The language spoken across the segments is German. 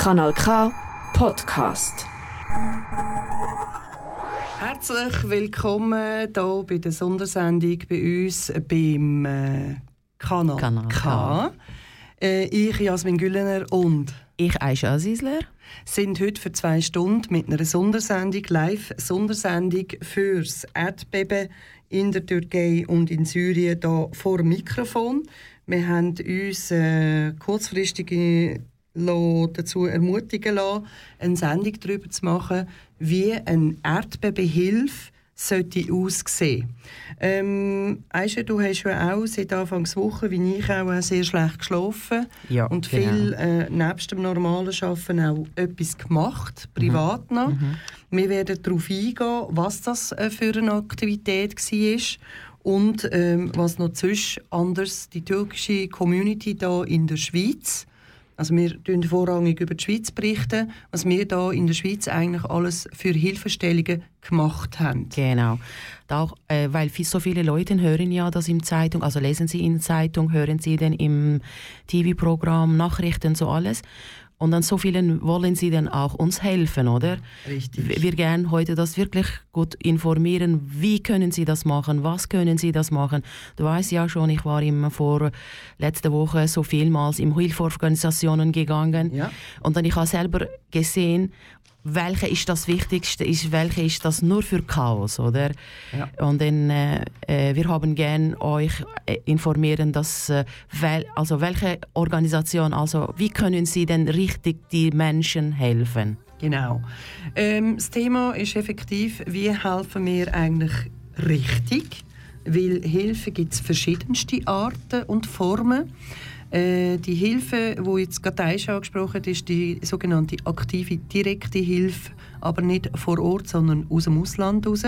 Kanal K Podcast. Herzlich willkommen hier bei der Sondersendung bei uns beim äh, Kanal, Kanal K. K. Äh, ich, Jasmin Güllener und Ich, Aisha Azizler. sind heute für zwei Stunden mit einer Sondersendung, Live-Sondersendung fürs Erdbeben in der Türkei und in Syrien da vor dem Mikrofon. Wir haben uns äh, kurzfristig dazu ermutigen lassen, eine Sendung darüber zu machen, wie eine Erdbebenhilfe sollte aussehen. Ähm, Aisha, du hast ja auch seit Anfangswoche, wie ich auch, äh, sehr schlecht geschlafen Ja, und genau. viel äh, nebst dem normalen Arbeiten auch etwas gemacht, privat noch. Wir werden darauf eingehen, was das äh, für eine Aktivität war und ähm, was noch zwischen anders die türkische Community da in der Schweiz. Also wir berichten vorrangig über die Schweiz, berichten, was wir da in der Schweiz eigentlich alles für Hilfestellungen gemacht haben. Genau. Auch, äh, weil so viele Leute hören ja das in Zeitung, also lesen sie in Zeitung, hören sie dann im TV-Programm, Nachrichten, so alles. Und dann so vielen wollen sie dann auch uns helfen, oder? Richtig. Wir gern heute das wirklich gut informieren. Wie können Sie das machen? Was können Sie das machen? Du weißt ja schon, ich war immer vor letzter Woche so vielmals in Hilfeorganisationen gegangen. Ja. Und dann ich habe selber gesehen, welche ist das Wichtigste, ist, welche ist das nur für Chaos, oder? Ja. Und dann, äh, äh, wir haben gern euch äh, informieren, dass, äh, wel, also welche Organisation, also wie können Sie denn richtig die Menschen helfen? Genau. Ähm, das Thema ist effektiv, wie helfen wir eigentlich richtig? Weil Hilfe gibt es verschiedenste Arten und Formen. Äh, die Hilfe, die jetzt gerade Aisha angesprochen ist die sogenannte aktive direkte Hilfe, aber nicht vor Ort, sondern aus dem Ausland raus.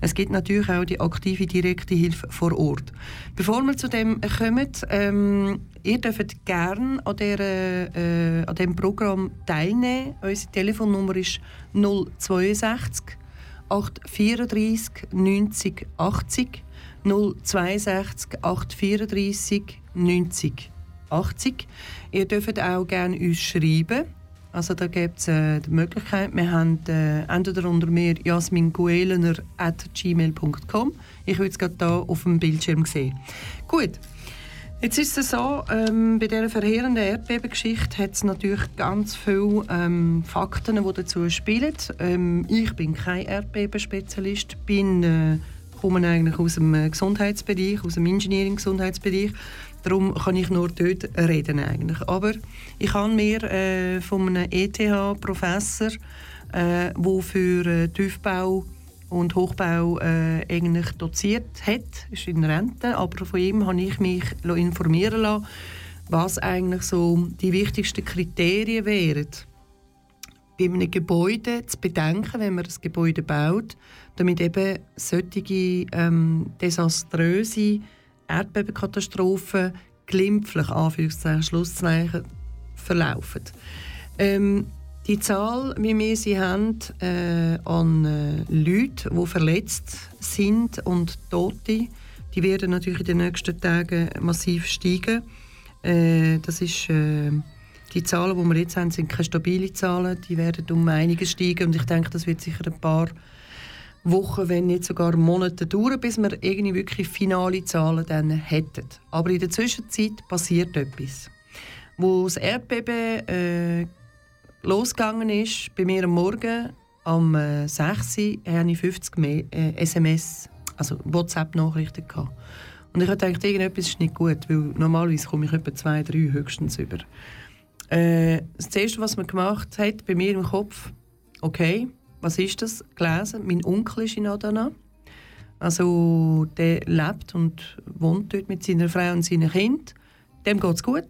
Es gibt natürlich auch die aktive direkte Hilfe vor Ort. Bevor wir zu dem kommen, ähm, ihr dürft gerne an, der, äh, an dem Programm teilnehmen. Unsere Telefonnummer ist 062 834 90 80 062 834 90 80. Ihr dürft auch gerne uns schreiben. Also da gibt es äh, die Möglichkeit, wir haben äh, entweder unter mir jasminguelener.gmail.com Ich würde es gerade hier auf dem Bildschirm sehen. Gut, Jetzt ist es so, ähm, bei dieser verheerenden Erdbebengeschichte hat es natürlich ganz viele ähm, Fakten, die dazu spielen. Ähm, ich bin kein Erdbebenspezialist, bin, äh, komme eigentlich aus dem äh, Gesundheitsbereich, aus dem Engineering-Gesundheitsbereich. Darum kann ich nur dort reden eigentlich. Aber ich habe mir äh, von einem ETH-Professor, äh, der für äh, Tiefbau und Hochbau äh, eigentlich doziert hat, ist in Rente, aber von ihm habe ich mich informieren lassen, was eigentlich so die wichtigsten Kriterien wären, bei einem Gebäude zu bedenken, wenn man das Gebäude baut, damit eben solche ähm, desaströse Erdbebenkatastrophen glimpflich, Anführungszeichen, verlaufen. Ähm, die Zahl, wie wir sie haben, äh, an äh, Leuten, die verletzt sind und Tote, die werden natürlich in den nächsten Tagen massiv steigen. Äh, das ist, äh, die Zahlen, die wir jetzt haben, sind keine stabile Zahlen. Die werden um einiges steigen und ich denke, das wird sicher ein paar Wochen, wenn nicht sogar Monate dauern, bis wir irgendwie wirklich finale Zahlen dann hätten. Aber in der Zwischenzeit passiert etwas. Wo das Erdbeben äh, losgegangen ist, bei mir am Morgen am äh, 6 Uhr, hatte ich 50 Me äh, SMS, also WhatsApp-Nachrichten. Und ich gedacht, irgendetwas ist nicht gut, weil normalerweise komme ich etwa zwei, drei höchstens über. Äh, das Erste, was man gemacht hat, bei mir im Kopf, okay, was ist das? Gelesen, mein Onkel ist in Adana. Also der lebt und wohnt dort mit seiner Frau und seinen Kind. Dem geht es gut,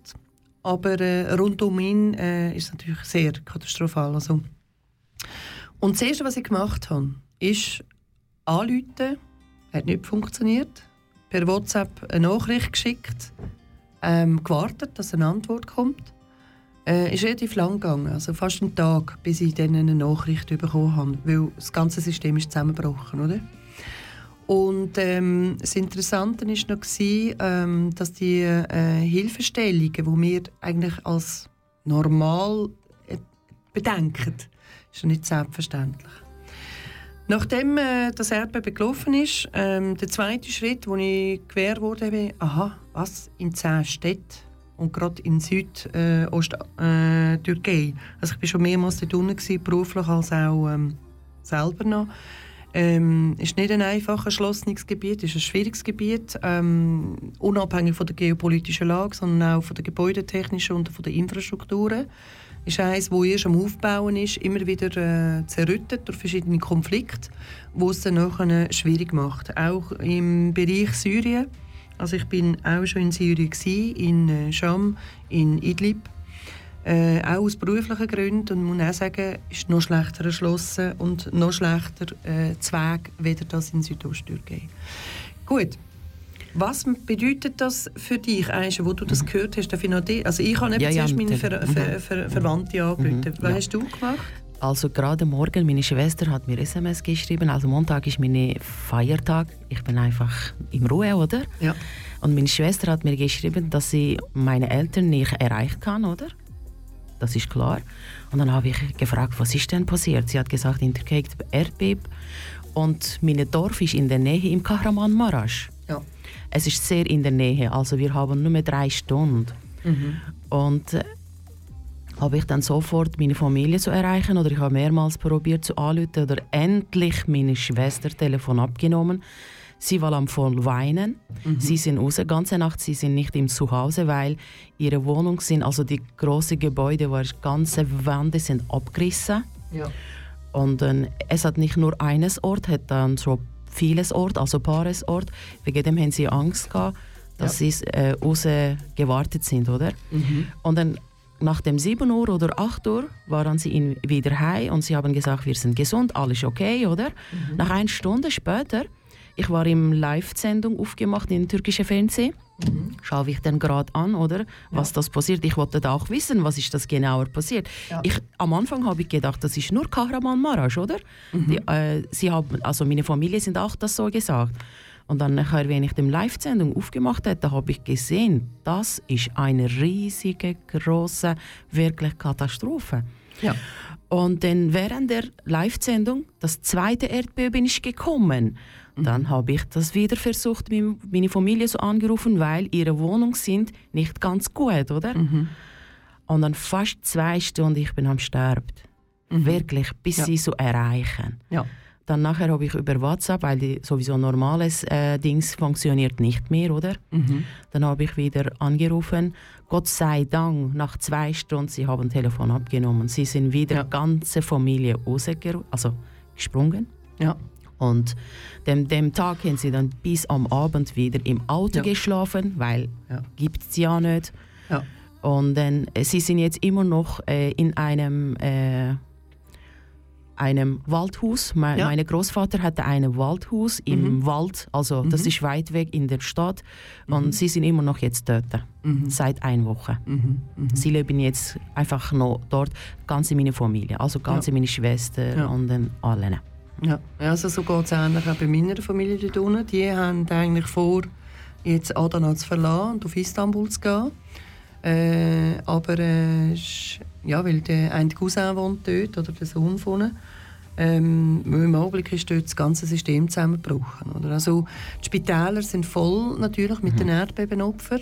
aber äh, rund um ihn äh, ist es natürlich sehr katastrophal. Also. Und das Erste, was ich gemacht habe, ist anrufen. Hat nicht funktioniert. Per WhatsApp eine Nachricht geschickt, ähm, gewartet, dass eine Antwort kommt. Äh, ist relativ lang gegangen, also fast einen Tag, bis ich dann eine Nachricht bekommen habe, weil das ganze System ist zusammengebrochen, oder? Und ähm, das Interessante war noch, gewesen, ähm, dass die äh, Hilfestellungen, die wir eigentlich als normal äh, bedenken. Ist nicht selbstverständlich. Nachdem äh, das Erdbeben gelaufen ist, ähm, der zweite Schritt, wo ich gewähr wurde, aha, was, in zehn Städten und gerade in Südosttürkei. Äh, äh, also ich war schon mehrmals dort unten, beruflich als auch ähm, selber noch. Ähm, ist nicht ein einfach erschlossenes Gebiet, ist ein schwieriges Gebiet, ähm, unabhängig von der geopolitischen Lage, sondern auch von der gebäudetechnischen und von der Infrastrukturen. Ist eines, wo erst am Aufbauen ist, immer wieder äh, zerrüttet durch verschiedene Konflikte, wo es dann nachher schwierig macht. Auch im Bereich Syrien. Also ich bin auch schon in Syrien gewesen, in äh, Scham, in Idlib äh, auch aus beruflichen Gründen und muss auch sagen, ist noch schlechter erschlossen und noch schlechter äh, Zweig, weder das in Südosttürkei. Gut. Was bedeutet das für dich, eigentlich, wo du das mhm. gehört hast? Also ich habe ja, zuerst ja, meine Ver Ver mhm. Ver Verwandte mhm. angerufen. Mhm. Was ja. hast du gemacht? Also gerade morgen, meine Schwester hat mir SMS geschrieben. Also Montag ist mein Feiertag. Ich bin einfach im Ruhe, oder? Ja. Und meine Schwester hat mir geschrieben, dass sie meine Eltern nicht erreichen kann, oder? das ist klar. Und dann habe ich gefragt, was ist denn passiert? Sie hat gesagt, in der Gegend Erdbeben und mein Dorf ist in der Nähe im Kahramanmaraş. Ja. Es ist sehr in der Nähe, also wir haben nur drei Stunden. Mhm. Und habe ich dann sofort meine Familie zu erreichen oder ich habe mehrmals probiert zu anrufen oder endlich meine Schwester Telefon abgenommen. Sie war am voll weinen. Mhm. Sie sind raus, ganze Nacht. Sie sind nicht im Zuhause, weil ihre Wohnung sind, also die großen Gebäude, waren ganze Wände sind abgerissen. Ja. Und äh, es hat nicht nur eines Ort, hat dann so vieles Ort, also paares Ort. Wegen dem haben sie Angst gehabt, dass ja. sie äh, raus gewartet sind, oder? Mhm. Und dann nach dem 7 Uhr oder 8 Uhr waren sie wieder heim und sie haben gesagt, wir sind gesund, alles okay, oder? Mhm. Nach einer Stunde später ich war im Live-Sendung aufgemacht im türkischen Fernsehen. Mhm. Schaue ich dann gerade an, oder, was ja. das passiert. Ich wollte da auch wissen, was ist das genauer passiert. Ja. Ich, am Anfang habe ich gedacht, das ist nur Kahramanmaraş, oder? Mhm. Die, äh, sie haben, also meine Familie sind auch das so gesagt. Und dann nachher, wenn ich die Live-Sendung aufgemacht habe, habe ich gesehen, das ist eine riesige, große, wirklich Katastrophe. Ja. Und dann während der Live-Sendung, das zweite Erdbeben ist gekommen. Dann mhm. habe ich das wieder versucht, meine Familie so angerufen, weil ihre Wohnungen sind nicht ganz gut, oder? Mhm. Und dann fast zwei Stunden, ich bin am Sterben. Mhm. Wirklich, bis ja. sie so erreichen. Ja. Dann nachher habe ich über WhatsApp, weil die sowieso normales äh, Dings funktioniert nicht mehr, oder? Mhm. Dann habe ich wieder angerufen. Gott sei Dank, nach zwei Stunden, sie haben Telefon abgenommen. Sie sind wieder ja. ganze Familie rausgesprungen, also gesprungen. Ja. Und dem, dem Tag haben sie dann bis am Abend wieder im Auto ja. geschlafen, weil ja. gibt es ja nicht. Ja. Und dann, äh, sie sind jetzt immer noch äh, in einem, äh, einem Waldhaus. Me ja. Mein Großvater hatte ein Waldhaus im mhm. Wald, also mhm. das ist weit weg in der Stadt. Und mhm. sie sind immer noch jetzt dort, mhm. seit einer Woche. Mhm. Mhm. Sie leben jetzt einfach noch dort, ganze meine Familie, also ganze meine Schwester und dann allen. Ja, also so geht es ähnlich auch bei meiner Familie dort unten. Die haben eigentlich vor, jetzt Adana zu verlassen und auf Istanbul zu gehen. Äh, aber äh, ja, weil der eine Cousin wohnt dort, oder der Sohn von ihnen, ähm, im Augenblick ist dort das ganze System zusammengebrochen. Oder? Also, die Spitäler sind voll natürlich mit mhm. den Erdbebenopfern.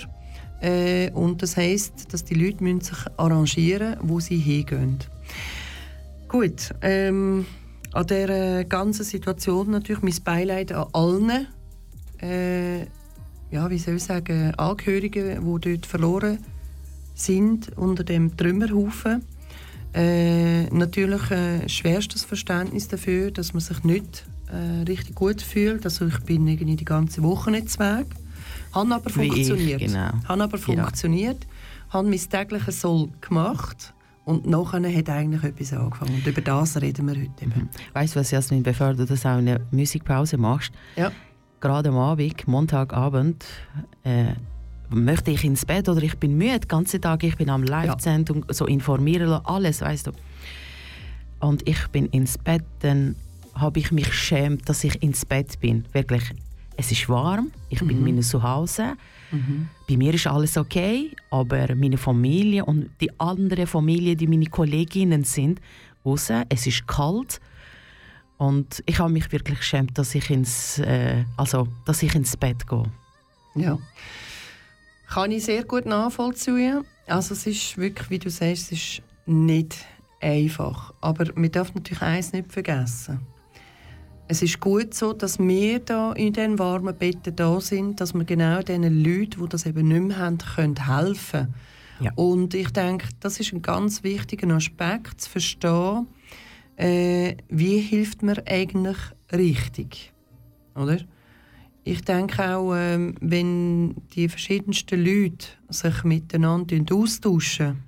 Äh, und das heisst, dass die Leute müssen sich arrangieren wo sie hingehen. Gut, ähm, an dieser ganzen Situation natürlich mein Beileid an allen, äh, ja, wie soll ich sagen, Angehörigen, die dort verloren sind unter dem Trümmerhaufen. Äh, natürlich äh, schwerstes Verständnis dafür, dass man sich nicht äh, richtig gut fühlt. Also ich bin irgendwie die ganze Woche nicht weg. Hat aber wie funktioniert. Ich, genau. Hat aber funktioniert. Ja. Habe mein tägliches Soll gemacht und nachher hat eigentlich etwas angefangen. Und über das reden wir heute. Mhm. Weißt du, was Jasmin, bevor du das auch eine Musikpause machst? Ja. Gerade am Abend, Montagabend, äh, möchte ich ins Bett oder ich bin müde, den ganzen Tag, ich bin am Live-Sendung, ja. so informieren, alles, weißt du. Und ich bin ins Bett, dann habe ich mich schämt, dass ich ins Bett bin. Wirklich. es ist warm, ich bin mhm. meine zu Hause. Mhm. Bei mir ist alles okay, aber meine Familie und die andere Familie, die meine Kolleginnen sind, raus. Es ist kalt und ich habe mich wirklich geschämt, dass ich ins, äh, also, dass ich ins Bett gehe. Ja, kann ich sehr gut nachvollziehen. Also es ist wirklich, wie du sagst, es ist nicht einfach. Aber man darf natürlich eines nicht vergessen. Es ist gut so, dass wir da in den warmen Betten da sind, dass wir genau den Leuten, die das eben nicht mehr haben, können helfen ja. Und ich denke, das ist ein ganz wichtiger Aspekt, zu verstehen, äh, wie hilft man eigentlich richtig, oder? Ich denke auch, äh, wenn die verschiedensten Leute sich miteinander austauschen,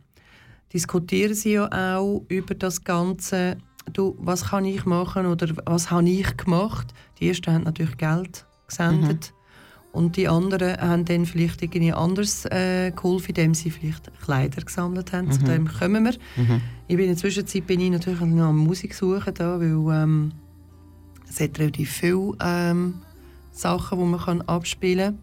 diskutieren sie ja auch über das Ganze, du, was kann ich machen oder was habe ich gemacht. Die ersten haben natürlich Geld gesendet mhm. und die anderen haben dann vielleicht irgendwie anders äh, geholfen, indem sie vielleicht Kleider gesammelt haben. Mhm. Zu dem kommen wir. Mhm. Ich bin in der Zwischenzeit bin ich natürlich noch am Musik suchen da, weil ähm, es hat relativ viele ähm, Sachen, die man abspielen kann.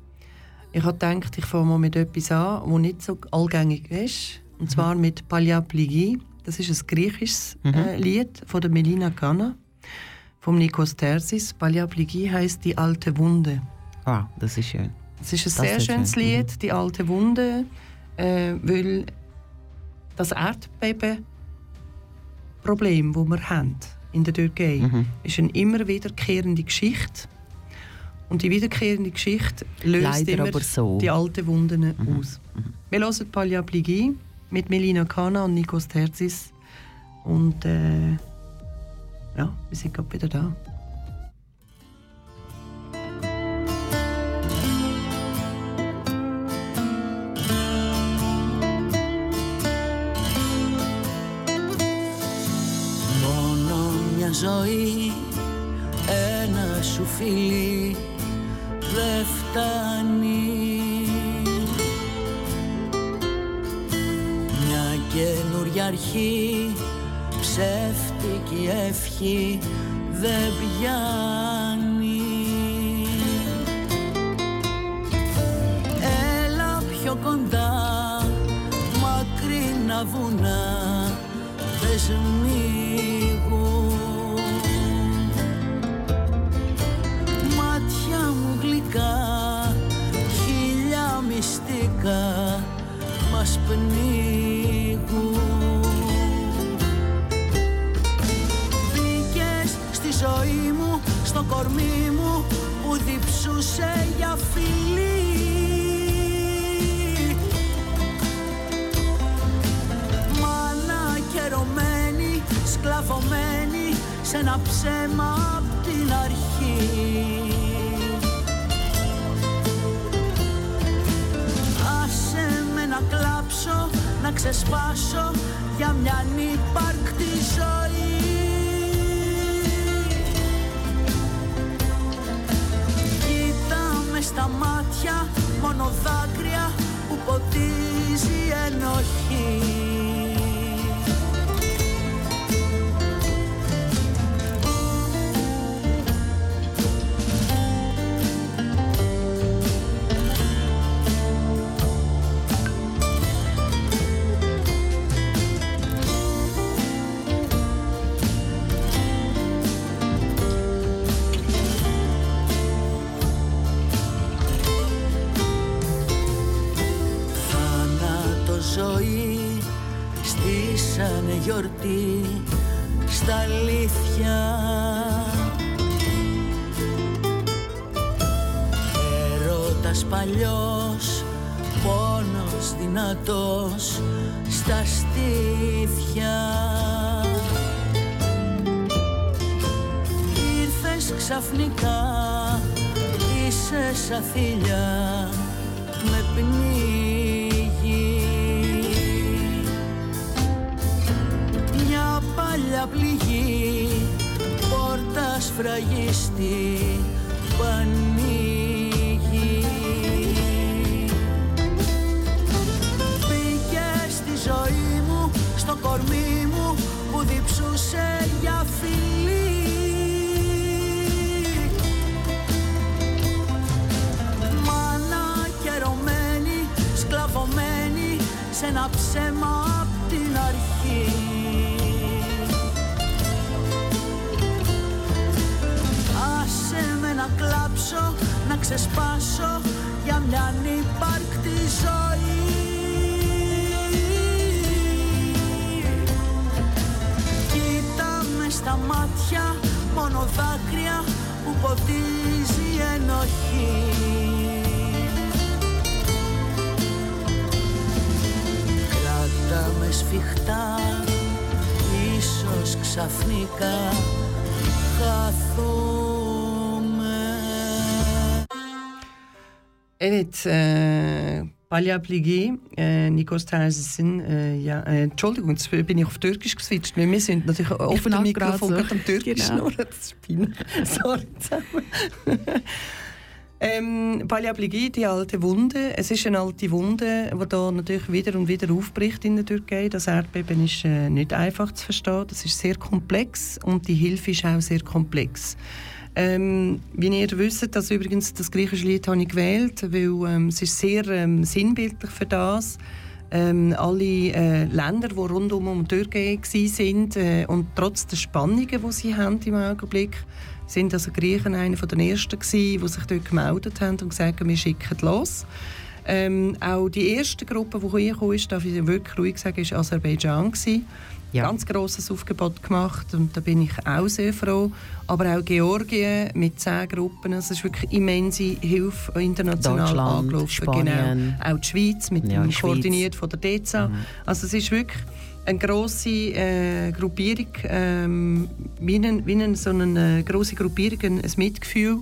Ich habe gedacht, ich fange mal mit etwas an, das nicht so allgängig ist. Und zwar mit Palja Pligi. Das ist ein griechisches mhm. äh, Lied von der Melina Gana, vom Nikos Tersis. Palja Pligi heißt Die alte Wunde. Ah, das ist schön. Es ist ein das sehr ist schönes schön. Lied, mhm. Die alte Wunde, äh, weil das Erdbebenproblem, das wir haben in der Türkei, mhm. ist eine immer wiederkehrende Geschichte. Und die wiederkehrende Geschichte löst Leider immer so. die alten Wunden mhm. aus. Mhm. Wir hören Palja Pligi mit Melina Kana und Nikos Terzis. Und äh, ja, wir sind gerade wieder da. Μόνο μια ζωή, ένα σου φίλι δεν φτάνει. Καινούρια αρχή ψεύτικη ευχή δεν πιάνει. Έλα πιο κοντά μακρινά βουνά δεν μας πνίγουν. Ζωή μου, στο κορμί μου που διψούσε για φιλί Μάνα καιρωμένη, σκλαβωμένη σε ένα ψέμα απ' την αρχή να κλάψω, να ξεσπάσω για μια ανύπαρκτη ζωή. Στα μάτια μόνο δάκρυα που ποτίζει ενοχή αλήθεια. Ερώτας παλιός, πόνος δυνατός στα στήθια. Ήρθες ξαφνικά, είσαι σαν θηλιά με πνίγει πληγή πόρτας σφραγίστη πανίγει Μπήκε στη ζωή μου, στο κορμί μου που διψούσε για φιλή. Μάνα καιρωμένη, σκλαβωμένη σε ένα ψέμα απ' την αρχή. Να κλάψω, να ξεσπάσω για μια ανυπάρκτη ζωή. Κοίτα με στα μάτια, μόνο δάκρυα που ποτίζει η ενοχή. Κράτα με σφιχτά, ίσως ξαφνικά χαθούμε Evet, äh, Balja Pligi, äh, Nikos Tausensen, äh, ja, äh, Entschuldigung, jetzt bin ich auf Türkisch geswitcht, weil wir sind natürlich auf dem Mikrofon so. am Türkisch Genau. schnurren. Das peinlich. Sorry zusammen. ähm, Balja Pligi, die alte Wunde. Es ist eine alte Wunde, die da natürlich wieder und wieder aufbricht in der Türkei. Das Erdbeben ist äh, nicht einfach zu verstehen. Das ist sehr komplex und die Hilfe ist auch sehr komplex. Ähm, wie ihr wisst, das übrigens das griechische Lied habe ich gewählt, weil ähm, es ist sehr ähm, sinnbildlich für das. Ähm, alle äh, Länder, die rundum um die Türkei waren äh, und trotz der Spannungen, die sie haben im Augenblick, sind also Griechen einer der ersten gewesen, die sich dort gemeldet haben und gesagt haben, wir schicken los. Ähm, auch die erste Gruppe, die reingekommen ist, darf ich wirklich ruhig sagen, ist Aserbaidschan gewesen. Ja. Ganz grosses Aufgebot gemacht und da bin ich auch sehr froh. Aber auch Georgien mit zehn Gruppen, also es ist wirklich immense Hilfe international Deutschland, angelaufen. Spanien. Genau. Auch die Schweiz mit Ja, dem die Schweiz. koordiniert von der DEZA. Also es ist wirklich eine grosse äh, Gruppierung, ähm, wie, eine, wie eine, so eine äh, grosse Gruppierung, ein, ein Mitgefühl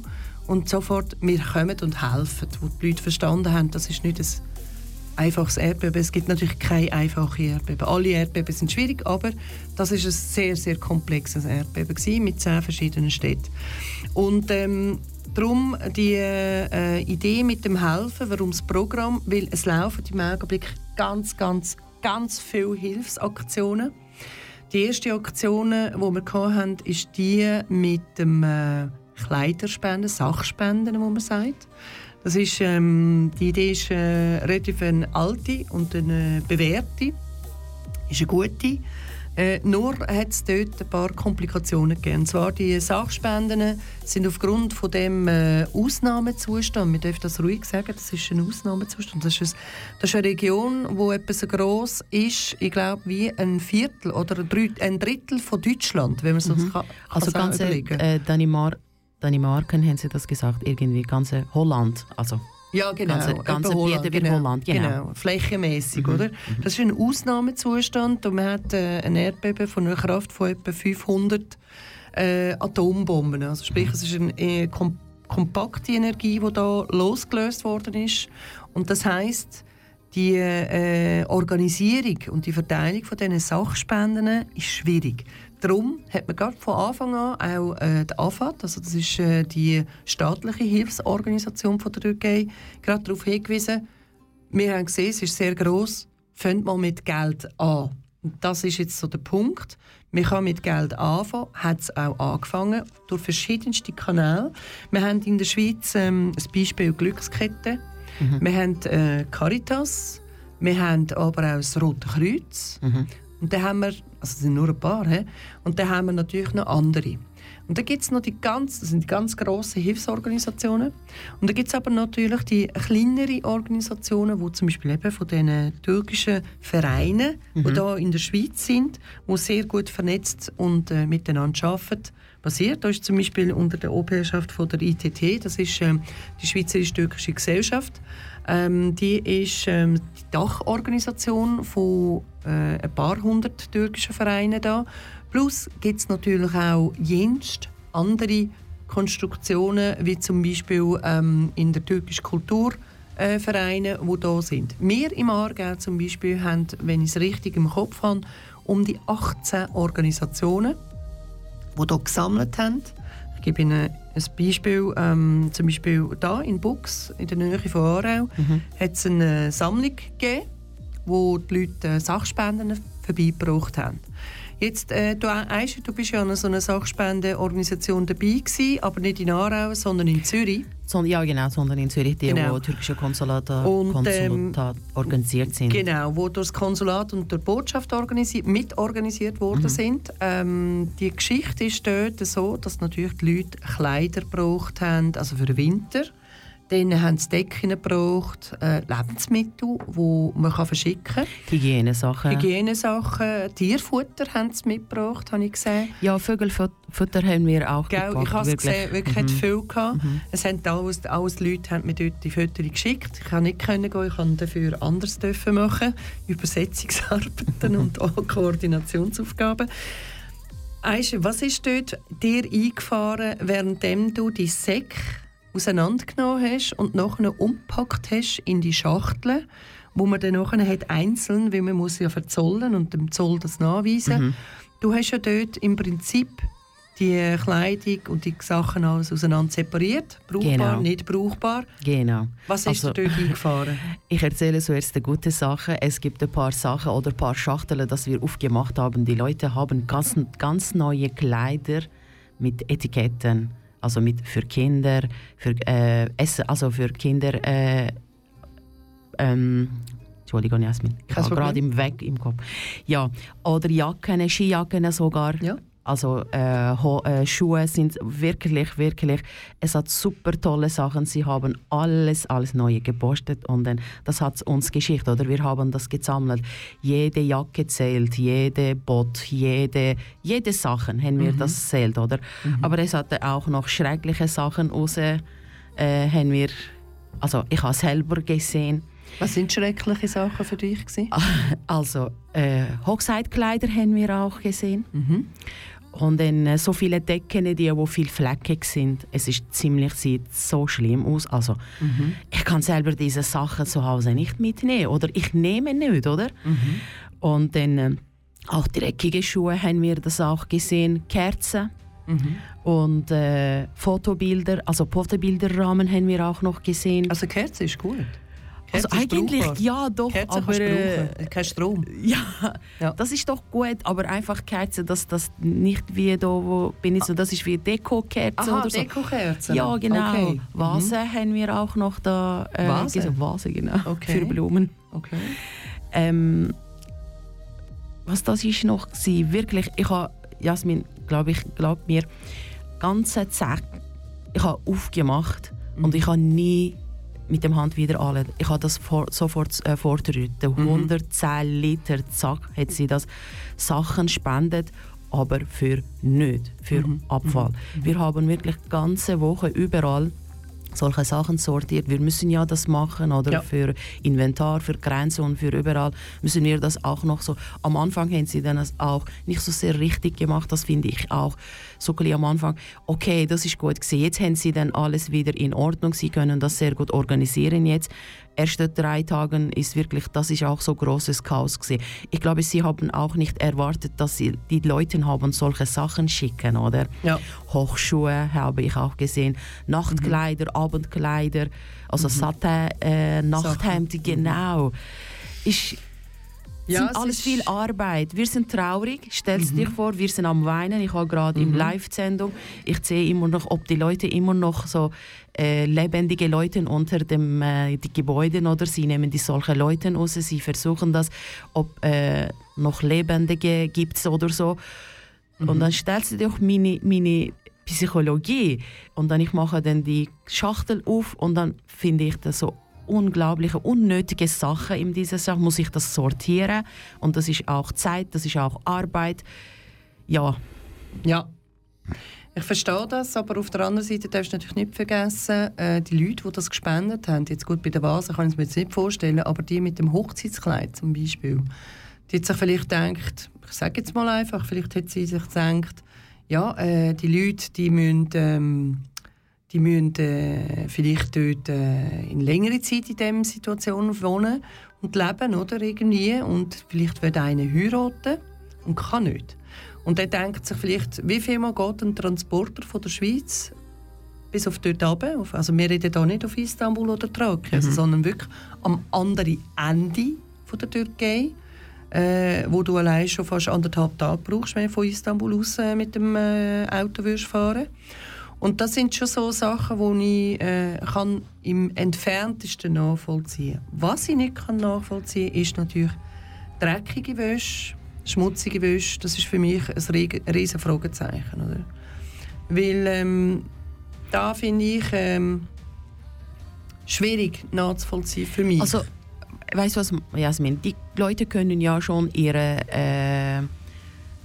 und sofort wir kommen und helfen, wo die Leute verstanden haben, das ist nicht ein einfaches Erdbeben. Es gibt natürlich keine einfachen Erdbeben. Alle Erdbeben sind schwierig, aber das ist ein sehr, sehr komplexes Erdbeben gewesen, mit zehn verschiedenen Städten. Und ähm, darum die äh, Idee mit dem Helfen, warum das Programm, weil es laufen im Augenblick ganz, ganz, ganz viele Hilfsaktionen. Die erste Aktion, die wir hatten, ist die mit dem äh, Kleiderspenden, Sachspenden, wie man sagt. Das ist, ähm, die Idee ist äh, relativ eine alte und eine bewährte. Ist eine gute. Äh, nur hat es dort ein paar Komplikationen gegeben. Und zwar die Sachspenden sind aufgrund von dem äh, Ausnahmezustand, wir dürfen das ruhig sagen, das ist ein Ausnahmezustand. Das ist, ein, das ist eine Region, die etwa so gross ist, ich glaube, wie ein Viertel oder ein Drittel, von Deutschland, wenn man so kann, Also kann ganze überlegen. äh, Dänemark, Dänemarken haben sie das gesagt, irgendwie ganze Holland. Also Ja, genau. Ganze- ganze Holland, wie genau. Holland, genau. genau. Flächenmäßig, oder? Das ist ein Ausnahmezustand und man hat äh, ein Erdbeben von einer Kraft von etwa 500 äh, Atombomben. Also sprich, es ist eine äh, kom kompakte Energie, die da losgelöst worden ist. Und das heißt, die äh, Organisierung und die Verteilung von diesen Sachspenden ist schwierig. Darum hat man gerade von Anfang an auch äh, die AFAD, also das ist äh, die staatliche Hilfsorganisation von der Türkei, gerade darauf hingewiesen, wir haben gesehen, es ist sehr gross, fangt mal mit Geld an. Und das ist jetzt so der Punkt. Man kann mit Geld anfangen, hat es auch angefangen, durch verschiedenste Kanäle. Wir haben in der Schweiz ähm, ein Beispiel Glückskette. Wir haben äh, Caritas, wir haben aber auch das Rote Kreuz. Und dann haben wir, also es sind nur ein paar, he? und dann haben wir natürlich noch andere. Und dann gibt es noch die ganz, das sind die ganz grossen Hilfsorganisationen. Und dann gibt es aber natürlich die kleineren Organisationen, die zum Beispiel eben von den türkischen Vereinen, die hier in der Schweiz sind, die sehr gut vernetzt und äh, miteinander arbeiten, basiert. Da ist zum Beispiel unter der Obherrschaft von der ITT, das ist ähm, die Schweizerisch-Türkische Gesellschaft, ähm, die ist ähm, die Dachorganisation von äh, ein paar hundert türkischen Vereinen da. Plus gibt es natürlich auch jenst andere Konstruktionen, wie zum Beispiel ähm, in der türkischen Kultur. Äh, Vereine, die da sind. Wir im Aargau zum Beispiel haben, wenn ich es richtig im Kopf habe, um die 18 Organisationen, die hier gesammelt haben. Ich gebe Ihnen ein Beispiel. Ähm, zum Beispiel hier in Bux, in der Nähe von Aarau, hat es eine Sammlung gegeben, wo die Leute äh, Sachspenden vorbeigebracht haben. Jetzt, äh, du, Aisha, du bist ja an so einer Sachspendenorganisation dabei gewesen, aber nicht in Aarau, sondern in Zürich. Ja, genau, sondern in Zürich, die, Genau. wo türkische Konsulate Und, Konsulat organisiert sind. Genau, wo durch das Konsulat und durch die Botschaft organisiert, mitorganisiert worden sind. Ähm, die Geschichte ist dort so, dass natürlich die Leute Kleider gebraucht haben, also für den Winter. Dann haben sie Decken gebraucht, äh, Lebensmittel, die man kann verschicken kann. Hygienesachen. Hygienesachen, Tierfutter haben sie mitgebracht, habe ich gesehen. ja, Vögelfutter haben wir auch Gell, gepackt, ich habe es gesehen, wirklich hat viel gehabt. Es haben alles, alles Leute haben mir dort die Fotos geschickt. Ich konnte nicht können gehen, ich konnte dafür anders dürfen machen, Übersetzungsarbeiten und auch Koordinationsaufgaben. Aisha, was ist dort dir eingefahren, währenddem du die Säcke auseinandergenommen hast und nachher umpackt hast in die Schachteln, wo man dann nachher hat einzeln, weil man muss ja verzollen und dem Zoll das nachweisen. Du hast ja dort im Prinzip die Kleidung und die Sachen alles auseinander separiert. Brauchbar, Genau. nicht brauchbar. Genau. Was ist Also- dort eingefahren? Ich erzähle zuerst die gute Sache. Es gibt ein paar Sachen oder ein paar Schachteln, das wir aufgemacht haben. Die Leute haben ganz, ganz neue Kleider mit Etiketten. Also mit für Kinder, für äh, Essen, also für Kinder. Äh, ähm, Entschuldigung, Jasmin. Ich habe gerade im Weg im Kopf. Ja, oder Jacken, Skijacken sogar. Ja. Also äh, äh, Schuhe sind wirklich, wirklich, es hat super tolle Sachen. Sie haben alles, alles Neue gepostet und dann, das hat uns geschickt, oder? Wir haben das gesammelt. Jede Jacke zählt, jede Bot, jede, jede Sachen haben wir das zählt, oder? Aber es hatte auch noch schreckliche Sachen raus, äh, haben wir, also ich habe selber gesehen. Was sind schreckliche Sachen für dich? Gewesen? Also äh, Hochzeitkleider haben wir auch gesehen. Mhm. Und dann äh, so viele Decken, die wo viel fleckig sind. Es ist ziemlich sieht so schlimm aus. Also Mhm. ich kann selber diese Sachen zu Hause nicht mitnehmen oder ich nehme nicht, oder? Mhm. Und dann äh, auch dreckige Schuhe haben wir das auch gesehen, Kerzen. Mhm. Und äh, Fotobilder, also Fotobilderrahmen haben wir auch noch gesehen. Also Kerze ist gut. Also eigentlich brauchbar. ja doch, Kerze aber äh. Kein Strom. Ja, Ja. das ist doch gut, aber einfach Kerzen, dass das nicht wie da, wo bin ich so, das ist wie Deko-Kerzen Aha, oder so. Dekokerzen. Ja, genau. Okay. Mhm. Vasen haben wir auch noch da. Äh, Vasen? gesehen. Vasen, genau. Okay. Für Blumen. Okay. Ähm, was das ist noch gewesen, wirklich, ich habe, Jasmin, glaube ich, glaub mir, ganze Zeit, ich habe aufgemacht und ich habe nie mit dem Hand wieder alle. Ich habe das vor, sofort äh, vorgerührt. 110 Liter, zack, hat sie das Sachen spendet, aber für nicht, für Abfall. Wir haben wirklich ganze Woche überall solche Sachen sortiert. Wir müssen ja das machen, oder Ja. für Inventar, für Grenzen und für überall müssen wir das auch noch so. Am Anfang haben sie dann das auch nicht so sehr richtig gemacht, das finde ich auch so ein am Anfang. Okay, das ist gut gewesen. Jetzt haben sie dann alles wieder in Ordnung. Sie können das sehr gut organisieren jetzt. Erste drei Tagen ist wirklich, das ist auch so großes Chaos gewesen. Ich glaube, sie haben auch nicht erwartet, dass sie die Leute haben solche Sachen schicken, oder? Ja. Hochschuhe habe ich auch gesehen, Nachtkleider, Abendkleider, also Satin, äh, Nachthemd, genau. Ist, Ja, sind es alles viel Arbeit. Wir sind traurig. Stell es dir vor, wir sind am Weinen. Ich habe gerade im Live-Sendung, ich sehe immer noch, ob die Leute immer noch so äh, lebendige Leute unter dem äh, die Gebäuden oder sie nehmen die solche Leute raus. Sie versuchen das, ob äh, noch Lebendige gibt es oder so. Und dann stellst du dir auch meine, meine Psychologie und dann ich mache dann die Schachtel auf und dann finde ich das so unglaubliche, unnötige Sachen in dieser Sache, muss ich das sortieren und das ist auch Zeit, das ist auch Arbeit. Ja, Ja. Ich verstehe das, aber auf der anderen Seite darfst du natürlich nicht vergessen, äh, die Leute, die das gespendet haben, jetzt gut bei der Vase kann ich es mir jetzt nicht vorstellen, aber die mit dem Hochzeitskleid zum Beispiel, die hat sich vielleicht gedacht, ich sage jetzt mal einfach, vielleicht hat sie sich gedacht, ja, äh, die Leute, die müssen, ähm, die müssen äh, vielleicht dort äh, in längere Zeit in dieser Situation wohnen und leben, oder, irgendwie, und vielleicht will einer heiraten und kann nicht. Und er denkt sich vielleicht, wie viel mal geht ein Transporter von der Schweiz bis auf dort runter? Also wir reden hier nicht auf Istanbul oder Thrakien, also, sondern wirklich am anderen Ende von der Türkei, äh, wo du allein schon fast anderthalb Tage brauchst, wenn du von Istanbul aus äh, mit dem äh, Auto würdest fahren Und das sind schon so Sachen, die ich äh, kann im entferntesten nachvollziehen kann. Was ich nicht kann nachvollziehen kann, ist natürlich dreckige Wäsche, schmutzige Wäsche. Das ist für mich ein riesiges Fragezeichen. Oder? Weil ähm, da finde ich ähm, schwierig nachzuvollziehen für mich. Also, weißt du was, Jasmin? Die Leute können ja schon ihre äh,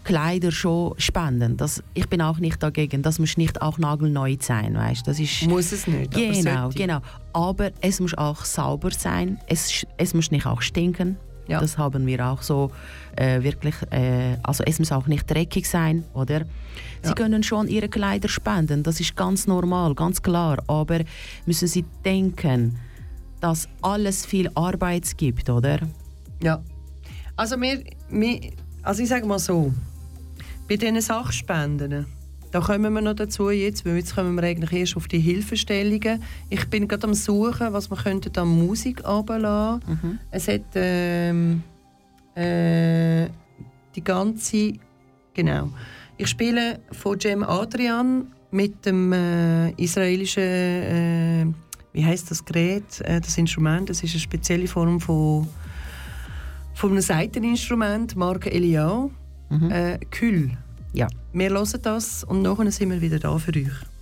Kleider schon spenden. Das, ich bin auch nicht dagegen. Das muss nicht auch nagelneu sein, weißt? Das ist muss es nicht. Genau, aber genau. Aber es muss auch sauber sein. Es, es muss nicht auch stinken. Ja. Das haben wir auch so äh, wirklich. Äh, also es muss auch nicht dreckig sein, oder? Sie ja. können schon ihre Kleider spenden. Das ist ganz normal, ganz klar. Aber müssen Sie denken, dass alles viel Arbeit gibt, oder? Ja. Also wir, wir also ich sage mal so, bei diesen Sachspenden da kommen wir noch dazu jetzt, weil jetzt kommen wir eigentlich erst auf die Hilfestellungen. Ich bin gerade am suchen, was wir könnten an Musik abladen. Mhm. Es hat ähm, äh, die ganze, genau. Ich spiele von Jem Adrian mit dem äh, israelischen, äh, wie heißt das Gerät, äh, das Instrument. Das ist eine spezielle Form von von einem Seiteninstrument, Marke Eliao, mhm. äh, Kühl. Ja. Wir hören das und nachher sind wir wieder da für euch.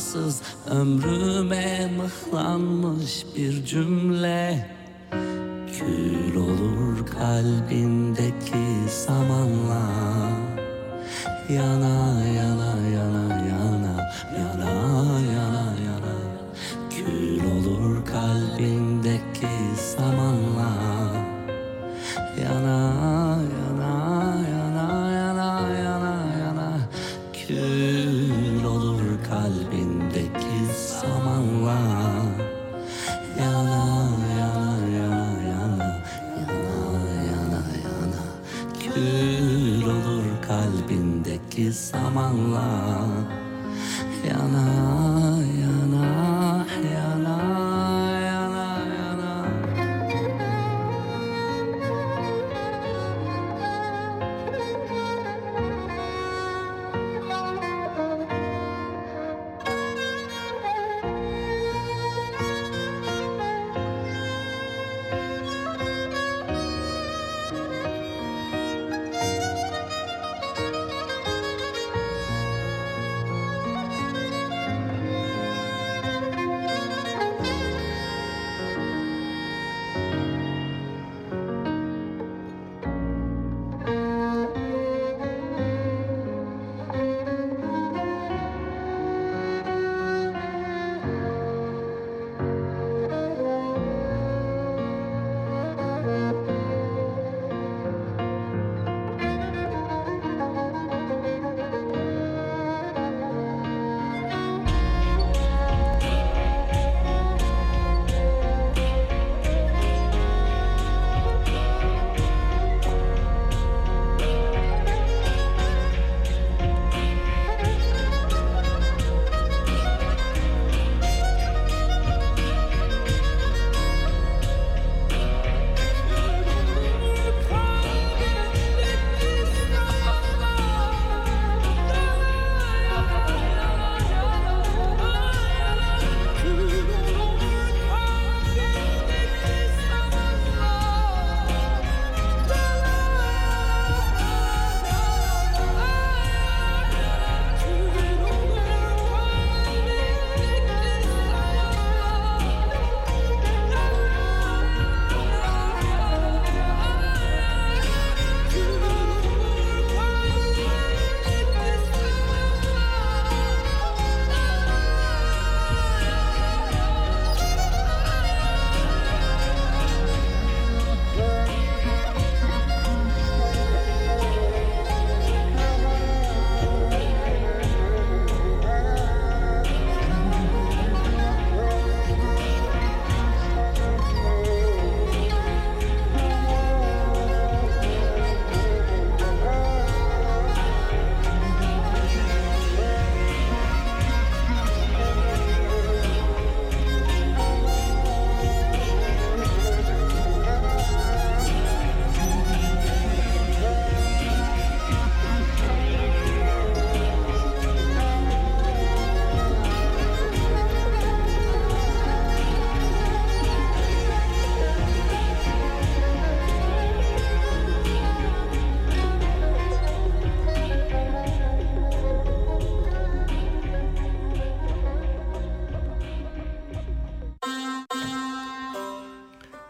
promises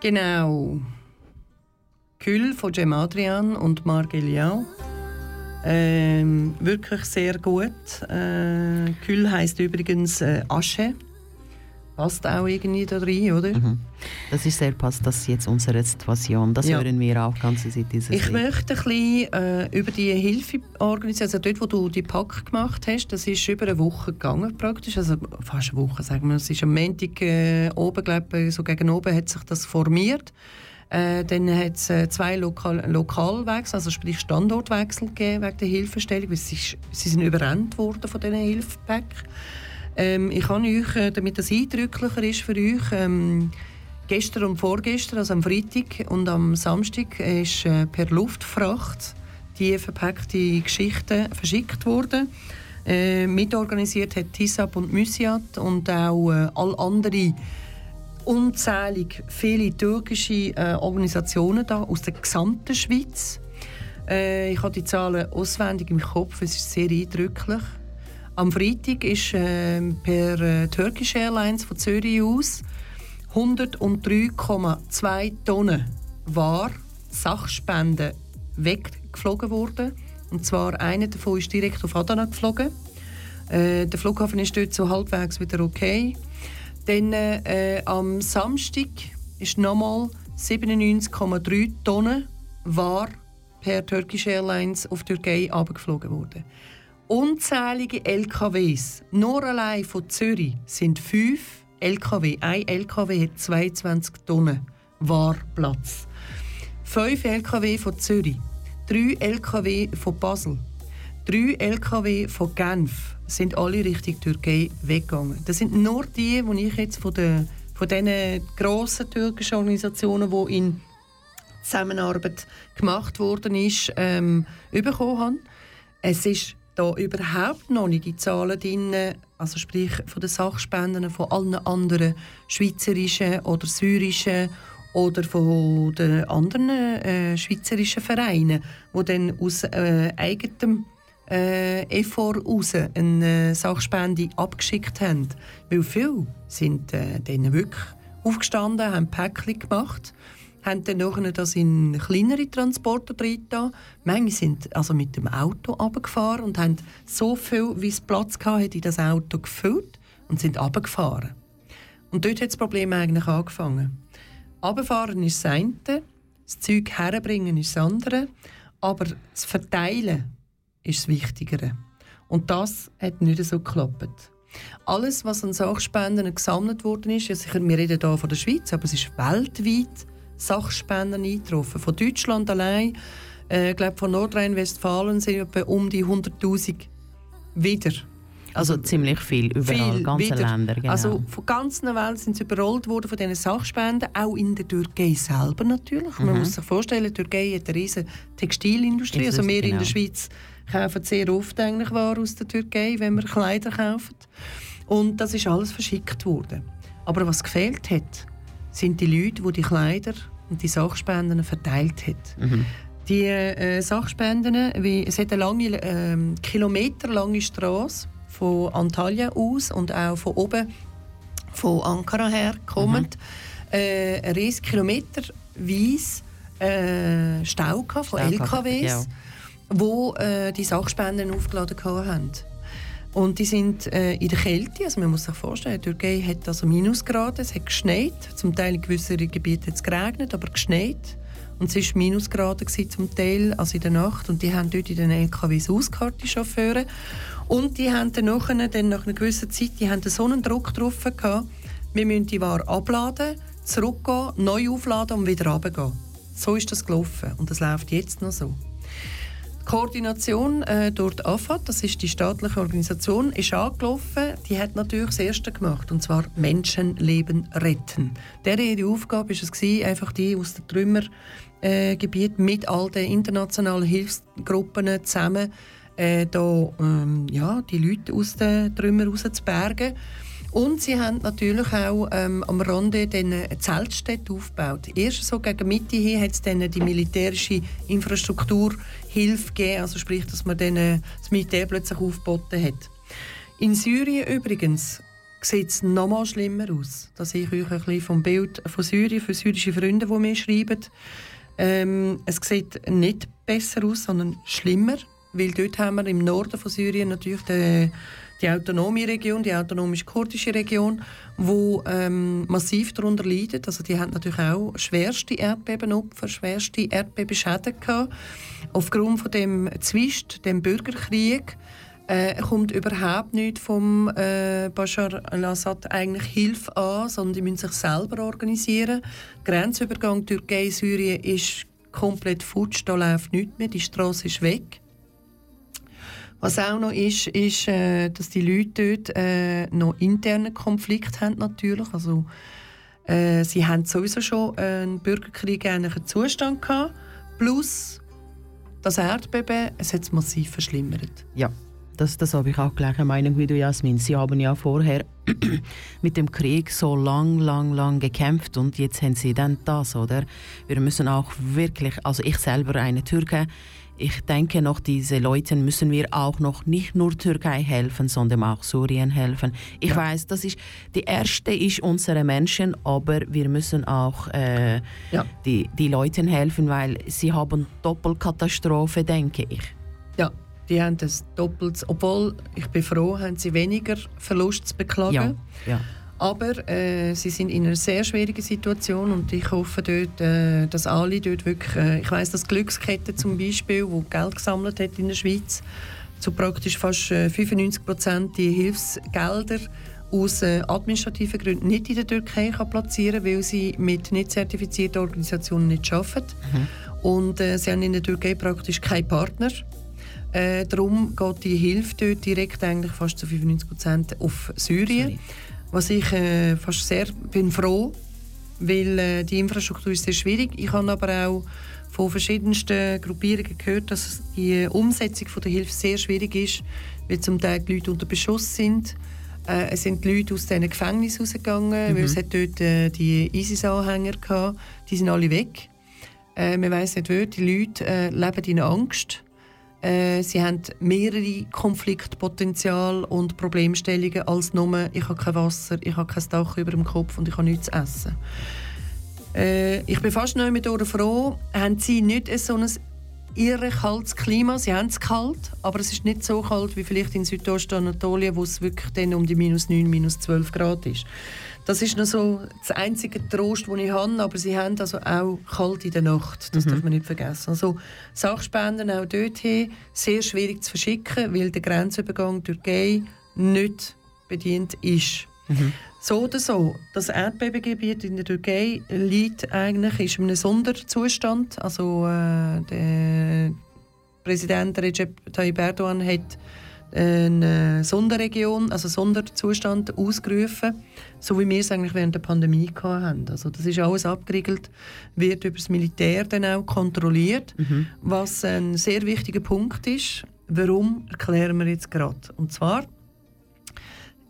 Genau. Kühl von Cem Adrian und Marc Eliao. Ähm, wirklich sehr gut. Äh, Kühl heisst übrigens äh, Asche. Passt auch irgendwie da rein, oder? Mhm. Das ist sehr passt, das ist jetzt unsere Situation. Das Ja. hören wir auch ganz seit dieses Ich Lied. möchte ein bisschen äh, über die Hilfeorganisation, also dort, wo du die Pack gemacht hast, das ist über eine Woche gegangen praktisch, also fast eine Woche, sagen wir. Es ist am Montag äh, oben, glaube so gegen oben hat sich das formiert. Äh, dann hat es äh, zwei Lokal Lokalwechsel, also sprich Standortwechsel gegeben wegen der Hilfestellung, weil sie, sie sind überrannt worden von diesen Hilfepack. Ähm, ich kann euch, äh, damit das eindrücklicher ist für euch, ähm, gestern und vorgestern, also am Freitag und am Samstag, ist äh, per Luftfracht die verpackte Geschichte verschickt worden. Äh, mitorganisiert hat TISAP und Mysiat und auch äh, alle anderen unzählig viele türkische äh, Organisationen da aus der gesamten Schweiz. Äh, ich habe die Zahlen auswendig im Kopf, es ist sehr eindrücklich. Am Freitag ist äh, per Turkish Airlines von Zürich aus 103,2 Tonnen War, Sachspenden weggeflogen worden. Und zwar einer davon ist direkt auf Adana geflogen. Äh, der Flughafen ist dort so halbwegs wieder okay. Dann äh, am Samstag ist nochmal 97,3 Tonnen War per Turkish Airlines auf Türkei abgeflogen worden. Unzählige LKWs, nur allein von Zürich, sind fünf LKW. Ein LKW hat 22 Tonnen Warplatz. Fünf LKW von Zürich, drei LKW von Basel, drei LKW von Genf sind alle Richtung Türkei weggegangen. Das sind nur die, die ich jetzt von, den, von diesen grossen türkischen Organisationen, die in Zusammenarbeit gemacht worden ist, ähm, bekommen habe. Es ist da überhaupt noch nicht die Zahlen drin, also sprich von den Sachspenden von allen anderen schweizerischen oder syrischen oder von den anderen äh, schweizerischen Vereinen, die dann aus äh, eigenem äh, Effort raus eine äh, Sachspende abgeschickt haben. Weil viele sind äh, dann wirklich aufgestanden, haben Päckchen gemacht, haben dann nachher das in kleinere Transporter drin getan. Manche sind also mit dem Auto runtergefahren und haben so viel, wie es Platz hatte, in das Auto gefüllt und sind runtergefahren. Und dort hat das Problem eigentlich angefangen. Runterfahren ist das eine, das Zeug herbringen ist das andere, aber das Verteilen ist das Wichtigere. Und das hat nicht so geklappt. Alles, was an Sachspenden gesammelt worden ist, ja sicher, wir reden hier von der Schweiz, aber es ist weltweit Sachspenden eingetroffen. Von Deutschland allein, äh, glaube von Nordrhein-Westfalen sind etwa um die 100'000 wieder. Also ziemlich viel, überall, Viel ganze wieder. Länder. Genau. Also von ganz der Welt sind sie überrollt worden von diesen Sachspenden, auch in der Türkei selber natürlich. Man muss sich vorstellen, die Türkei hat eine riesige Textilindustrie. Also wir in genau. der Schweiz kaufen sehr oft eigentlich Ware aus der Türkei, wenn wir Kleider kaufen. Und das ist alles verschickt worden. Aber was gefehlt hat, sind die Leute, die die Kleider und die Sachspenden verteilt haben. Die äh, Sachspenden, wie, es hat eine lange, ähm, kilometerlange Straße von Antalya aus und auch von oben, von Ankara her kommend, äh, ein riesiger kilometerweise äh, Stau von Stau LKWs, ja. wo äh, die Sachspenden aufgeladen haben. Und die sind äh, in der Kälte, also man muss sich vorstellen, die Türkei hat also Minusgrade, es hat geschneit, zum Teil in gewissen Gebieten hat es geregnet, aber geschneit. Und es war Minusgrade zum Teil, also in der Nacht. Und die haben dort in den LKWs ausgeharrt, die Chauffeure. Und die haben dann, nachher, dann nach einer gewissen Zeit die haben so einen Druck drauf gehabt, wir müssen die Ware abladen, zurückgehen, neu aufladen und wieder runtergehen. So ist das gelaufen und das läuft jetzt noch so. Koordination äh, durch die AFAD, das ist die staatliche Organisation, ist angelaufen. Die hat natürlich das Erste gemacht, und zwar Menschenleben retten. Deren ihre Aufgabe war es, einfach die aus den Trümmergebiet mit all den internationalen Hilfsgruppen zusammen äh, da, ähm, ja, die Leute aus den Trümmern rauszubergen. Und sie haben natürlich auch ähm, am Rande eine Zeltstätte aufgebaut. Erst so gegen Mitte hin hat es dann die militärische Infrastrukturhilfe gegeben, also sprich, dass man dann äh, das Militär plötzlich aufgeboten hat. In Syrien übrigens sieht es noch mal schlimmer aus. Da sehe ich euch ein bisschen vom Bild von Syrien, von syrischen Freunden, die mir schreiben. Ähm, es sieht nicht besser aus, sondern schlimmer, weil dort haben wir im Norden von Syrien natürlich die, die autonome Region, die autonomisch-kurdische Region, wo ähm, massiv darunter leidet. Also die haben natürlich auch schwerste Erdbebenopfer, schwerste Erdbebenschäden gehabt. Aufgrund von dem Zwist, dem Bürgerkrieg, äh, kommt überhaupt nicht vom äh, Bashar al-Assad eigentlich Hilfe an, sondern die müssen sich selber organisieren. Grenzübergang Türkei-Syrien ist komplett futsch, da läuft nichts mehr, die Straße ist weg. Was auch noch ist, ist, äh, dass die Leute dort äh, noch internen Konflikt haben natürlich. Also, äh, sie haben sowieso schon einen Bürgerkrieg ähnlichen Zustand gehabt. Plus das Erdbeben, es hat es massiv verschlimmert. Ja, das, das habe ich auch gleiche Meinung wie du, Jasmin. Sie haben ja vorher mit dem Krieg so lang, lang, lang gekämpft und jetzt haben sie dann das, oder? Wir müssen auch wirklich, also ich selber eine Türke, ich denke noch, diese Leute müssen wir auch noch nicht nur Türkei helfen, sondern auch Syrien helfen. Ich ja. weiß, das ist die erste ist unsere Menschen, aber wir müssen auch äh, ja. die die Leuten helfen, weil sie haben Doppelkatastrophe, denke ich. Ja, die haben das doppelt, obwohl ich bin froh, haben sie weniger Verlust zu beklagen. Ja. ja. Aber äh, sie sind in einer sehr schwierigen Situation und ich hoffe dort, äh, dass alle dort wirklich, äh, ich weiß, dass Glückskette zum Beispiel, wo Geld gesammelt hat in der Schweiz, zu praktisch fast 95 äh, Prozent die Hilfsgelder aus äh, administrativen Gründen nicht in der Türkei kann platzieren weil sie mit nicht zertifizierten Organisationen nicht arbeiten. Mhm. Und äh, sie haben in der Türkei praktisch keinen Partner. Äh, darum geht die Hilfe dort direkt eigentlich fast zu 95 Prozent auf Syrien. Sorry. Was ich äh, fast sehr bin froh, weil äh, die Infrastruktur ist sehr schwierig. Ich habe aber auch von verschiedensten Gruppierungen gehört, dass die Umsetzung von der Hilfe sehr schwierig ist, weil zum Teil die Leute unter Beschuss sind. Äh, es sind Leute aus diesen Gefängnissen rausgegangen, mhm. weil es hat dort äh, die ISIS-Anhänger gehabt. Die sind alle weg. Äh, man weiß nicht, wo. Die Leute äh, leben in Angst. Äh, sie haben mehrere Konfliktpotenzial und Problemstellungen als nur «ich habe kein Wasser, ich habe kein Dach über dem Kopf und ich habe nichts zu essen». Äh, ich bin fast noch mit froh, haben sie nicht so ein irre kaltes Klima. Sie haben es kalt, aber es ist nicht so kalt wie vielleicht in Südostanatolien, wo es wirklich dann um die minus 9, minus 12 Grad ist. Das ist noch so das einzige Trost, den ich habe, aber sie haben also auch kalt in der Nacht, das mhm. darf man nicht vergessen. Also Sachspenden auch dorthin sehr schwierig zu verschicken, weil der Grenzübergang Türkei nicht bedient ist. Mhm. So oder so, das Erdbebengebiet in der Türkei liegt eigentlich ist in einem Sonderzustand. Also äh, der Präsident Recep Tayyip Erdogan hat eine Sonderregion, also Sonderzustand ausgerufen, so wie wir es eigentlich während der Pandemie hatten. Also das ist alles abgeriegelt, wird über das Militär dann auch kontrolliert, mhm. was ein sehr wichtiger Punkt ist. Warum erklären wir jetzt gerade? Und zwar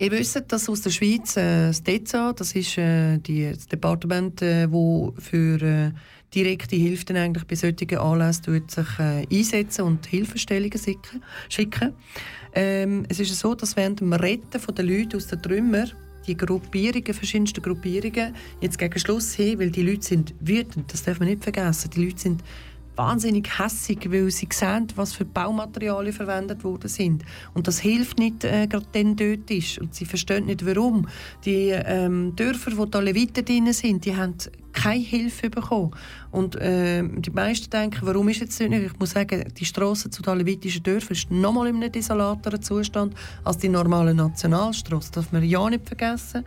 Ihr wisst, dass aus der Schweiz äh, das DEZA, das ist äh, die, das Departement, äh, wo für äh, direkte Hilfe dann eigentlich bei solchen Anlässen sich äh, einsetzen und Hilfestellungen schicken. Ähm, es ist so, dass während dem Retten der Leute aus den Trümmern die Gruppierungen, verschiedenste Gruppierungen, jetzt gegen Schluss hin, weil die Leute sind wütend, das darf man nicht vergessen, die Leute sind wahnsinnig hässig, weil sie sehen, was für Baumaterialien verwendet worden sind. Und das hilft nicht, äh, gerade dann dort ist. Und sie verstehen nicht, warum. Die ähm, Dörfer, wo die Leviten drin sind, die haben keine Hilfe bekommen. Und äh, die meisten denken, warum ist jetzt nicht? Ich muss sagen, die Straße zu den levitischen Dörfern ist nochmal in einem desolateren Zustand als die normale Nationalstraße. Das darf man ja nicht vergessen.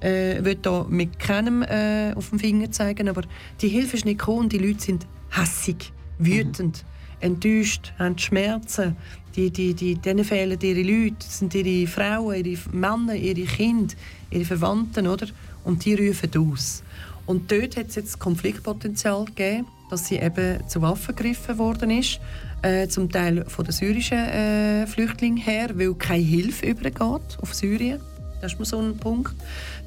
Äh, will da mit keinem äh, auf den Finger zeigen, aber die Hilfe ist nicht gekommen. Die Leute sind hässig, wütend, mhm. enttäuscht, haben Schmerzen. Die, die, die, denen fehlen ihre Leute, das sind ihre Frauen, ihre Männer, ihre Kinder, ihre Verwandten, oder? Und die rufen aus. Und dort hat es jetzt Konfliktpotenzial gegeben, dass sie eben zu Waffen gegriffen worden ist, äh, zum Teil von den syrischen äh, Flüchtlingen her, weil keine Hilfe übergeht auf Syrien. Das ist mal so ein Punkt.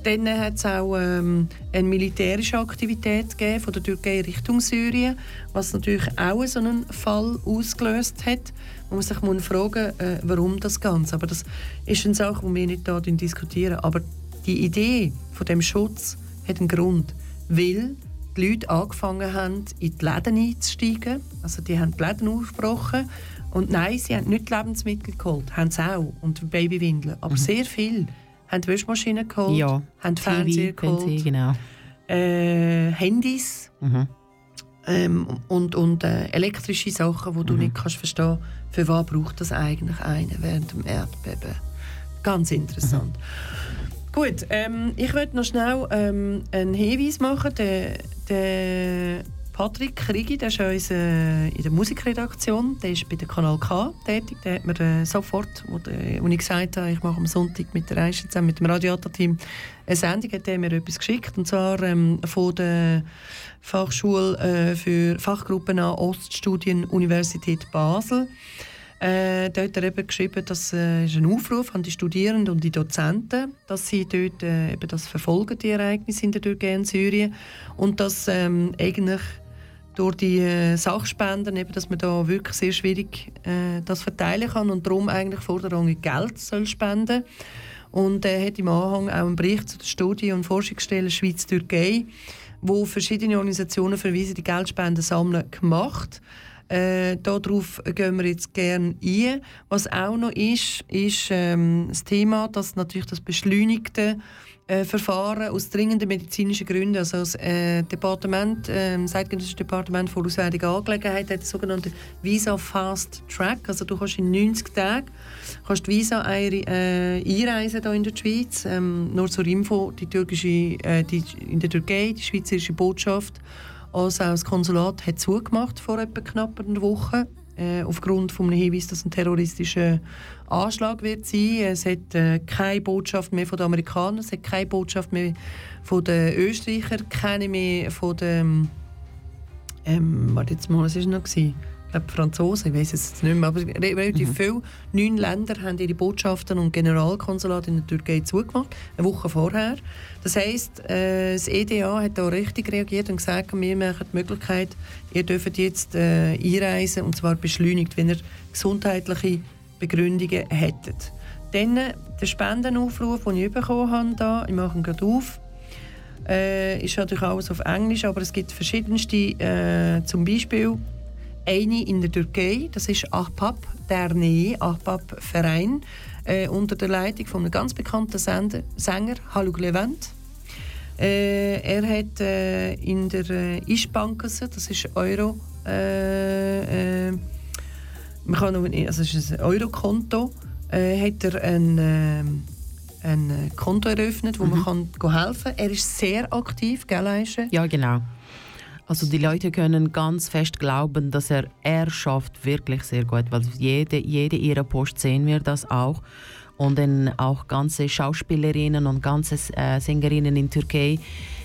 Dann hat es auch ähm, eine militärische Aktivität gegeben von der Türkei Richtung Syrien, was natürlich auch so einen Fall ausgelöst hat. Man muss sich mal fragen, äh, warum das Ganze. Aber das ist eine Sache, die wir nicht hier diskutieren. Aber die Idee von dem Schutz hat einen Grund, weil die Leute angefangen haben, in die Läden einzusteigen. Also die haben die Läden aufgebrochen. Und nein, sie haben nicht Lebensmittel geholt, haben sie auch, und Babywindeln. Aber mhm. sehr viel haben Wäschmaschinen geholt, ja, haben TV, Fernseher geholt, PC, genau. äh, Handys Mhm. ähm, und, und äh, elektrische Sachen, wo du nicht kannst verstehen, für was braucht das eigentlich einer während dem Erdbeben. Ganz interessant. Gut, ähm, ich möchte noch schnell ähm, einen Hinweis machen. Der, der Patrick Krigi, der ist ja uns, äh, in der Musikredaktion, der ist bei der Kanal K tätig. Der hat mir äh, sofort, wo, der, wo ich gesagt habe, ich mache am Sonntag mit der Reise zusammen mit dem Radiator-Team eine Sendung, hat er mir etwas geschickt. Und zwar ähm, von der Fachschule äh, für Fachgruppen an Oststudien Universität Basel. Äh, dort hat er eben geschrieben, dass äh, ist ein Aufruf an die Studierenden und die Dozenten, dass sie dort äh, eben das verfolgen, die Ereignisse in der Türkei und Syrien. Und dass ähm, eigentlich durch die äh, Sachspenden, eben, dass man da wirklich sehr schwierig äh, das verteilen kann und darum eigentlich vorderrangig Geld soll spenden und er hat im Anhang auch einen Bericht zu der Studie- und Forschungsstelle Schweiz-Türkei, wo verschiedene Organisationen verweisen, die Geldspenden sammeln, gemacht. Äh, darauf gehen wir jetzt gerne ein. Was auch noch ist, ist ähm, das Thema, dass natürlich das beschleunigte äh, Verfahren aus dringenden medizinischen Gründen, also das äh, Departement, äh, das Departement für Auswärtige Angelegenheiten hat das sogenannte Visa Fast Track, also du kannst in 90 Tagen kannst Visa ein, äh, einreisen hier in der Schweiz. Ähm, nur zur Info, die türkische, äh, die, in der Türkei, die schweizerische Botschaft, also auch das Konsulat hat zugemacht vor etwa knapp einer Woche äh, aufgrund von einem Hinweis, dass ein terroristischer Anschlag wird sein. Es hat äh, keine Botschaft mehr von den Amerikanern, es hat keine Botschaft mehr von den Österreichern, keine mehr von den ähm, warte jetzt mal, was war noch? Gewesen? Glaube, Franzosen, ich weiß es jetzt nicht mehr, aber re- relativ Mhm. viele, neun Länder haben ihre Botschaften und Generalkonsulate in der Türkei zugemacht, eine Woche vorher. Das heisst, äh, das EDA hat da richtig reagiert und gesagt, wir machen die Möglichkeit, ihr dürft jetzt äh, einreisen, und zwar beschleunigt, wenn ihr gesundheitliche Begründungen hättet. Dann äh, der Spendenaufruf, den ich bekommen habe, da, ich mache ihn gerade auf, äh, ist natürlich alles auf Englisch, aber es gibt verschiedenste, äh, zum Beispiel eine in der Türkei, das ist Ahbab Derneği, Ahbab Verein, äh, unter der Leitung von einem ganz bekannten Sender, Sänger Haluk Levent. Äh, er hat äh, in der äh, Ischbankası, das ist Euro, äh, äh, man kann noch, also es ist ein Eurokonto, äh, hat er ein, ähm, ein äh, Konto eröffnet, wo man kann helfen kann. Er ist sehr aktiv, gell, Aisha? Ja, genau. Also die Leute können ganz fest glauben, dass er er schafft wirklich sehr gut, weil jede, jede ihrer Post sehen wir das auch. Und dann auch ganze Schauspielerinnen und ganze äh, Sängerinnen in Türkei,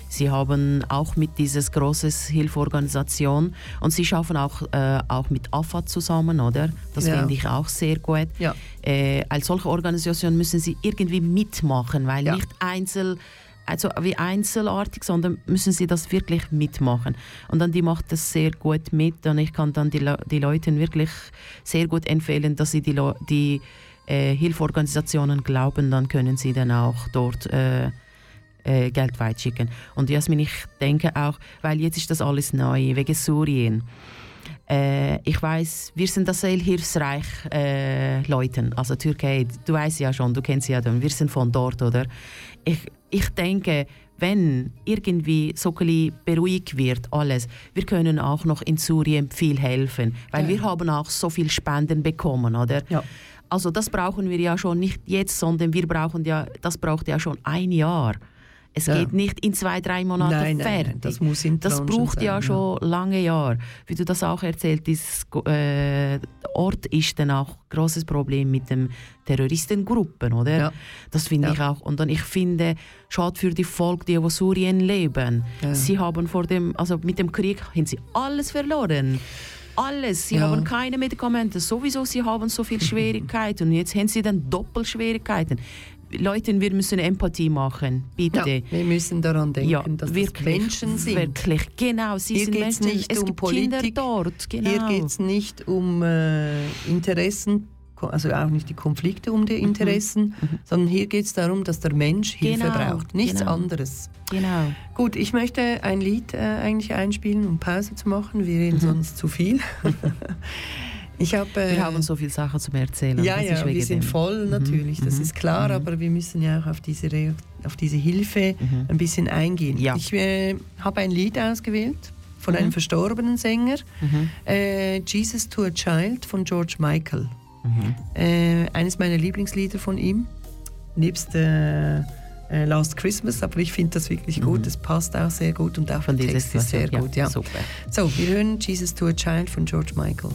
sie haben auch mit dieses großes Hilfeorganisation und sie schaffen auch, äh, auch mit AFA zusammen, oder? Das Ja. finde ich auch sehr gut. Ja. Äh, als solche Organisation müssen sie irgendwie mitmachen, weil Ja. nicht einzel also wie einzelartig, sondern müssen sie das wirklich mitmachen. Und dann die macht das sehr gut mit und ich kann dann die, Le die Leuten wirklich sehr gut empfehlen, dass sie die, Leu- die äh, Hilfeorganisationen glauben, dann können sie dann auch dort äh, äh, Geld weitschicken. Und Jasmin, ich denke auch, weil jetzt ist das alles neu, wegen Syrien. Äh, ich weiß, wir sind das sehr hilfsreich äh, Leuten, also Türkei. Du weißt ja schon, du kennst ja, dann, wir sind von dort, oder? Ich, ich denke, wenn irgendwie so beruhigt wird alles, wir können auch noch in Syrien viel helfen, weil wir haben auch so viel Spenden bekommen, oder? Ja. Also das brauchen wir ja schon nicht jetzt, sondern wir brauchen ja, das braucht ja schon ein Jahr. Es Ja. geht nicht in zwei, drei Monaten Nein, nein, fertig. nein, das muss in Das braucht sein, ja schon lange Jahre. Wie du das auch erzählt, dieses äh, Ort ist dann auch ein großes Problem mit den Terroristengruppen, oder? Ja. Das finde Ja. ich auch. Und dann ich finde, schade für die Volk, die in Syrien leben. Sie haben vor dem, also mit dem Krieg haben sie alles verloren. Alles. Sie Ja. haben keine Medikamente. Sowieso, sie haben so viel Schwierigkeiten. Und jetzt haben sie dann Doppelschwierigkeiten. Leute, wir müssen Empathie machen, bitte. Ja, wir müssen daran denken, Ja, dass wirklich, das Menschen sind. Wirklich, genau. Sie Hier sind Menschen. nicht es um gibt Politik, Kinder dort. Genau. Hier geht es nicht um äh, Interessen, also auch nicht die Konflikte um die Mhm. Interessen, sondern hier geht es darum, dass der Mensch Hilfe Genau, braucht, nichts genau. anderes. Genau. Gut, ich möchte ein Lied äh, eigentlich einspielen, um Pause zu machen. Wir reden sonst zu viel. ich habe. Äh, Mhm. Wir haben so viele Sachen zu erzählen. ja, das ja, wir sind dem. voll natürlich, das mhm, ist klar, aber wir müssen ja auch auf diese, Re auf diese Hilfe ein bisschen eingehen. Mhm. Ja. Ich äh, habe ein Lied ausgewählt von einem verstorbenen Sänger, Mhm. äh, Jesus to a Child von George Michael. Mhm. Äh, eines meiner Lieblingslieder von ihm, nebst äh, äh, Last Christmas, aber ich finde das wirklich gut, es passt auch sehr gut und auch Mhm. Von der Text ist sehr gut. Ja. Super. So, wir hören Jesus to a Child von George Michael.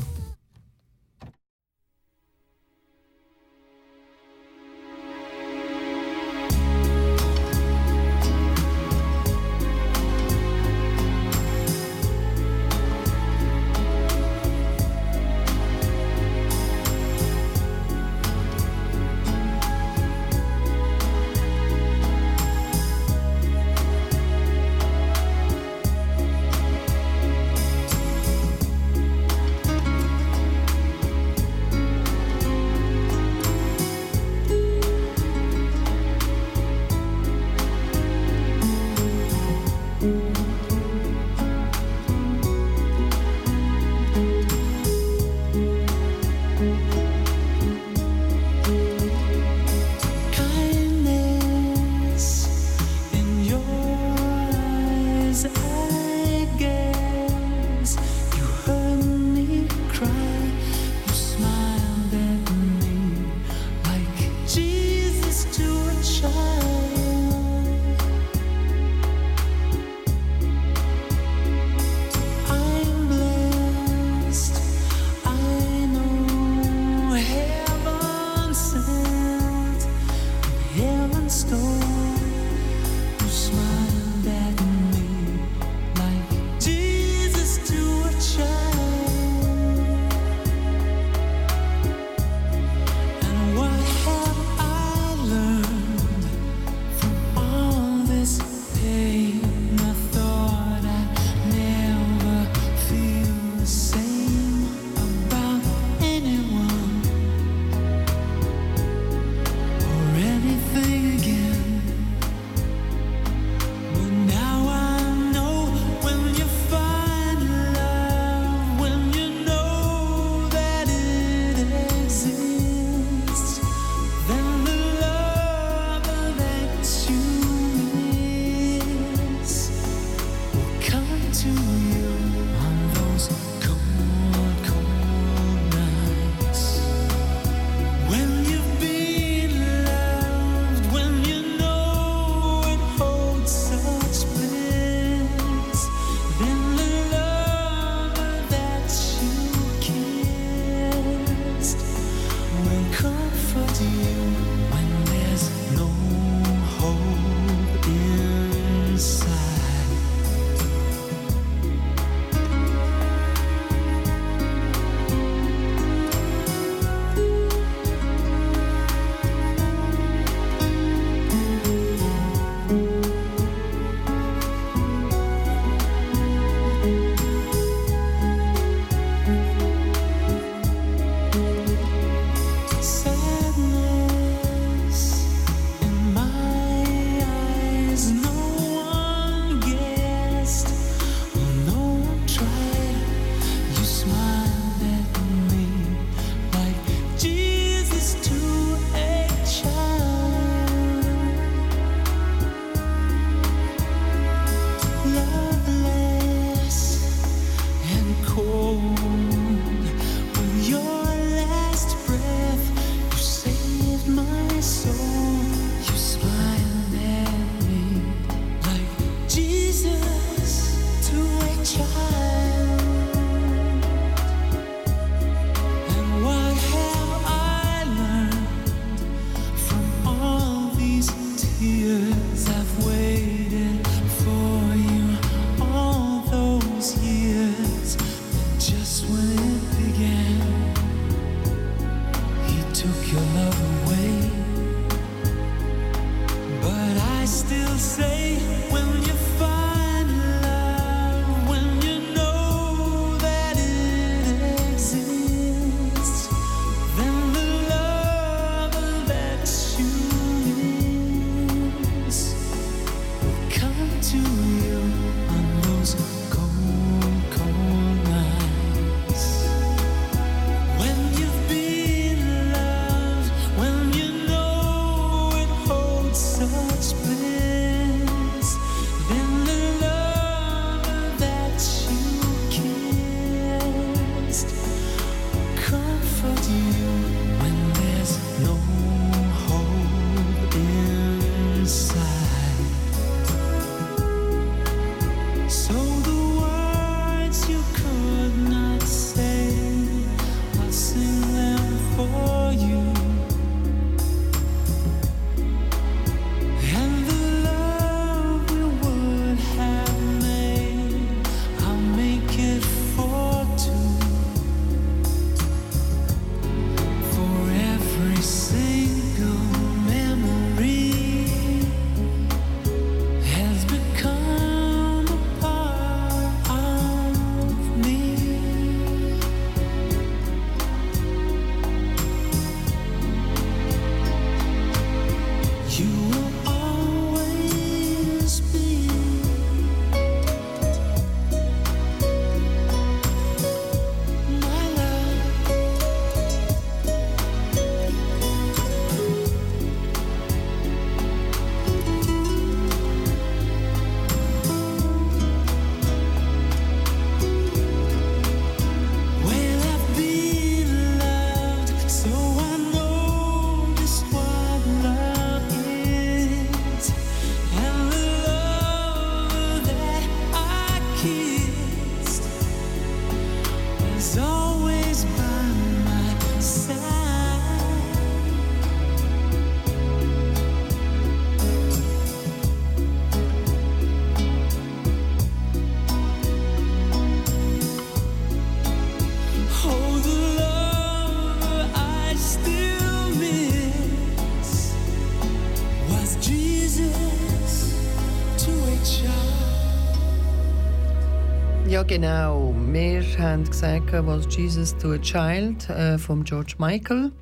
Genau. Wir haben gesagt, was Jesus to a Child äh, von George Michael.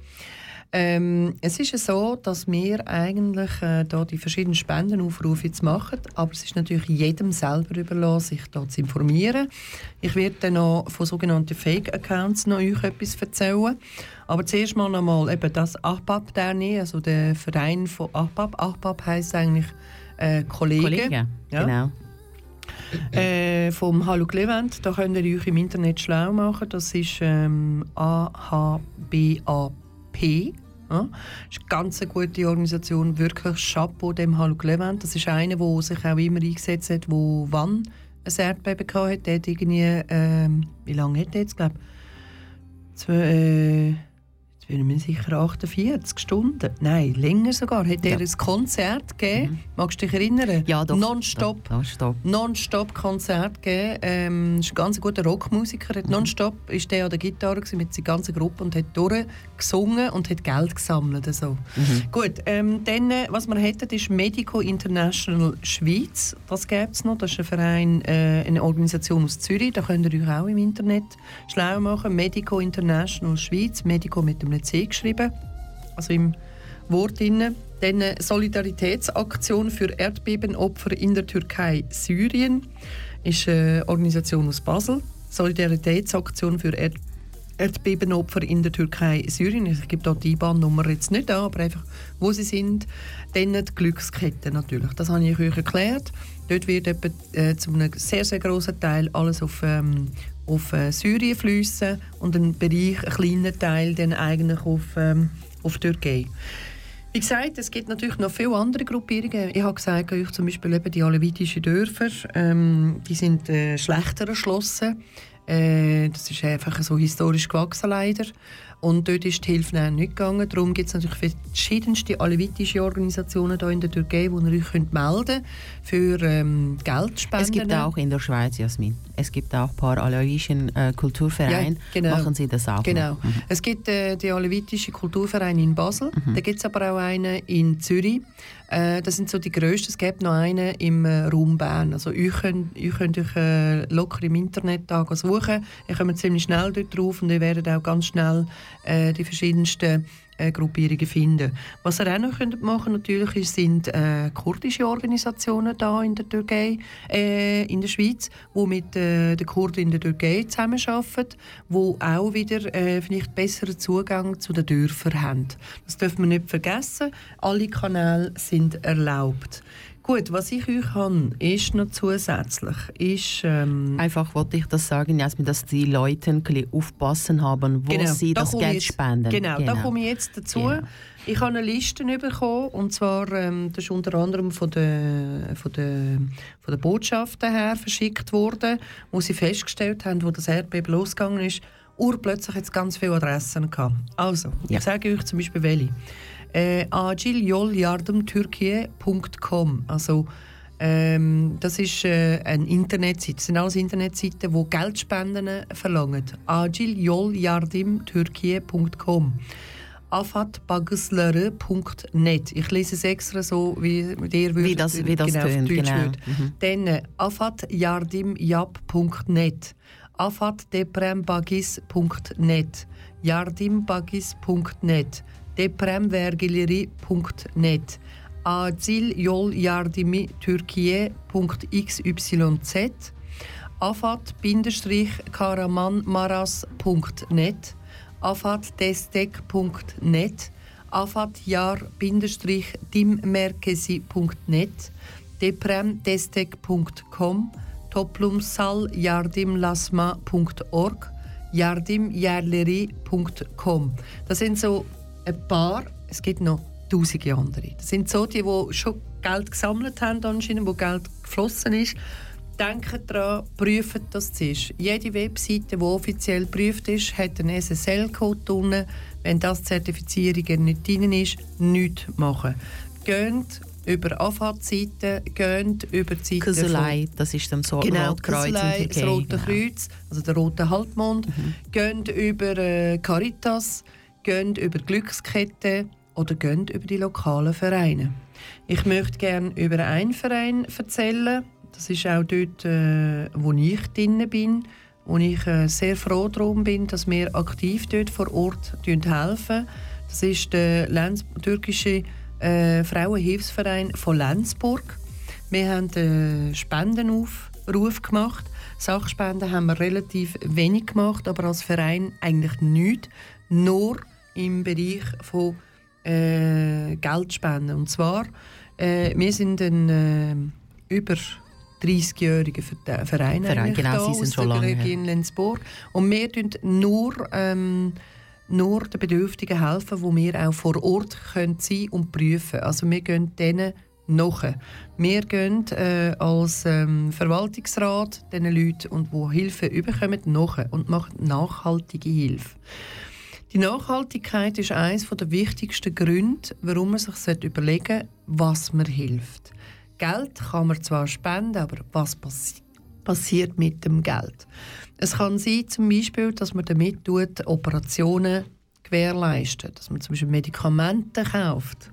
Ähm, es ist ja so, dass wir eigentlich äh, da die verschiedenen Spendenaufrufe jetzt machen, aber es ist natürlich jedem selber überlassen, sich da zu informieren. Ich werde dann noch von sogenannten Fake-Accounts noch euch etwas erzählen. Aber zuerst mal noch mal eben das AHBAP Dernier, also der Verein von AHBAP. AHBAP heisst eigentlich äh, Kollegen. Kollegen, Ja. genau. Äh, vom Hallo Clement, da könnt ihr euch im Internet schlau machen. Das ist ähm, AHBAP. Ja? Ist eine ganz gute Organisation, wirklich Chapeau dem Hallo Clement. Das ist einer, der sich auch immer eingesetzt hat, wo wann ein Erdbeben hatte. Der hat irgendwie, ähm, wie lange hat der jetzt, glaube ich, äh, jetzt bin ich mir sicher 48 Stunden, nein, länger sogar, hat er Ja. ein Konzert gegeben. Magst du dich erinnern? Ja, doch. Nonstop Nonstop. nonstop Konzert gegeben. Ähm, ist ein ganz guter Rockmusiker. Hat nonstop ist der an der Gitarre mit seiner ganzen Gruppe und hat durchgesungen und hat Geld gesammelt. Also. Gut, ähm, dann, äh, was wir hätten, ist Medico International Schweiz. Das gibt es noch. Das ist ein Verein, äh, eine Organisation aus Zürich. Da könnt ihr euch auch im Internet schlau machen. Medico International Schweiz. Medico mit einem C geschrieben. Also im Wort drin. Dann Solidaritätsaktion für Erdbebenopfer in der Türkei, Syrien. Ist eine Organisation aus Basel. Solidaritätsaktion für Erd Erdbebenopfer in der Türkei, Syrien. Ich gebe da die IBAN-Nummer jetzt nicht an, aber einfach, wo sie sind. Dann die Glückskette natürlich. Das habe ich euch erklärt. Dort wird etwa, äh, zu einem sehr, sehr grossen Teil alles auf, ähm, auf äh, Syrien fließen und ein Bereich, ein kleiner Teil, dann eigentlich auf, ähm, auf Türkei. Wie gesagt, es gibt natürlich noch viele andere Gruppierungen. Ich habe gesagt, euch zum Beispiel eben die alevitischen Dörfer, ähm, die sind äh, schlechter erschlossen. Äh, das ist einfach so historisch gewachsen leider. Und dort ist die Hilfe nicht gegangen. Darum gibt es natürlich verschiedenste alevitische Organisationen hier in der Türkei, wo ihr euch könnt melden für ähm, Geldspenden. Es gibt auch in der Schweiz, Jasmin, es gibt auch ein paar alawischen äh, Kulturvereine, Ja, genau. machen sie das auch Genau. Mhm. Es gibt äh, den Alevitische Kulturverein in Basel. Da gibt es aber auch einen in Zürich. Äh, das sind so die grössten. Es gibt noch einen im äh, Raum Bern. Also ihr könnt, ihr könnt euch äh, locker im Internet suchen. Ihr kommt ziemlich schnell dort drauf und ihr werdet auch ganz schnell äh, die verschiedensten äh, Gruppierungen finden. Was ihr auch noch könnt machen natürlich sind äh, kurdische Organisationen da in der Türkei, äh, in der Schweiz, wo mit äh, den Kurden in der Türkei zusammenarbeiten, wo auch wieder äh, vielleicht besseren Zugang zu den Dörfern haben. Das dürfen wir nicht vergessen. Alle Kanäle sind erlaubt. Gut, was ich euch habe, ist noch zusätzlich, ist ähm, Einfach wollte ich das sagen, Jasmin, dass die Leute ein bisschen aufpassen haben, wo sie da das Geld jetzt, spenden. Genau, da komme ich jetzt dazu. Genau. Ich habe eine Liste bekommen, und zwar, ähm, das ist unter anderem von der, von der, von der Botschaften her verschickt worden, wo sie festgestellt haben, wo das Erdbeben losgegangen ist, urplötzlich jetzt ganz viele Adressen gehabt. Also, Ja. ich sage euch zum Beispiel welche. Äh, acilyardımtürkiye.com Also ähm, das ist äh, eine Internetseite. Das sind alles Internetseiten, die Geldspenden verlangen. acilyardımtürkiye.com afatbagısları.net Ich lese es extra so, wie ihr würdet. Wie das- wie das genau, tönt, Deutsch genau. würde. Mhm. Dann äh, afatyardimyap.net afatdeprembagis.net yardimbagis.net depremvergileri.net acilyardimi.türkiye.xyz afat-karamanmaras.net afatdestek.net afatyar-dimmerkesi.net depremdestek.com toplumsalyardimlasma.org yardimyerleri.com Das sind so ein paar, es gibt noch tausende andere. Das sind so die, die schon Geld gesammelt haben, anscheinend, wo Geld geflossen ist. Denkt daran, prüft das zuerst. Jede Webseite, die offiziell geprüft ist, hat einen SSL-Code drin. Wenn das Zertifizierung nicht drin ist, nichts machen. Geht über AFAT-Seiten, geht über die Seiten von- Kuselei, das ist dann so Genau, Rotkreuz Türkei. das Rote genau. Kreuz, also der Rote Halbmond, gehen über äh, Caritas, gehen über Glückskette oder gehen über die lokalen Vereine. Ich möchte gerne über einen Verein erzählen. Das ist auch dort, äh, wo ich drin bin, wo ich äh, sehr froh darum bin, dass wir aktiv dort vor Ort helfen. Das ist der Lenz türkische äh, Frauenhilfsverein von Lenzburg. Wir haben einen Spendenaufruf gemacht. Sachspenden haben wir relativ wenig gemacht, aber als Verein eigentlich nichts. Nur im Bereich von äh, Geldspenden. Und zwar, äh, wir sind ein äh, über 30-jähriger Verte- Verein, Verein, eigentlich genau, da Sie sind aus schon der lange. Region Lenzburg. Und wir tun nur, ähm, nur den Bedürftigen helfen, wo wir auch vor Ort können sein und prüfen. Also wir gehen denen nach. Wir gehen äh, als ähm, Verwaltungsrat den Leuten, und die Hilfe überkommen, nach und machen nachhaltige Hilfe. Die Nachhaltigkeit ist eines der wichtigsten Gründe, warum man sich überlegen sollte, was man hilft. Geld kann man zwar spenden, aber was passi passiert mit dem Geld? Es kann sein, zum Beispiel, dass man damit tut, Operationen gewährleistet, dass man zum Beispiel Medikamente kauft,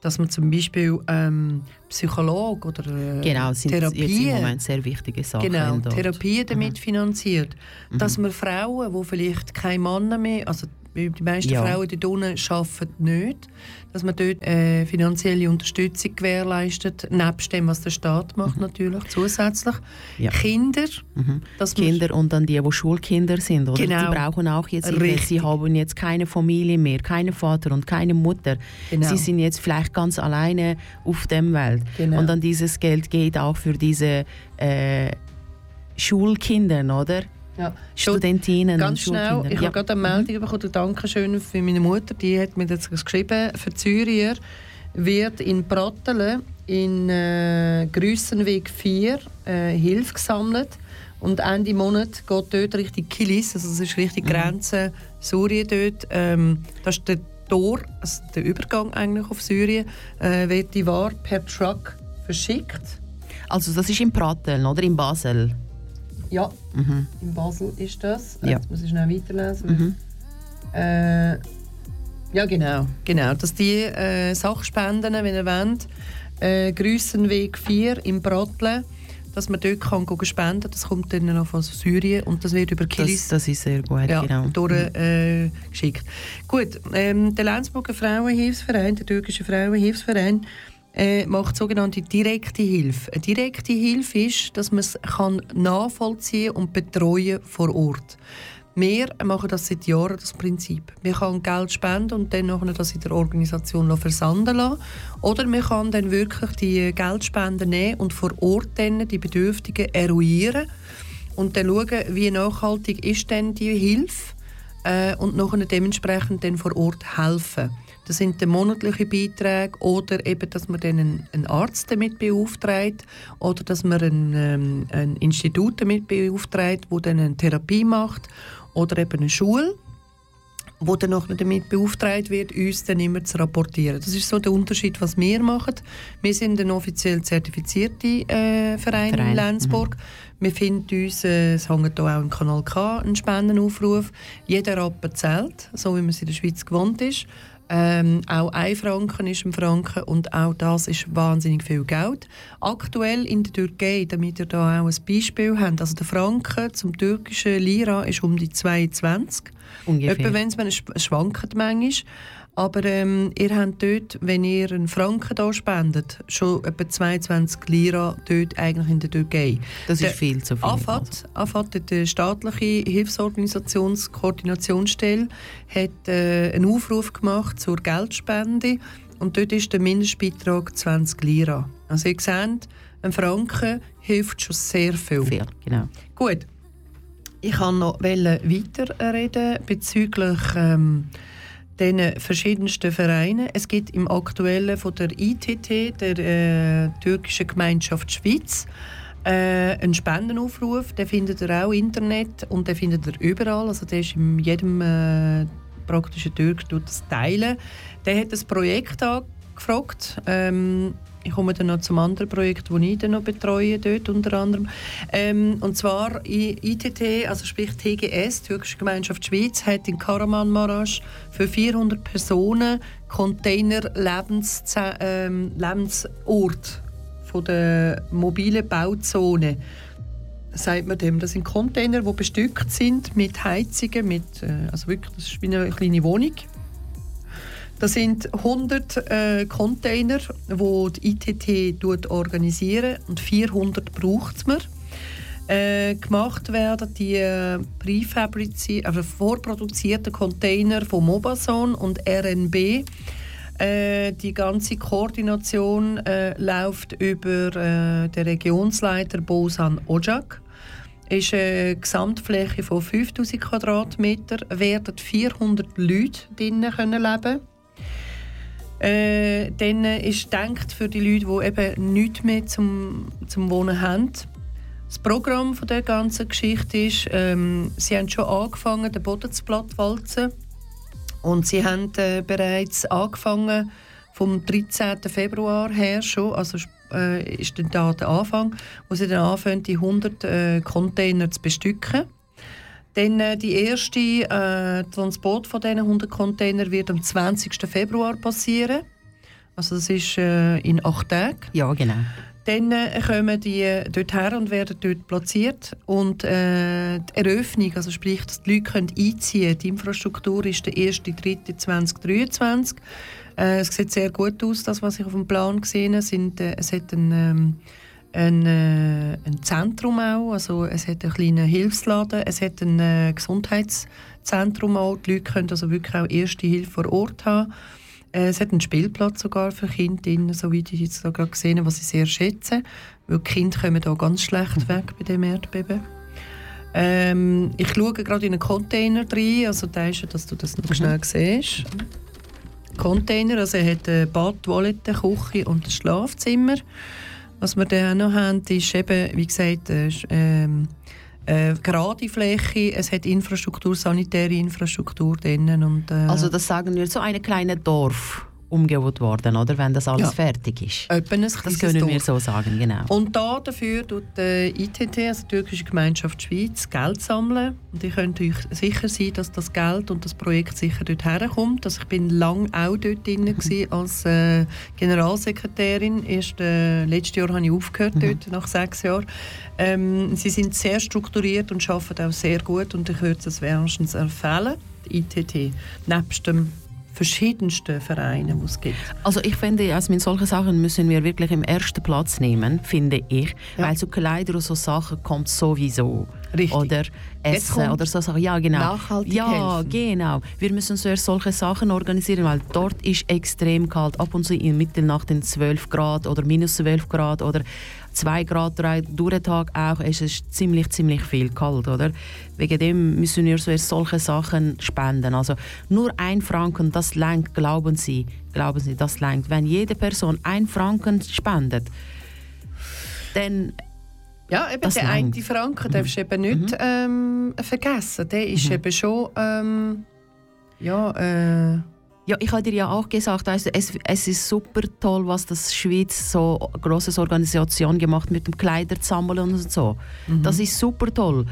dass man zum Beispiel ähm, Psycholog oder äh, Genau, sind jetzt im Moment sehr wichtige Sachen. Genau, dort. Therapien damit Mhm. finanziert. Dass man Frauen, die vielleicht keine Männer mehr, also die meisten Ja. Frauen dort unten arbeiten nicht, dass man dort äh, finanzielle Unterstützung gewährleistet, nebst dem, was der Staat macht natürlich, zusätzlich. Mhm. Ja. Kinder, man- Kinder und dann die, die Schulkinder sind, oder? Genau. Die brauchen auch jetzt. Sie haben jetzt keine Familie mehr, keinen Vater und keine Mutter. Genau. Sie sind jetzt vielleicht ganz alleine auf dem Welt. Genau. Und dann dieses Geld geht auch für diese äh, Schulkinder, oder? Ja. Studentinnen Ganz schnell, ich ja. habe gerade eine Meldung bekommen, ein Dankeschön für meine Mutter, die hat mir das geschrieben, für Zürcher wird in Prattelen in äh, Grüssenweg 4 äh, Hilfe gesammelt, Und Ende Monat geht dort Richtung Kilis, also das ist Richtung Grenze Syrien dort. Ähm, das ist der Tor, also der Übergang eigentlich auf Syrien, äh, wird die Ware per Truck verschickt. Also das ist in Pratteln oder in Basel? Ja, in Basel ist das. Ja. Jetzt muss ich schnell weiterlesen. Äh, ja, genau. genau. Dass die äh, Sachspenden, wenn ihr wollt, äh, Grüssenweg 4 im Brattle, dass man dort kann gehen spenden Das kommt dann noch von Syrien und das wird über Kilis Das, das ist sehr gut, ja, genau. durch, äh, geschickt. Gut, ähm, der Lenzburger Frauenhilfsverein, der türkische Frauenhilfsverein, äh, macht sogenannte direkte Hilfe. Eine direkte Hilfe ist, dass man es kann nachvollziehen und betreuen vor Ort. Wir machen das seit Jahren, das Prinzip. Wir können Geld spenden und dann nachher das in der Organisation versanden lassen. Oder man kann dann wirklich die Geldspenden nehmen und vor Ort dann die Bedürftigen eruieren und dann schauen, wie nachhaltig ist denn die Hilfe äh, und nachher dementsprechend dann vor Ort helfen. Das sind dann monatliche Beiträge oder eben, dass man dann einen, einen Arzt damit beauftragt oder dass man ein, ähm, ein Institut damit beauftragt, wo dann eine Therapie macht oder eben eine Schule wo dann noch damit beauftragt wird, uns dann immer zu rapportieren. Das ist so der Unterschied, was wir machen. Wir sind ein offiziell zertifizierter äh, Verein, Verein, in Lenzburg. Wir finden uns, äh, es hängt hier auch im Kanal K, einen Spendenaufruf. Jeder Rappen zählt, so wie man es in der Schweiz gewohnt ist. Ähm, auch ein Franken ist ein Franken und auch das ist wahnsinnig viel Geld. Aktuell in der Türkei, damit ihr da auch ein Beispiel habt, also der Franken zum türkischen Lira ist um die 22. Ungefähr. Etwa wenn es schwankt manchmal. Aber ähm, ihr habt dort, wenn ihr einen Franken da spendet, schon etwa 22 Lira dort eigentlich in der Türkei. Das Der ist viel zu viel. AFAT, AFAT die staatliche Hilfsorganisationskoordinationsstelle, hat äh, einen Aufruf gemacht zur Geldspende und dort ist der Mindestbeitrag 20 Lira. Also ihr seht, ein Franken hilft schon sehr viel. viel, genau. Gut. Ich kann noch weiterreden bezüglich ähm, den verschiedensten Vereinen. Es gibt im aktuellen von der ITT, der äh, türkischen Gemeinschaft Schweiz, äh, einen Spendenaufruf. Den findet ihr auch im Internet und den findet ihr überall. Also der ist in jedem äh, praktischen Türk tut das teilen. Der hat das Projekt angefragt. Ähm, ich komme dann noch zum anderen Projekt, das ich dann noch betreue, dort unter anderem. Ähm, und zwar ITT, also sprich TGS, Türkische Gemeinschaft Schweiz, hat in Karamanmaraş für 400 Personen Container Lebens ähm, Lebensort von der mobilen Bauzone sagt man dem. Das sind Container, die bestückt sind mit Heizungen, mit, äh, also wirklich, das ist wie eine kleine Wohnung. Das sind 100 äh, Container, die die ITT organisieren und 400 braucht es mir. Äh, gemacht werden die äh, präfabrizi- also vorproduzierten Container von Mobason und RNB. Äh, die ganze Koordination äh, läuft über äh, den Regionsleiter Bosan Ojak. Ist eine Gesamtfläche von 5000 Quadratmeter, werden 400 Leute drinnen können leben. Äh, dann ist gedacht für die Leute, die eben nichts mehr zum, zum Wohnen haben. Das Programm von der ganzen Geschichte ist, ähm, sie haben schon angefangen, den Boden zu plattwalzen. Und sie haben äh, bereits angefangen, vom 13. Februar her schon, also äh, ist dann da der Anfang, wo sie dann anfangen, die 100 äh, Container zu bestücken. Dann äh, die erste äh, Transport von diesen 100 Container wird am 20. Februar passieren. Also das ist äh, in acht Tagen. Ja, genau. Dann äh, kommen die äh, dort her und werden dort platziert. Und äh, die Eröffnung, also sprich, dass die Leute können einziehen die Infrastruktur ist der 1.3.2023. Äh, es sieht sehr gut aus, das, was ich auf dem Plan gesehen habe. Sind, äh, es hat ein, ähm, ein, äh, ein Zentrum auch, also es hat einen kleinen Hilfsladen, es hat ein äh, Gesundheitszentrum auch. Die Leute können also wirklich auch erste Hilfe vor Ort haben. Äh, Es hat einen Spielplatz sogar für Kinder so wie ich jetzt da gerade gesehen habe, was ich sehr schätze. Weil die Kinder kommen da ganz schlecht weg bei dem Erdbeben. Ähm, ich schaue gerade in einen Container rein, also da ist dass du das noch schnell siehst. Container, also er hat Bad, Toilette, Küche und ein Schlafzimmer. Was wir dann noch haben, ist eben, wie gesagt, äh, ähm, äh, gerade Fläche, es hat Infrastruktur, sanitäre Infrastruktur drinnen und äh, Also das sagen wir, so ein kleines Dorf umgebaut worden, oder? Wenn das alles Ja. fertig ist. ein Das können wir so sagen, genau. Und da dafür tut die ITT, also die Türkische Gemeinschaft Schweiz, Geld sammeln. Und ihr könnt euch sicher sein, dass das Geld und das Projekt sicher dort herkommt. Also ich bin lange auch dort drin gewesen als äh, Generalsekretärin. Erst, äh, letztes Jahr habe ich aufgehört dort, nach sechs Jahren. Ähm, sie sind sehr strukturiert und arbeiten auch sehr gut und ich würde es wärmstens empfehlen, die ITT, nebst den verschiedensten Vereinen, die es gibt. Also ich finde, also mit solchen Sachen müssen wir wirklich im ersten Platz nehmen, finde ich. Ja. Weil so Kleider und so Sachen kommt sowieso. Richtig. Oder Essen oder so Sachen. Ja, genau. nachhaltig Ja, helfen. genau. Wir müssen zuerst solche Sachen organisieren, weil dort ist extrem kalt. Ab und zu in Mitternacht in 12 Grad oder minus 12 Grad oder 2 Grad, 3 durch den Tag auch. Es ist ziemlich, ziemlich viel kalt, oder? Wegen dem müssen wir zuerst solche Sachen spenden. Also nur ein Franken, das langt, glauben Sie. Glauben Sie, das langt. Wenn jede Person ein Franken spendet, dann Ja, eben Das der eine Franken darfst du eben nicht ähm, vergessen. Der ist eben schon ähm, ja, äh, Ja, ich habe dir ja auch gesagt, also es, es ist super toll, was das Schweiz so eine große Organisation gemacht mit dem Kleider sammeln und so. Das ist super toll.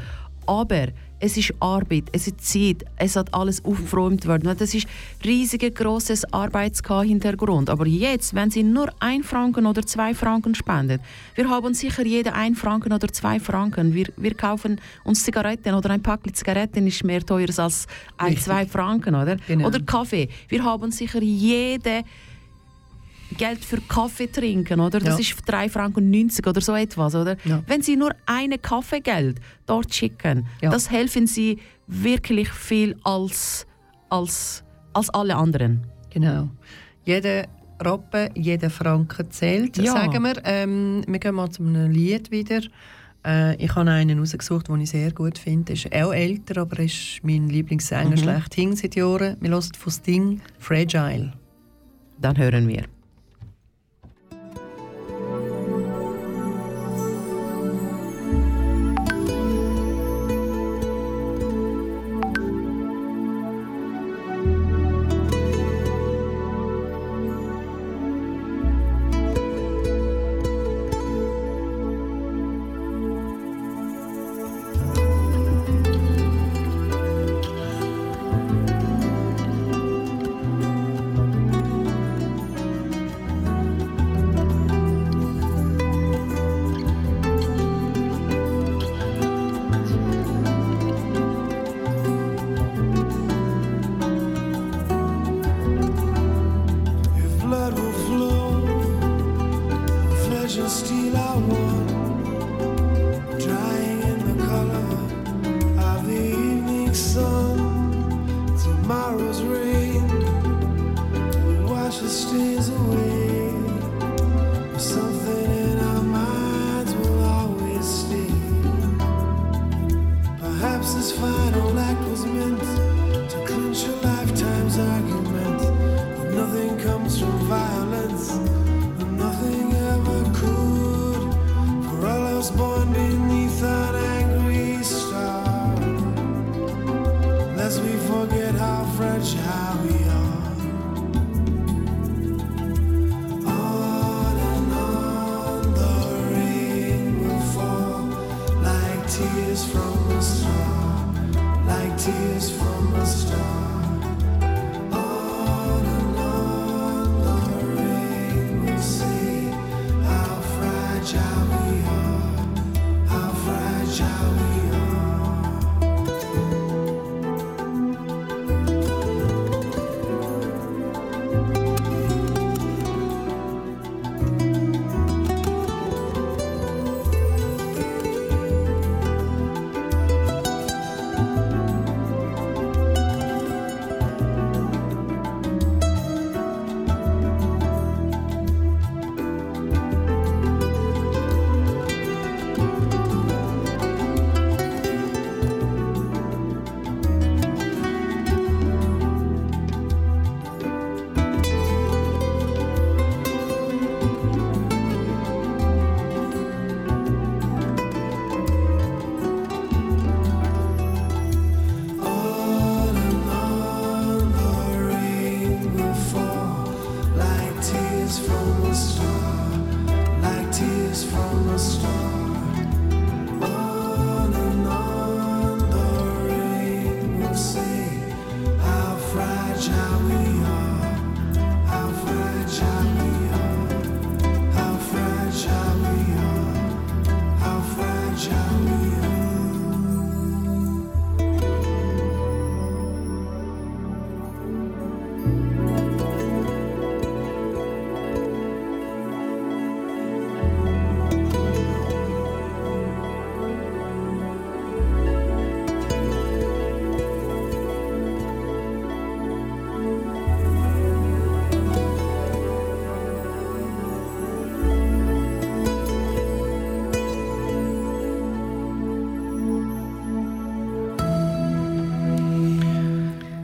Aber es ist Arbeit, es ist Zeit, es hat alles aufgeräumt worden. Das ist riesiger großes Arbeitshintergrund. Aber jetzt, wenn Sie nur ein Franken oder zwei Franken spenden, wir haben sicher jeder ein Franken oder zwei Franken. Wir, wir kaufen uns Zigaretten oder ein Pack Zigaretten ist mehr teuer als ein, Richtig. zwei Franken, oder? Genau. Oder Kaffee. Wir haben sicher jede Geld für Kaffee trinken, oder? Das Ja. ist 3 Franken 90 oder so etwas, oder? Ja. Wenn Sie nur eine Kaffeegeld dort schicken, Ja. das helfen Sie wirklich viel als, als, als alle anderen. genau. Jeder Rappen, jeder Franken zählt, sagen wir. Ähm, wir gehen mal zu einem Lied wieder. Äh, ich habe einen rausgesucht, den ich sehr gut finde. Ist auch älter, aber er ist mein Lieblingssänger schlechthin seit Jahren. Wir hören von Sting «Fragile». Dann hören wir.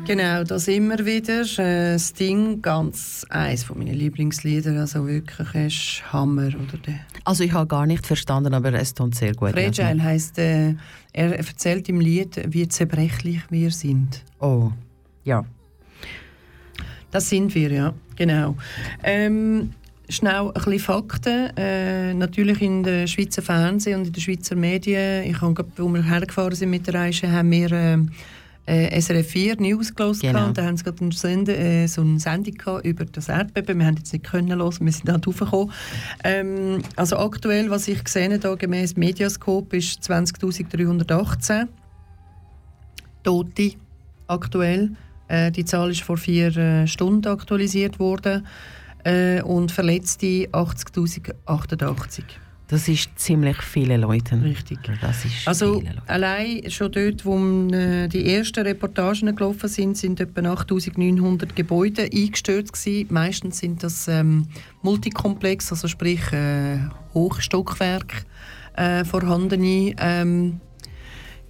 Genau, das immer wieder. Äh, Sting, ganz eins von meinen Lieblingslieder. Also wirklich ist Hammer. Oder der Also ich habe gar nicht verstanden, aber es tut sehr gut. Fragile heisst, äh, er erzählt im Lied, wie zerbrechlich wir sind. Oh, ja. Das sind wir, ja. Genau. Ähm, schnell ein bisschen Fakten. Äh, natürlich in der Schweizer Fernsehen und in den Schweizer Medien. Ich habe, wo wir hergefahren sind mit der Reise, haben wir ähm, äh, SRF 4 News gelesen. Genau. Und da haben sie gerade einen Sende, äh, so eine Sendung gehabt über das Erdbeben. Wir haben jetzt nicht können hören, wir sind halt raufgekommen. Ähm, also aktuell, was ich gesehen habe, da gemäß Mediascope, ist 20.318 Tote aktuell. Äh, die Zahl ist vor vier äh, Stunden aktualisiert worden. Äh, und Verletzte 80.088. Das ist ziemlich viele Leute. Richtig. Das ist Also Leute. allein schon dort, wo äh, die ersten Reportagen gelaufen sind, sind etwa 8'900 Gebäude eingestürzt gewesen. Meistens sind das ähm, Multikomplex, also sprich äh, Hochstockwerk äh, vorhandene ähm,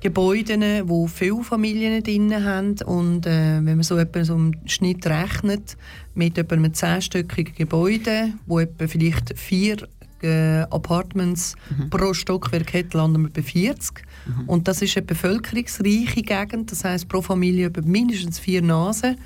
Gebäude, wo viele Familien drin haben und äh, wenn man so etwa so einen Schnitt rechnet mit etwa einem zehnstöckigen Gebäude, wo etwa vielleicht vier äh, Apartments pro Stockwerk hat, landen wir bei 40. Und das ist eine bevölkerungsreiche Gegend, das heißt pro Familie etwa mindestens vier Nasen.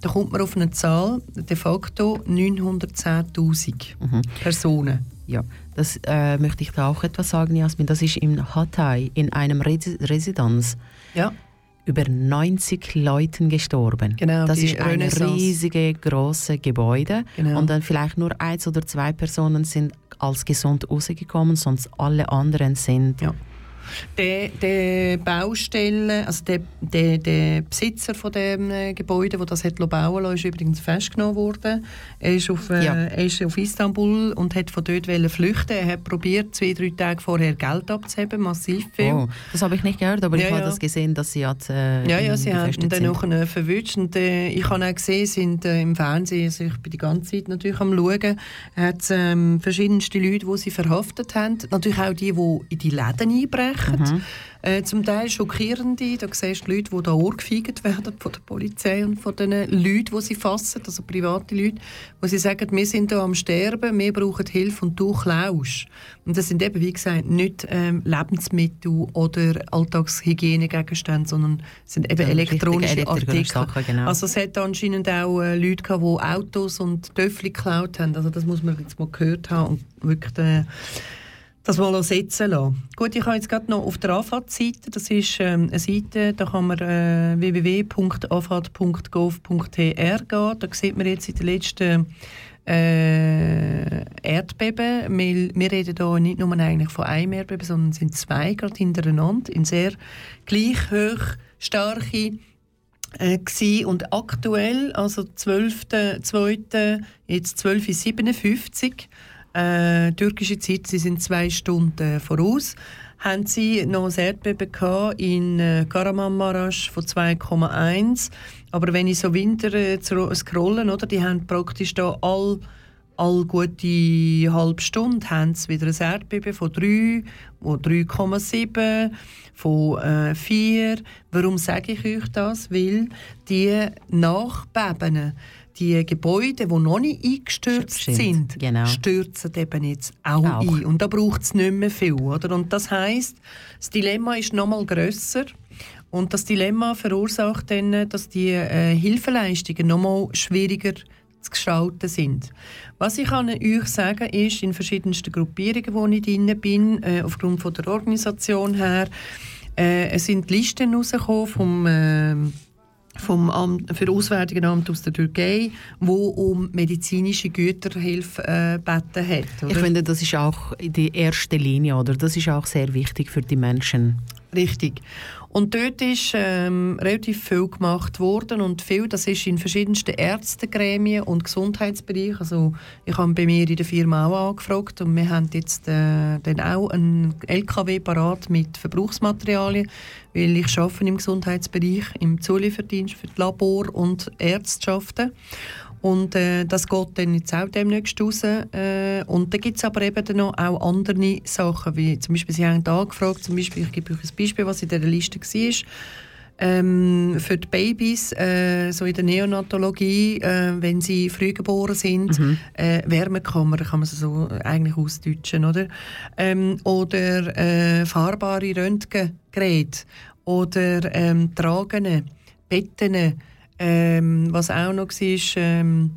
Da kommt man auf eine Zahl, de facto 910'000 Personen. Ja, das äh, möchte ich da auch etwas sagen, Jasmin. Das ist in Hatay, in einem Resi Residenz, Ja. Über 90 Leuten gestorben. Genau, das ist ein Renaissance. riesige, große Gebäude. Genau. Und dann vielleicht nur eins oder zwei Personen sind als gesund rausgekommen, sonst alle anderen sind... Ja. Der, der Baustelle, also der, der, der Besitzer von dem äh, Gebäude, wo das hat bauen lassen, ist übrigens festgenommen worden. Er ist auf, äh, Ja. er ist auf Istanbul und hat von dort flüchten. Er hat probiert, zwei drei Tage vorher Geld abzuheben, massiv viel. Oh, das habe ich nicht gehört, aber Ja, ich habe ja. das gesehen, dass sie hat, äh, Ja, ja, sie haben dann noch verwünscht. Und, äh, ich habe auch gesehen, sind äh, im Fernsehen, also ich bin die ganze Zeit natürlich am Schauen, hat es ähm, verschiedenste Leute, die sie verhaftet haben. Natürlich auch die, die in die Läden einbrechen. Mhm. Äh, zum Teil schockierende. Da siehst du Leute, die da ohrgefeigt werden von der Polizei und von den Leuten, die sie fassen, also private Leute, wo sie sagen, wir sind hier am Sterben, wir brauchen Hilfe und du klaust. Und das sind eben, wie gesagt, nicht ähm, Lebensmittel oder Alltagshygienegegenstände, sondern sind eben Ja, elektronische Artikel. Sachen, genau. Also es hat anscheinend auch äh, Leute gehabt, die Autos und Töffel geklaut haben. Also das muss man jetzt mal gehört haben und wirklich äh, das mal setzen lassen. Gut, ich habe jetzt gerade noch auf der AFAD-Seite, das ist ähm, eine Seite, da kann man äh, www.afad.gov.tr gehen. Da sieht man jetzt in den letzten äh, Erdbeben. Wir, wir reden hier nicht nur eigentlich von einem Erdbeben, sondern es sind zwei gerade hintereinander in sehr gleich hoch starke äh, und aktuell, also 12.2., jetzt 12.57 äh, türkische Zeit, sie sind zwei Stunden voraus, haben sie noch ein Erdbeben gehabt in äh, Kahramanmaraş von 2,1. Aber wenn ich so Winter äh, scrollen, oder, die haben praktisch da all all gute halbe Stunde haben sie wieder ein Erdbeben von 3, von 3,7, von äh, 4. Warum sage ich euch das? Weil die Nachbeben, die Gebäude, die noch nicht eingestürzt Stimmt, sind, genau. stürzen eben jetzt auch, Auch. ein. Und da braucht es nicht mehr viel. Oder? Und das heisst, das Dilemma ist noch mal grösser. Und das Dilemma verursacht dann, dass die äh, Hilfeleistungen noch mal schwieriger zu gestalten sind. Was ich kann euch sagen ist, in verschiedensten Gruppierungen, wo ich drin bin, äh, aufgrund von der Organisation her, äh, es sind Listen rausgekommen vom äh, vom Amt, für Auswärtige Amt aus der Türkei, wo um medizinische Güterhilfe äh, gebeten hat. Ich oder? finde, das ist auch die erste Linie, oder? Das ist auch sehr wichtig für die Menschen. Richtig. Und dort ist ähm, relativ viel gemacht worden und viel, das ist in verschiedensten Ärztegremien und Gesundheitsbereichen. Also ich habe bei mir in der Firma auch angefragt und wir haben jetzt äh, dann auch einen LKW parat mit Verbrauchsmaterialien, weil ich arbeite im Gesundheitsbereich, im Zulieferdienst für die Labor- und Ärztschaften. Und äh, das geht dann jetzt auch demnächst raus. Äh, und da gibt es aber eben dann noch auch andere Sachen, wie zum Beispiel, Sie haben da angefragt, zum Beispiel, ich gebe euch ein Beispiel, was in dieser Liste war. Ähm, für die Babys, äh, so in der Neonatologie, äh, wenn sie früh geboren sind, äh, Wärmekammer, kann man es so eigentlich ausdeutschen, oder? Ähm, oder äh, fahrbare Röntgengeräte oder ähm, tragende Betten, ähm, was auch noch war, ähm,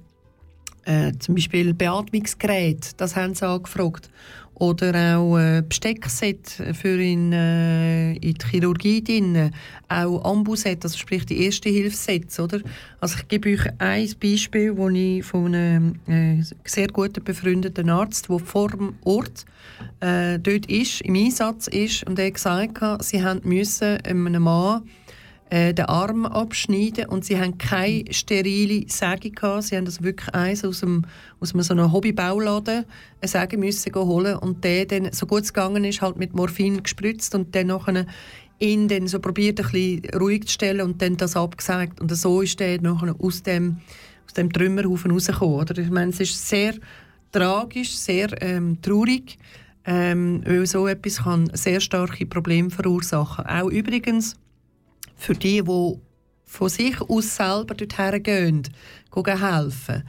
äh, zum Beispiel Beatmungsgerät, das haben sie angefragt. Oder auch äh, Besteckset für in, äh, in die Chirurgie drin. Auch Ambuset, also sprich die erste Hilfssets, oder? Also ich gebe euch ein Beispiel, wo ich von einem äh, sehr guten befreundeten Arzt, der vor dem Ort äh, dort ist, im Einsatz ist, und er gesagt hat, sie haben einem Mann äh, den Arm abschneiden und sie haben keine sterile Säge gehabt. Sie haben das wirklich eins aus, dem, aus einem so einem Hobbybauladen eine Säge müssen holen und der dann, so gut es gegangen ist, halt mit Morphin gespritzt und dann nachher ihn dann so probiert, ein bisschen ruhig zu stellen und dann das abgesagt. Und so ist der nachher aus dem, aus dem Trümmerhaufen rausgekommen. Oder? Ich meine, es ist sehr tragisch, sehr ähm, traurig, ähm, weil so etwas kann sehr starke Probleme verursachen. Auch übrigens für die, die von sich aus selber dorthin gehen, gehen helfen,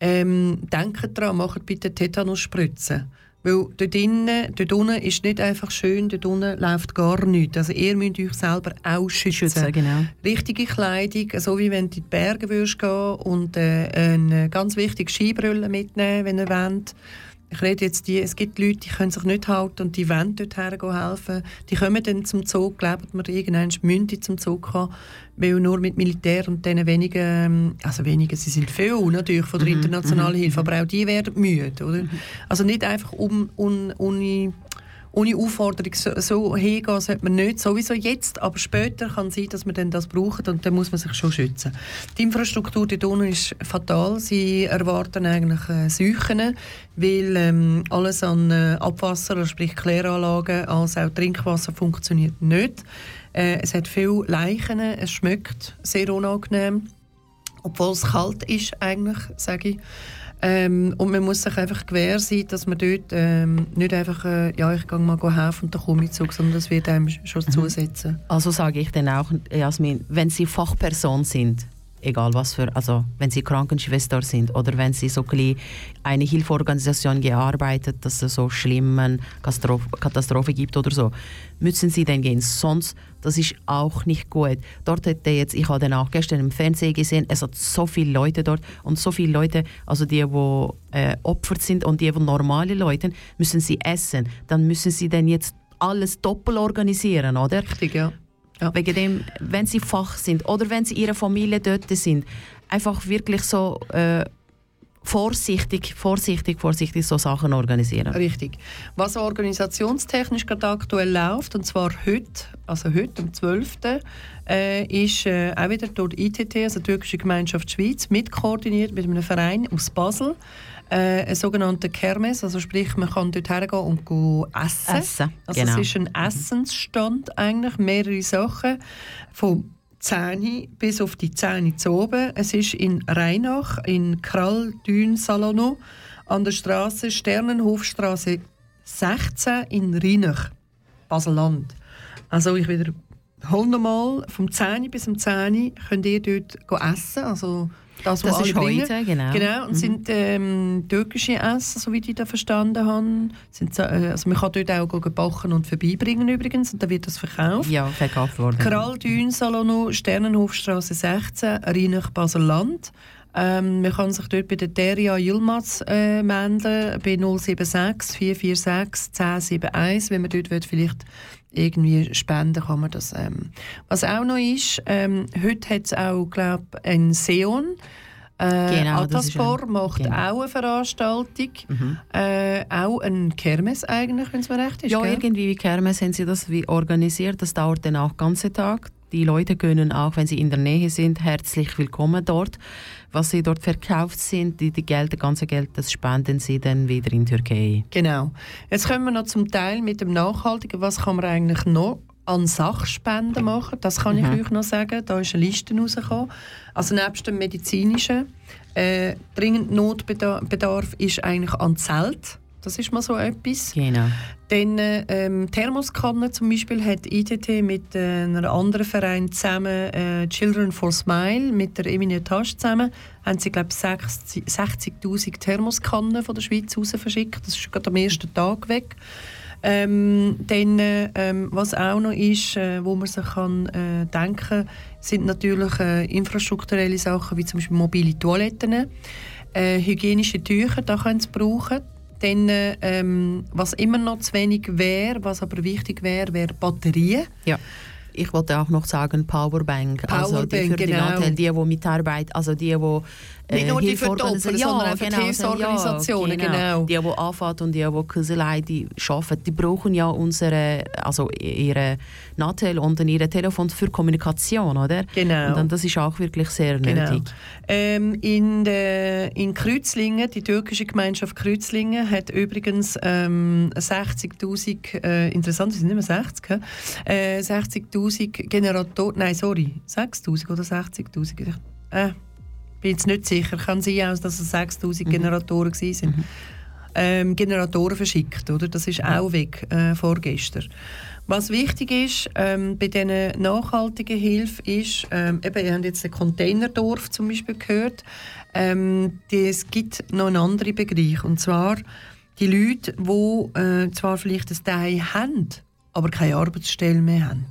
ähm, denkt daran, macht bitte Tetanusspritzen. Weil dort, innen, dort unten ist nicht einfach schön, dort unten läuft gar nichts. Also ihr müsst euch selber auch schützen. Schützen, genau. Richtige Kleidung, so wie wenn du in die Berge würdest gehen und äh, eine ganz wichtige Skibrille mitnehmen, wenn ihr wollt. Ich rede jetzt die, es gibt Leute, die können sich nicht halten und die wollen dort helfen. Die kommen dann zum Zug, glauben wir, irgendwann müssen zum Zug kommen, weil nur mit Militär und denen wenigen, ähm, also wenigen, sie sind viel natürlich von der internationalen Hilfe, aber auch die werden müde, oder? Also nicht einfach um, un, ohne ohne Aufforderung so, so hingehen sollte man nicht. Sowieso jetzt, aber später kann es sein, dass man dann das braucht und dann muss man sich schon schützen. Die Infrastruktur dort unten ist fatal. Sie erwarten eigentlich äh, Seuchen, weil ähm, alles an äh, Abwasser, also sprich Kläranlagen, als auch Trinkwasser funktioniert nicht. Äh, es hat viele Leichen, es schmeckt sehr unangenehm, obwohl es kalt ist eigentlich, sage ich. Ähm, und man muss sich einfach gewähr sein, dass man dort ähm, nicht einfach, äh, ja, ich gehe mal helfen und dann komme ich zurück, sondern das wird einem schon zusetzen. Also sage ich dann auch, Jasmin, wenn Sie Fachperson sind, egal was für, also wenn Sie Krankenschwester sind oder wenn Sie so ein eine Hilfeorganisation gearbeitet, dass es so schlimme Katastrophe, Katastrophe gibt oder so, müssen Sie dann gehen. Sonst, das ist auch nicht gut. Dort hätte jetzt, ich habe dann auch gestern im Fernsehen gesehen, es hat so viele Leute dort und so viele Leute, also die, die äh, Opfer sind und die, die normale Leute, müssen sie essen. Dann müssen sie dann jetzt alles doppelt organisieren, oder? Richtig, ja. Ja. Wegen dem, wenn sie Fach sind oder wenn sie ihre Familie dort sind, einfach wirklich so äh, vorsichtig, vorsichtig, vorsichtig so Sachen organisieren. Richtig. Was organisationstechnisch gerade aktuell läuft, und zwar heute, also heute, am 12., äh, ist äh, auch wieder durch ITT, also Türkische Gemeinschaft Schweiz, mitkoordiniert mit einem Verein aus Basel, äh, ein sogenannter Kermes, also sprich, man kann dort hergehen und go essen. Essen, Also genau. es ist ein Essensstand eigentlich, mehrere Sachen, vom Zähne bis auf die Zähne zu oben. Es ist in Rheinach, in Krall-Dün Salono, an der Straße Sternenhofstraße 16 in Rheinach, Baselland. Also ich wieder nochmal, vom Zähne bis zum Zähne könnt ihr dort essen, also das, Das ist bringen. heute, genau. Genau, und sind ähm, türkische Essen, so wie ich das verstanden habe. Sind, äh, also man kann dort auch backen und vorbeibringen übrigens, und dann wird das verkauft. Ja, verkauft worden. Krall Dün Salono, Sternenhofstraße 16, Rheinach Baselland. Ähm, man kann sich dort bei der Deria Yilmaz äh, melden, bei 076 446 1071, wenn man dort will, vielleicht irgendwie spenden kann man das. Ähm. Was auch noch ist, ähm, heute hat es auch, glaube ich, ein Seon. Äh, Genau, Ataspor ein- macht genau. auch eine Veranstaltung. Äh, auch ein Kermes eigentlich, wenn es mir recht ist. Ja, gell? irgendwie wie Kermes haben sie das wie organisiert. Das dauert dann auch den ganzen Tag. Die Leute können auch, wenn sie in der Nähe sind, herzlich willkommen dort. Was sie dort verkauft sind, die, die Geld, das ganze Geld, das spenden sie dann wieder in Türkei. Genau. Jetzt kommen wir noch zum Teil mit dem Nachhaltigen. Was kann man eigentlich noch an Sachspenden machen? Das kann ich euch noch sagen. Da ist eine Liste rausgekommen. Also nebst dem medizinischen. Äh, dringend Notbedarf ist eigentlich an Zelt Das ist mal so etwas. Genau. Dann ähm, Thermoskanne zum Beispiel hat ITT mit äh, einem anderen Verein zusammen, äh, Children for Smile, mit der Emilie Tasch zusammen, haben sie glaube ich 60'000 Thermoskannen von der Schweiz raus verschickt. Das ist gerade am ersten Tag weg. Ähm, dann, ähm, was auch noch ist, äh, wo man sich kann, äh, denken sind natürlich äh, infrastrukturelle Sachen, wie zum Beispiel mobile Toiletten, äh, hygienische Tücher, da können sie brauchen. Dann, ähm, was immer noch zu wenig wäre, was aber wichtig wäre, wäre Batterien. Ja. Ich wollte auch noch sagen Powerbank, also die Powerbank, für die genau. Nattel, die, die mitarbeiten, also die, die äh, Nicht nur die für die Opfer, sondern auch genau, Verkehrsorganisationen, ja, genau. Die, die Anfahrt und die, die Küselei, die arbeiten, die brauchen ja unsere, also ihre Nattel und ihre Telefon für Kommunikation, oder? Genau. Und dann, das ist auch wirklich sehr Genau. nötig. Ähm, in, der, in Kreuzlingen, die türkische Gemeinschaft Kreuzlingen, hat übrigens ähm, 60'000, äh, interessant, es sind nicht mehr 60, hä? äh, 60'000 Generatoren, nein, sorry, 6'000 oder 60'000, ich äh, bin jetzt nicht sicher, kann sein, auch, dass es 6'000 Generatoren gewesen sind. Ähm, Generatoren verschickt, oder? Das ist auch weg äh, vorgestern. Was wichtig ist ähm, bei diesen nachhaltigen Hilfe ist, ähm, eben, ihr habt jetzt den Containerdorf zum Beispiel gehört, ähm, die, es gibt noch einen anderen Bereich und zwar die Leute, die äh, zwar vielleicht ein Teil haben, aber keine Arbeitsstelle mehr haben.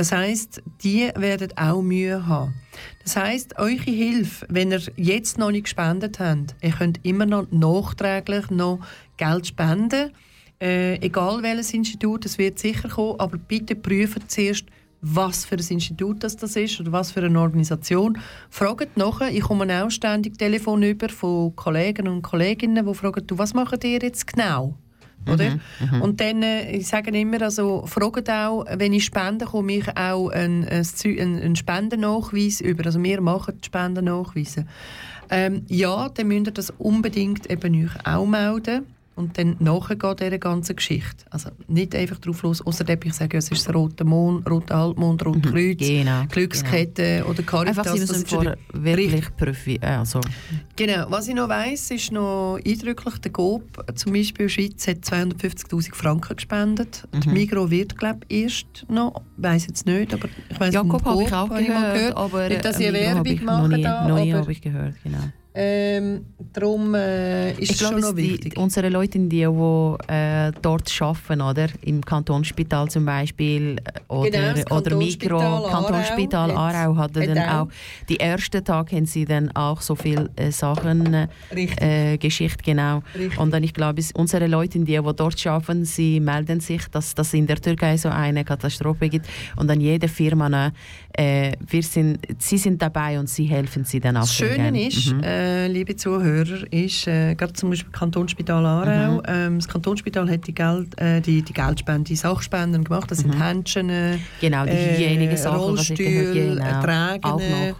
Das heißt, die werden auch Mühe haben. Das heißt, eure Hilfe, wenn ihr jetzt noch nicht gespendet habt, ihr könnt immer noch nachträglich noch Geld spenden. Äh, egal welches Institut, es wird sicher kommen, aber bitte prüft zuerst, was für ein Institut das, das ist oder was für eine Organisation. Fragt nachher, ich komme auch ständig Telefon über von Kollegen und Kolleginnen, die fragen, du, was macht ihr jetzt genau? Oder? Und dann, äh, ich sage immer, also, fragt auch, wenn ich spende, komme ich auch einen, ein einen Spendennachweis über. Also wir machen die Spendennachweise. Ähm, ja, dann müsst ihr das unbedingt eben euch auch melden und dann nachgehen dieser ganzen Geschichte. Also nicht einfach drauf los, außer ich sage, es ist das Rote Mond, Rote Halbmond, Rote Kreuz, genau, Glückskette oder Caritas. Einfach, sie das müssen ist schon vor die- wirklich Profi, äh, also, Genau, was ich noch weiss, ist noch eindrücklich, der GOP zum Beispiel Schweiz hat 250'000 Franken gespendet. Die Migro wird, glaube ich, erst noch, weiß jetzt nicht, aber ich weiss Jakob habe ich auch mal gehört, aber Nicht, dass äh, ich habe Werbung ich mache da, aber habe ich gehört, genau. Ähm, darum äh, ist Ich es schon glaube, noch es die, wichtig. unsere Leute, die, die äh, dort arbeiten, oder? im Kantonsspital zum Beispiel, äh, oder, Genau, oder Mikro, Kantonsspital Kantonsspital Aarau hat- dann auch. die ersten Tag haben sie dann auch so viele äh, Sachen, äh, Geschichte, genau. Richtig. Und dann, ich glaube, es- unsere Leute, die, die dort arbeiten, sie melden sich, dass das in der Türkei so eine Katastrophe gibt. Und dann jede Firma, äh, wir sind, sie sind dabei und sie helfen sie dann auch. Das Schöne ist, Mhm. äh, liebe Zuhörer, ist äh, gerade zum Beispiel Kantonsspital Aarau. Mhm. Ähm, das Kantonsspital hat die, Geld, äh, die, die Geldspende, die Sachspenden gemacht. Das sind Händchen, äh, Genau, die Sachen, was ich gehört Rollstühle, genau. Tragen Auch noch.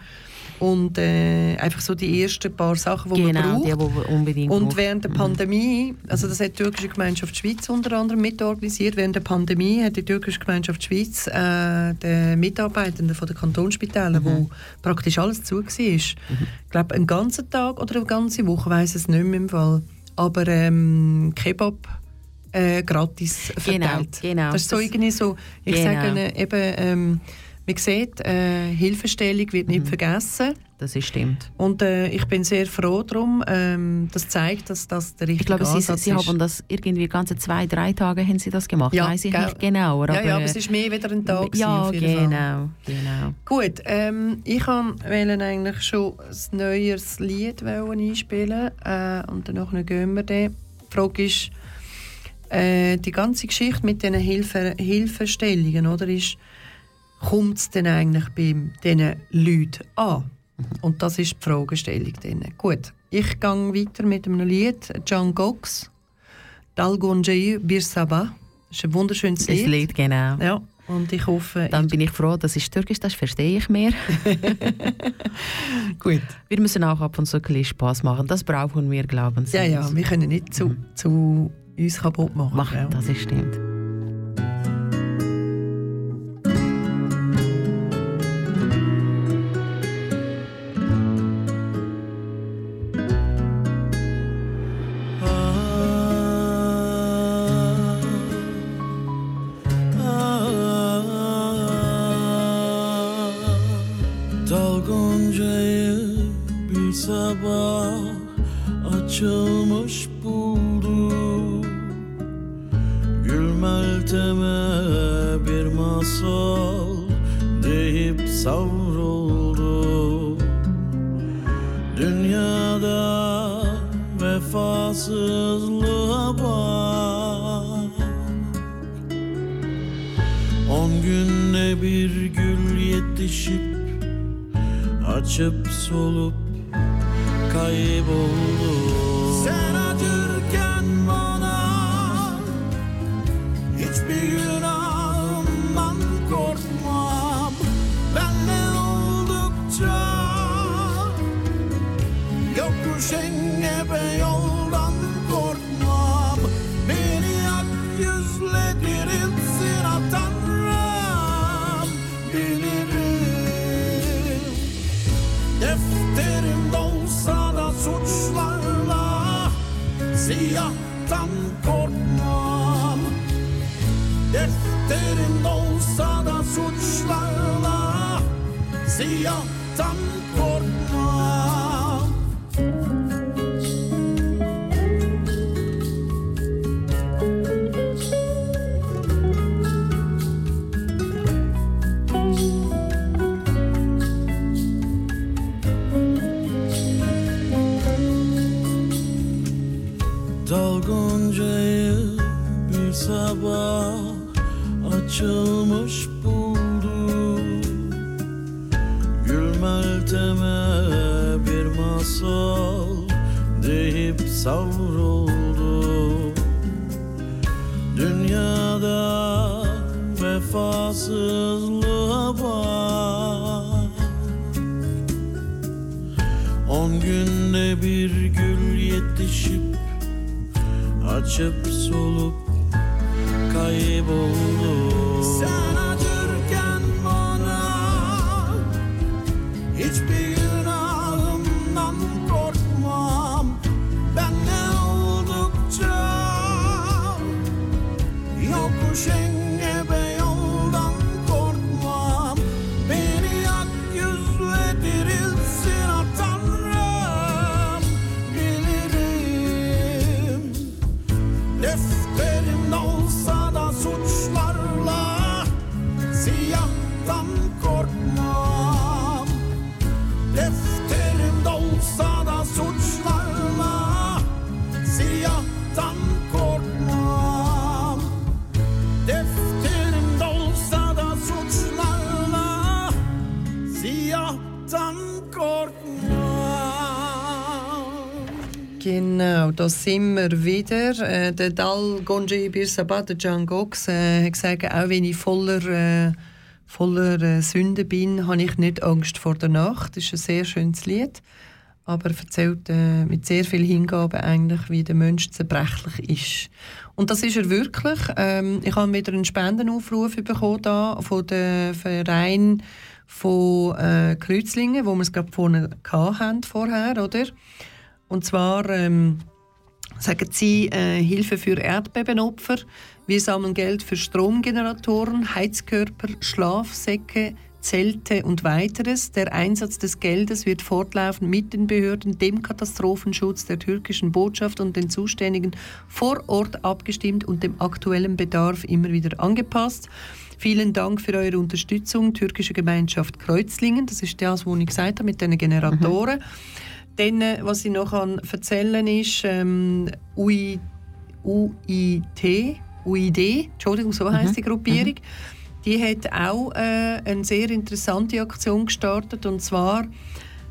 Und äh, einfach so die ersten paar Sachen, die Genau, man die, braucht. die wir unbedingt Und während der Pandemie, also das hat die türkische Gemeinschaft Schweiz unter anderem mitorganisiert, während der Pandemie hat die türkische Gemeinschaft Schweiz äh, den Mitarbeitenden von den Kantonsspitälern, wo praktisch alles zu war, ich glaube einen ganzen Tag oder eine ganze Woche, weiß es nicht mehr im Fall, aber ähm, Kebab äh, gratis Genau, verteilt. genau. Das ist so irgendwie so, ich Genau. sage eben, ähm, man sieht, äh, Hilfestellung wird Mhm. nicht vergessen. Das ist stimmt. Und äh, ich bin sehr froh darum. Ähm, das zeigt, dass das der richtige Ich glaube, sie, Ansatz sie ist. haben das irgendwie ganze zwei, drei Tage haben sie das gemacht. Ja, Weiß ich nicht genau. ja, ja, aber äh, es ist mehr wieder ein Tag Ja, genau, genau. Gut, ähm, ich wollte eigentlich schon ein neues Lied einspielen äh, und dann gehen wir dann. Die Frage ist, äh, die ganze Geschichte mit diesen Hilfe, Hilfestellungen, oder, ist, kommt es denn eigentlich bei diesen Leuten an? Und das ist die Fragestellung. Drin. Gut, ich gehe weiter mit einem Lied, John Gox, Dalgonjei Bir Sabah. Das ist ein wunderschönes Das Lied. Lied, genau. Ja, und ich hoffe, Dann bin ich froh, das ist Türkisch, das verstehe ich mehr. gut. Wir müssen auch ab und zu ein bisschen Spaß machen. Das brauchen wir, glauben Sie. Ja, ja, wir können nicht zu, zu uns kaputt machen. Machen, gell? das ist stimmt. Da sind wir wieder. Äh, der Dal Gonje Birsabat, der Can Gox, äh, hat gesagt, auch wenn ich voller, äh, voller äh, Sünde bin, habe ich nicht Angst vor der Nacht. Das ist ein sehr schönes Lied. Aber er erzählt äh, mit sehr viel Hingabe eigentlich, wie der Mensch zerbrechlich ist. Und das ist er wirklich. Ähm, ich habe wieder einen Spendenaufruf bekommen da von dem Verein von äh, Kreuzlingen, wo wir es gerade vorne hatten vorher, oder? Und zwar ähm, sagen sie äh, Hilfe für Erdbebenopfer. Wir sammeln Geld für Stromgeneratoren, Heizkörper, Schlafsäcke, Zelte und weiteres. Der Einsatz des Geldes wird fortlaufend mit den Behörden, dem Katastrophenschutz, der türkischen Botschaft und den Zuständigen vor Ort abgestimmt und dem aktuellen Bedarf immer wieder angepasst. Vielen Dank für eure Unterstützung, türkische Gemeinschaft Kreuzlingen. Das ist das, was ich gesagt habe mit den Generatoren. Dann, was ich noch kann erzählen ist, ähm, UI, UIT, UID, Entschuldigung, so heisst die Gruppierung, die hat auch äh, eine sehr interessante Aktion gestartet. Und zwar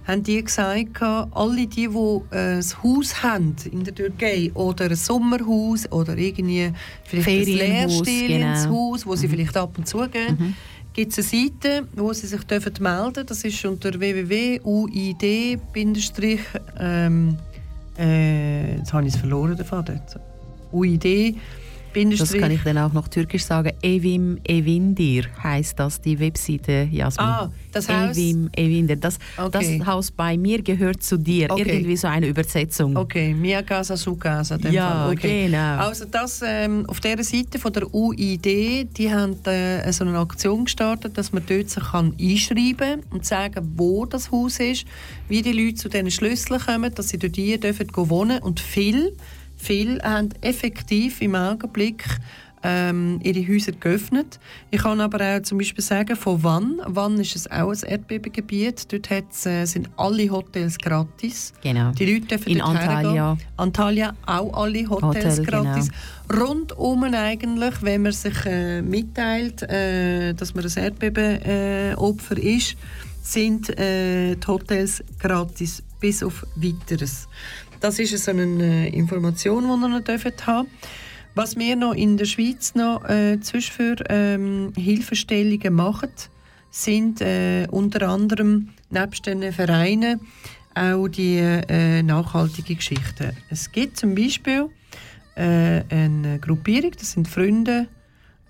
haben die gesagt, alle die, die äh, ein Haus haben in der Türkei oder ein Sommerhaus oder irgendwie vielleicht Ferienhaus, ein leerstehendes genau. Haus, wo sie vielleicht ab und zu gehen, gibt es eine Seite, wo sie sich melden dürfen. Das ist unter www.uid- ähm, äh, jetzt habe ich es verloren, den Faden. UID Das kann ich dann auch noch türkisch sagen. Evim Evindir heißt das, die Webseite, Jasmin. Ah, das Haus- Evim Evindir. Das, Okay. das Haus bei mir gehört zu dir. Okay. Irgendwie so eine Übersetzung. Okay, Mia Casa, Su Casa. Ja, Fall. okay. genau. Also das, ähm, auf dieser Seite von der UID, die haben äh, so eine Aktion gestartet, dass man dort sich kann einschreiben und sagen, wo das Haus ist, wie die Leute zu diesen Schlüsseln kommen, dass sie dort hier dürfen wohnen und viele, viele haben effektiv im Augenblick ähm, ihre Häuser geöffnet. Ich kann aber auch zum Beispiel sagen, von wann. Wann ist es auch ein Erdbebengebiet. Dort äh, sind alle Hotels gratis. Genau. Die Leute dürfen In Antalya. hergehen. Antalya auch alle Hotels Hotel, genau. gratis. Rundum eigentlich, wenn man sich äh, mitteilt, äh, dass man ein Erdbebenopfer äh, ist, sind äh, die Hotels gratis bis auf Weiteres. Das ist so eine Information, die ihr noch dürfen haben Was wir noch in der Schweiz noch äh, zwischenführ ähm, Hilfestellungen machen, sind äh, unter anderem nebst den Vereinen auch die äh, nachhaltige Geschichten. Es gibt zum Beispiel äh, eine Gruppierung, das sind Freunde,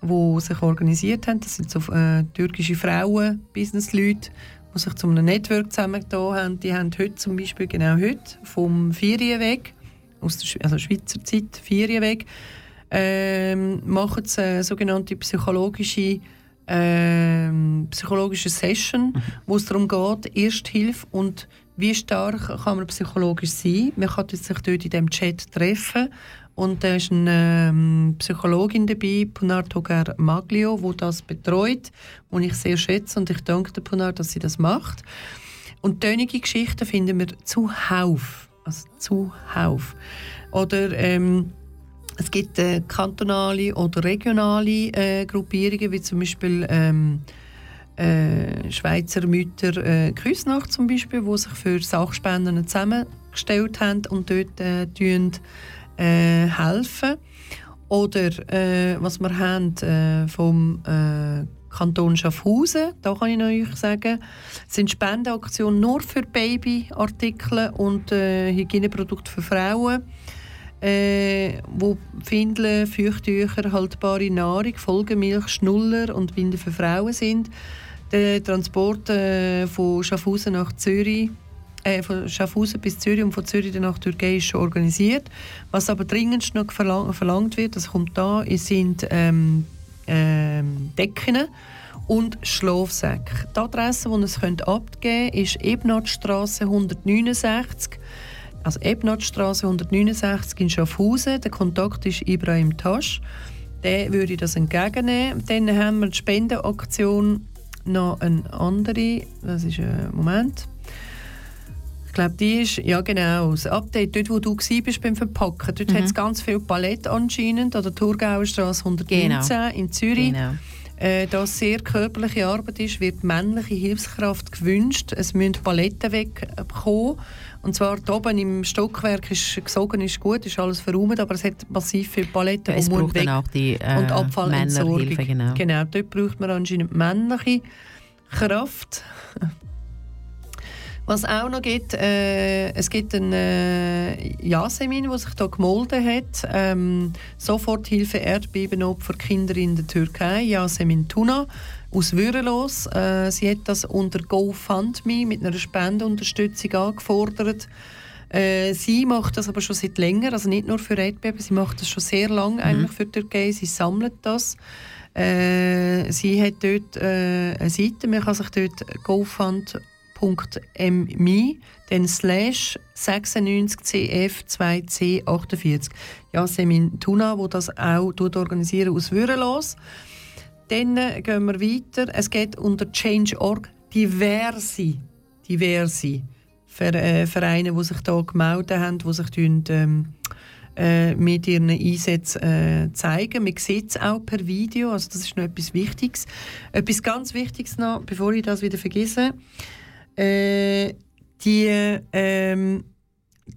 die sich organisiert haben. Das sind so äh, türkische Frauen, Businessleute, die sich zu einem Network zusammengetan haben. Die haben heute zum Beispiel, genau heute, vom Ferienweg, aus der Sch also Schweizer Zeit, Ferienweg, ähm, machen sie eine sogenannte psychologische ähm, psychologische Session, wo es darum geht, Ersthilfe und wie stark kann man psychologisch sein. Man kann sich dort in diesem Chat treffen und da ist eine ähm, Psychologin dabei, Punar Togar Maglio, die das betreut, die ich sehr schätze und ich danke der Punar, dass sie das macht. Und tönige Geschichten finden wir zuhauf. Also zuhauf. Oder ähm, es gibt äh, kantonale oder regionale äh, Gruppierungen, wie zum Beispiel ähm, äh, Schweizer Mütter äh, Küsnacht zum Beispiel, die sich für Sachspenden zusammengestellt haben und dort äh, äh, helfen. Oder äh, was wir haben äh, vom äh, Kanton Schaffhausen, da kann ich euch sagen, sind Spendenaktionen nur für Babyartikel und äh, Hygieneprodukte für Frauen äh, wo Windeln, Feuchttücher, haltbare Nahrung, Folgemilch, Schnuller und Windeln für Frauen sind. Der Transport von Schaffhausen nach Zürich, äh, von Schaffhausen bis Zürich und von Zürich dann nach Türkei ist schon organisiert. Was aber dringendst noch verlang verlangt wird, das kommt da, sind ähm, ähm, Decken und Schlafsäcke. Die Adresse, die ihr es könnt abgeben könnt, ist Ebnatstraße 169 also Ebnatstraße 169 in Schaffhausen. Der Kontakt ist Ibrahim Tasch. Der würde das entgegennehmen. Dann haben wir die Spendenaktion noch eine andere. Das ist ein Moment. Ich glaube, die ist, ja genau, das Update, dort wo du bist beim Verpacken, dort hat es ganz viel Palette anscheinend, an der Thurgauer Straße 119 in Zürich. Genau. Äh, da es sehr körperliche Arbeit ist, wird männliche Hilfskraft gewünscht. Es müssen Paletten wegkommen. Und zwar hier oben im Stockwerk ist gesogen, ist gut, ist alles verräumt, aber es hat massiv viele Paletten, Es die braucht weg dann auch die äh, und Abfallentsorgung. Männerhilfe, genau. genau, dort braucht man anscheinend männliche Kraft. Was auch noch gibt, äh, es gibt einen äh, Yasemin, der sich hier gemolden hat. Ähm, Soforthilfe Erdbebenopfer Kinder in der Türkei. Yasemin Tuna aus Würelos. Äh, sie hat das unter GoFundMe mit einer Spendenunterstützung angefordert. Äh, sie macht das aber schon seit länger, also nicht nur für Erdbeben, sie macht das schon sehr lange eigentlich für die Türkei. Sie sammelt das. Äh, sie hat dort äh, eine Seite, man kann sich dort GoFund www.mi, dann slash 96cf2c48. Ja, Semin Tuna, wo das auch organisieren aus Würelos. Dann äh, gehen wir weiter. Es geht unter Change.org diverse, diverse Ver äh, Vereine, die sich da gemeldet haben, die sich ähm, äh, mit ihren Einsätzen zeigen. Man sieht es auch per Video, also das ist noch etwas Wichtiges. Etwas ganz Wichtiges noch, bevor ich das wieder vergesse. Äh, die, ähm,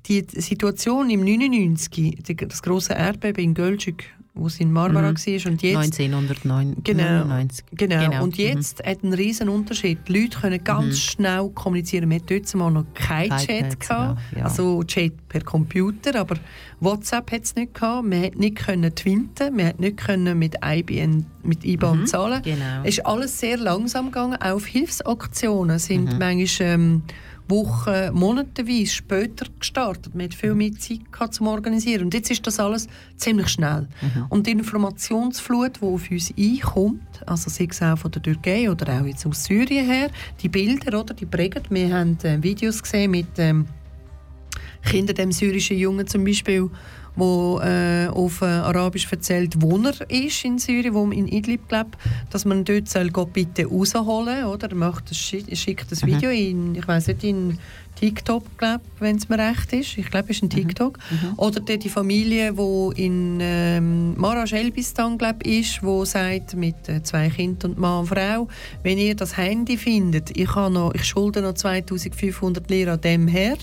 die Situation im 99, die, das große Erdbeben in Gölcük wo sie in Marmara Mhm. war. Und jetzt 1999. Genau. Genau. Und jetzt hat einen riesen Unterschied. Die Leute können ganz schnell kommunizieren. Wir hatten dort mal noch keinen Kein Chat. Chat, gehabt. ja. Also Chat per Computer, aber WhatsApp hat es nicht gehabt. Man hat nicht können twinten, man hat nicht können mit IBAN, mit IBAN zahlen. Genau. Es ist alles sehr langsam gegangen. Auch auf Hilfsaktionen sind Mhm. manchmal ähm, Wochen, monateweise später gestartet. Man hat viel mehr Zeit gehabt, zum Organisieren. Und jetzt ist das alles ziemlich schnell. Mhm. Und die Informationsflut, die auf uns einkommt, also sei es auch von der Türkei oder auch jetzt aus Syrien her, die Bilder, oder, die prägen. Wir haben äh, Videos gesehen mit ähm, Kindern, dem syrischen Jungen zum Beispiel, wo äh, auf äh, Arabisch erzählt, wo er ist in Syrien, wo in Idlib glaubt, dass man dort soll Gott bitte rausholen, oder? Er macht das, schi- schickt das Video in, ich weiß nicht, in TikTok, glaube wenn es mir recht ist. Ich glaube, es ist ein TikTok. Oder dort die Familie, wo in ähm, Maraş Elbistan glaub, ist, wo sagt mit äh, zwei Kindern und Mann und Frau, wenn ihr das Handy findet, ich, habe noch, ich schulde noch 2500 Lira dem her.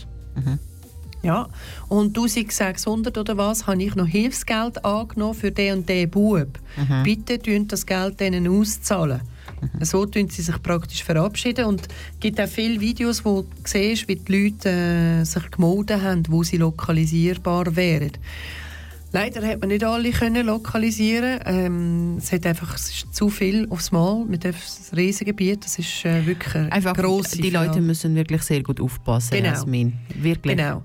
Ja, und 1600 oder was habe ich noch Hilfsgeld angenommen für den und den Bub. Bitte tun das Geld denen auszahlen. So tun sie sich praktisch verabschieden und es gibt auch viele Videos, wo du siehst, wie die Leute äh, sich gemeldet haben, wo sie lokalisierbar wären. Leider hat man nicht alle können lokalisieren. Ähm, es hat einfach es ist zu viel aufs Mal mit dem Riesengebiet. Das ist äh, wirklich eine Einfach, grosse die Leute müssen wirklich sehr gut aufpassen, Genau. Jasmin. Wirklich. Genau.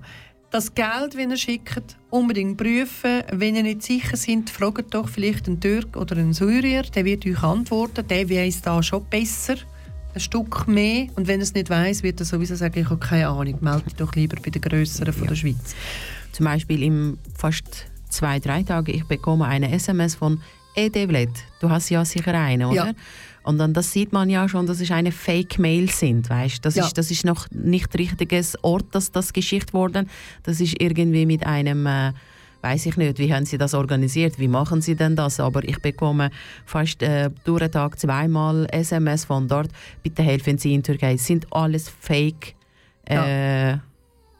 Das Geld, wenn ihr schickt, unbedingt prüfen. Wenn ihr nicht sicher seid, fragt doch vielleicht einen Türk oder einen Syrier. Der wird euch antworten. Der weiss da schon besser. Ein Stück mehr. Und wenn er es nicht weiss, wird er sowieso sagen, ich habe keine Ahnung. Melde dich doch lieber bei den Grösseren von der Schweiz. Zum Beispiel in fast zwei, drei Tagen, ich bekomme eine SMS von «Ey Devlet, du hast ja sicher eine, oder?» Ja. Und dann das sieht man ja schon, dass es eine Fake-Mail sind, weißt? Das, Ja. ist, das ist noch nicht richtiges Ort, dass das geschickt worden. Das ist irgendwie mit einem, äh, weiß ich nicht, wie haben Sie das organisiert, wie machen Sie denn das? Aber ich bekomme fast äh, durch den Tag zweimal SMS von dort. Bitte helfen Sie in Türkei. Es sind alles Fake. Äh,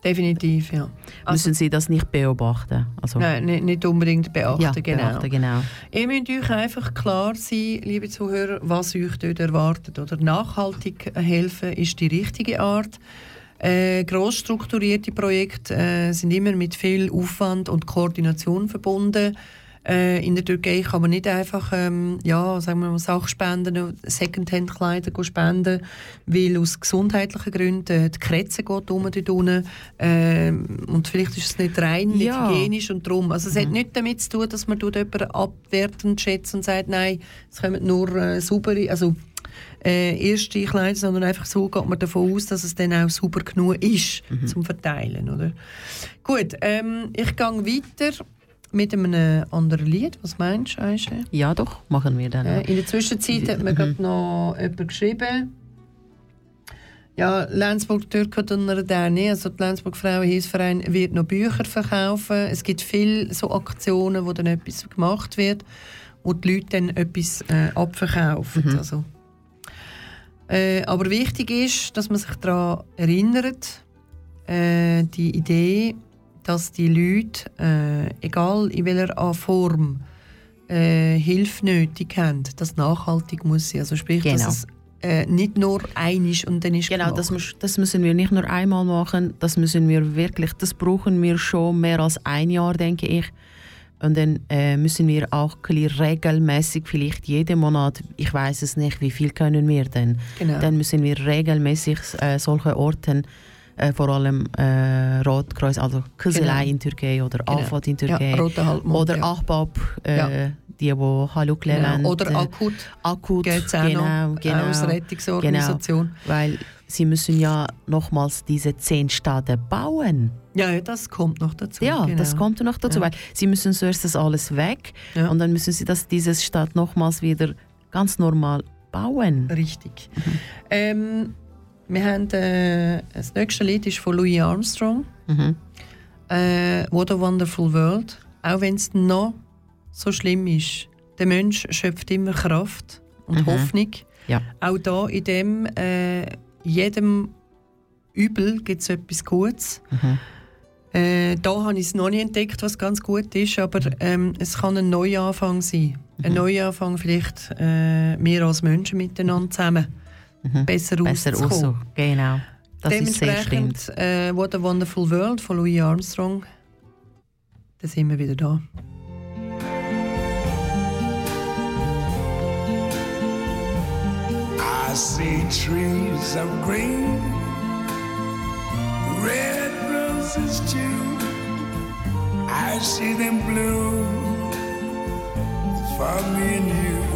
Definitiv, ja. Also, müssen Sie das nicht beobachten? Also, nein, nicht, nicht unbedingt beachten. ja, genau. beachten, genau. Ihr müsst euch einfach klar sein, liebe Zuhörer, was euch dort erwartet. Oder nachhaltig helfen ist die richtige Art. Äh, gross strukturierte Projekte äh, sind immer mit viel Aufwand und Koordination verbunden. Äh, in der Türkei kann man nicht einfach ähm, ja, sagen wir mal, Sachspenden, Secondhand-Kleider spenden, weil aus gesundheitlichen Gründen äh, die Kretze geht um dort unten. Ähm, und vielleicht ist es nicht rein, nicht Ja. hygienisch und drum. Also es hat nichts damit zu tun, dass man tut jemanden abwertend schätzt und sagt, nein, es kommen nur äh, saubere, also äh, erste Kleider, sondern einfach so geht man davon aus, dass es dann auch sauber genug ist zum Verteilen, oder? Gut, ähm, ich gehe weiter mit einem anderen Lied. Was meinst du, Aisha? Ja, doch, machen wir dann. Äh, in der Zwischenzeit hat mir gerade noch jemand geschrieben. Ja, Lenzburg Türkentunner Derne, also die Lenzburg Frauenhilfsverein wird noch Bücher verkaufen. Es gibt viele so Aktionen, wo dann etwas gemacht wird, wo die Leute dann etwas äh, abverkaufen. Also, äh, aber wichtig ist, dass man sich daran erinnert, äh, die Idee, dass die Leute, äh, egal in welcher Form, äh, Hilfe nötig haben, dass nachhaltig muss sein. Also sprich, Genau. dass es äh, nicht nur einisch und dann ist Genau, das, das müssen wir nicht nur einmal machen, das müssen wir wirklich, das brauchen wir schon mehr als ein Jahr, denke ich. Und dann äh, müssen wir auch regelmäßig, vielleicht jeden Monat, ich weiß es nicht, wie viel können wir denn, Genau. dann müssen wir regelmäßig äh, solche Orten, äh, vor allem äh, Rotkreuz, also Kızılay Genau. in Türkei oder Genau. Afad in Türkei Ja, Halbmond, oder ja. Ahbab, äh, die, die Haluk genau. Oder äh, akut Akut, geht es auch genau, noch, genau. als Rettungsorganisation. Weil sie müssen ja nochmals diese zehn Staaten bauen. Ja, das kommt noch dazu. Ja, genau. das kommt noch dazu, Ja. weil sie müssen zuerst das alles weg Ja. und dann müssen sie das, dieses Staat nochmals wieder ganz normal bauen. Richtig. Ähm, wir haben, äh, das nächste Lied ist von Louis Armstrong, Mhm. äh, «What a Wonderful World». Auch wenn es noch so schlimm ist, der Mensch schöpft immer Kraft und Mhm. Hoffnung. Ja. Auch da in dem, äh, jedem Übel gibt es etwas Gutes. Mhm. Äh, da habe ich es noch nicht entdeckt, was ganz gut ist, aber ähm, es kann ein Neuanfang sein. Ein Neuanfang vielleicht äh, wir als Menschen miteinander zusammen besser, Besser rauszukommen. rauszukommen. Genau. Das ist sehr stimmt. Dementsprechend äh, What a Wonderful World von Louis Armstrong. Da sind wir wieder da. I see trees of green, red roses too. I see them bloom for me and you.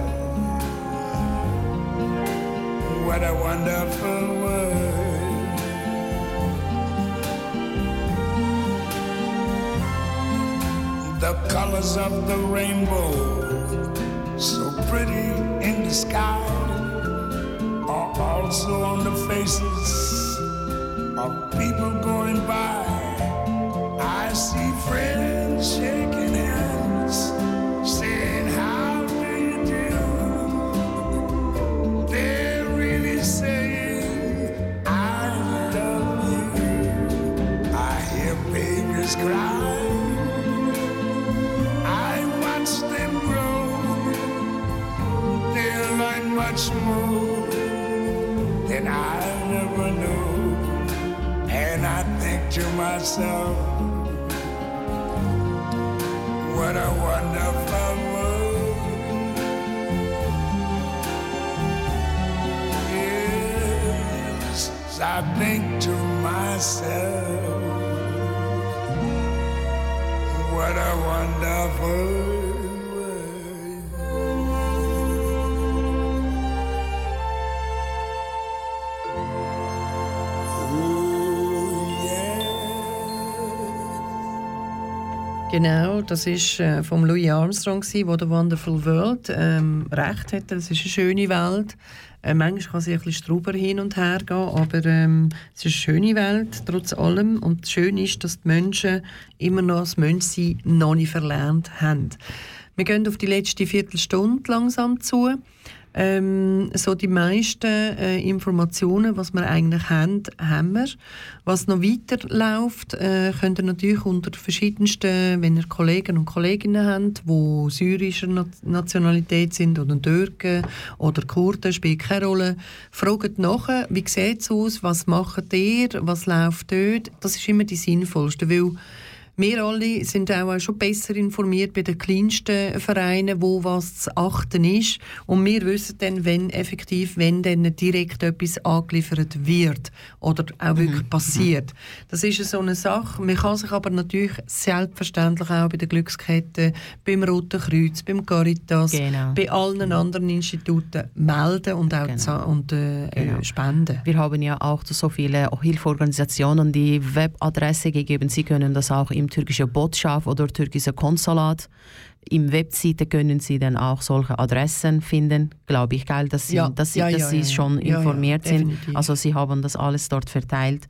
what a wonderful world. The colors of the rainbow, so pretty in the sky are also on the faces myself, Genau, das ist äh, vom Louis Armstrong, wo der Wonderful World ähm, recht hat. Das ist eine schöne Welt. Äh, manchmal kann sie ein bisschen strauber hin und her gehen, aber ähm, es ist eine schöne Welt, trotz allem. Und schön ist, dass die Menschen immer noch das Menschsein noch nicht verlernt haben. Wir gehen auf die letzte Viertelstunde langsam zu. Ähm, so die meisten äh, Informationen, was wir eigentlich haben, haben wir. Was noch weiterläuft, äh, könnt ihr natürlich unter verschiedensten, wenn ihr Kollegen und Kolleginnen habt, die syrischer Na Nationalität sind oder Türken oder Kurden, spielt keine Rolle. Fragt nachher, wie sieht es aus, was macht ihr, was läuft dort. Das ist immer die sinnvollste, weil wir alle sind auch schon besser informiert bei den kleinsten Vereinen, wo was zu achten ist. Und wir wissen dann, wenn effektiv, wenn dann direkt etwas angeliefert wird oder auch wirklich passiert. Das ist so eine Sache. Man kann sich aber natürlich selbstverständlich auch bei der Glückskette, beim Roten Kreuz, beim Caritas, Genau. bei allen anderen Instituten melden und auch Genau. und, äh, Genau. äh, spenden. Wir haben ja auch so viele Hilfeorganisationen die Webadresse gegeben. Sie können das auch im türkischen Botschaft oder türkischen Konsulat. Im Webseite können Sie dann auch solche Adressen finden. Glaube ich, geil, dass Sie, Ja, dass Sie, ja, dass ja, Sie schon informiert sind. Also Sie haben das alles dort verteilt.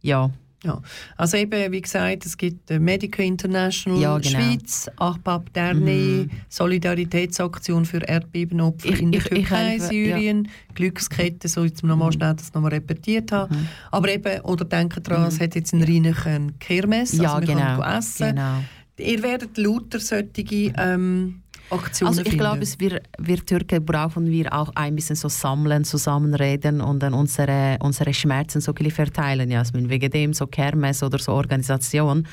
Ja, Ja. Also eben, wie gesagt, es gibt Medical International Ja, genau. Schweiz, Ahbab Derni, Solidaritätsaktion für Erdbebenopfer Ich- in der ich- ich Türkei, helfe, Syrien, Glückskette, so jetzt nochmal schnell das nochmal repetiert habe. Mhm. Aber eben, oder denken daran, es hat jetzt einen reinen Kirmes, ja also man genau. kann essen. genau. Ihr werdet lauter solche ähm, Aktionen Also ich finden. glaube, es wir, wir Türken brauchen wir auch ein bisschen so sammeln, zusammenreden und dann unsere, unsere Schmerzen so verteilen. Ja, also wegen dem so Kermes oder so Organisation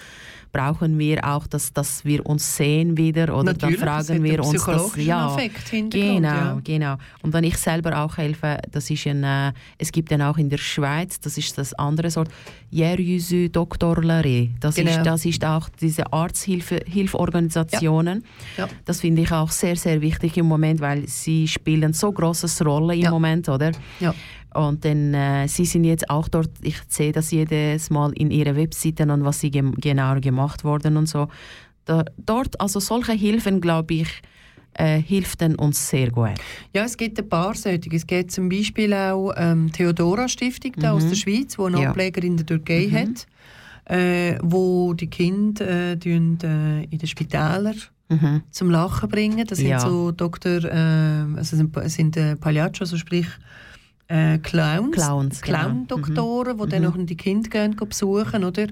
brauchen wir auch, dass, dass wir uns sehen wieder oder Natürlich, dann fragen wir uns das ja Effekt, genau ja. genau und dann ich selber auch helfe das ist ein, äh, es gibt dann auch in der Schweiz das ist das andere Sort Yeryüzü Doktorlare das Genau. ist das ist auch diese Arzthilfe Hilfeorganisationen Ja. das finde ich auch sehr, sehr wichtig im Moment, weil sie spielen so großes Rolle im Ja. Moment, oder? Ja. Und dann, äh, sie sind jetzt auch dort, ich sehe das jedes Mal in ihrer Webseite und was sie gem genau gemacht worden und so. Da, dort, also solche Hilfen, glaube ich, äh, hilft dann uns sehr gut. Ja, es gibt ein paar solche. Es gibt zum Beispiel auch ähm, Theodora Stiftung da aus der Schweiz, die einen Ja. Ableger in der Türkei hat, äh, wo die Kinder äh, tun, äh, in den Spitälern Mhm. zum Lachen bringen. Das sind Ja. so Doktor, äh, also sind, sind äh, Pagliaccio, also sprich äh, Clowns, Clowns, genau. Clown-Doktoren, die dann Mhm. nachher die Kinder gehen, besuchen, oder?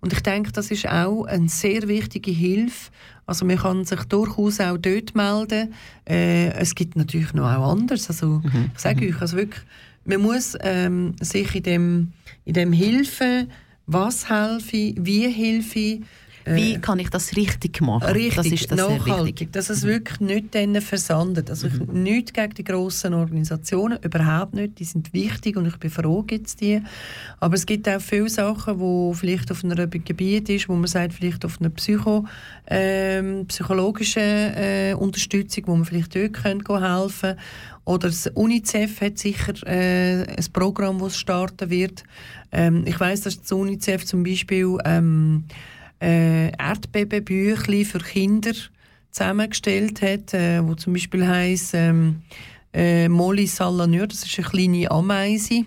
Und ich denke, das ist auch eine sehr wichtige Hilfe. Also man kann sich durchaus auch dort melden. Äh, es gibt natürlich noch auch anders. Also Mhm. ich sage euch, also wirklich, man muss ähm, sich in dem, in dem Hilfe, was helfe, wie helfe, Wie kann ich das richtig machen? Richtig, das ist das nachhaltig. Mhm. dass es wirklich nicht denen versandet. Also ich, nicht gegen die grossen Organisationen, überhaupt nicht. Die sind wichtig und ich bin froh, gibt es die. Aber es gibt auch viele Sachen, wo vielleicht auf einem Gebiet ist, wo man sagt, vielleicht auf einer Psycho, ähm, psychologischen äh, Unterstützung, wo man vielleicht dort könnte gehen helfen Oder das UNICEF hat sicher äh, ein Programm, das starten wird. Ähm, ich weiß, dass das UNICEF zum Beispiel ähm, äh, Erdbebenbüchli für Kinder zusammengestellt hat, äh, wo zum Beispiel heisst ähm, äh, Molly Salanur, das ist eine kleine Ameise,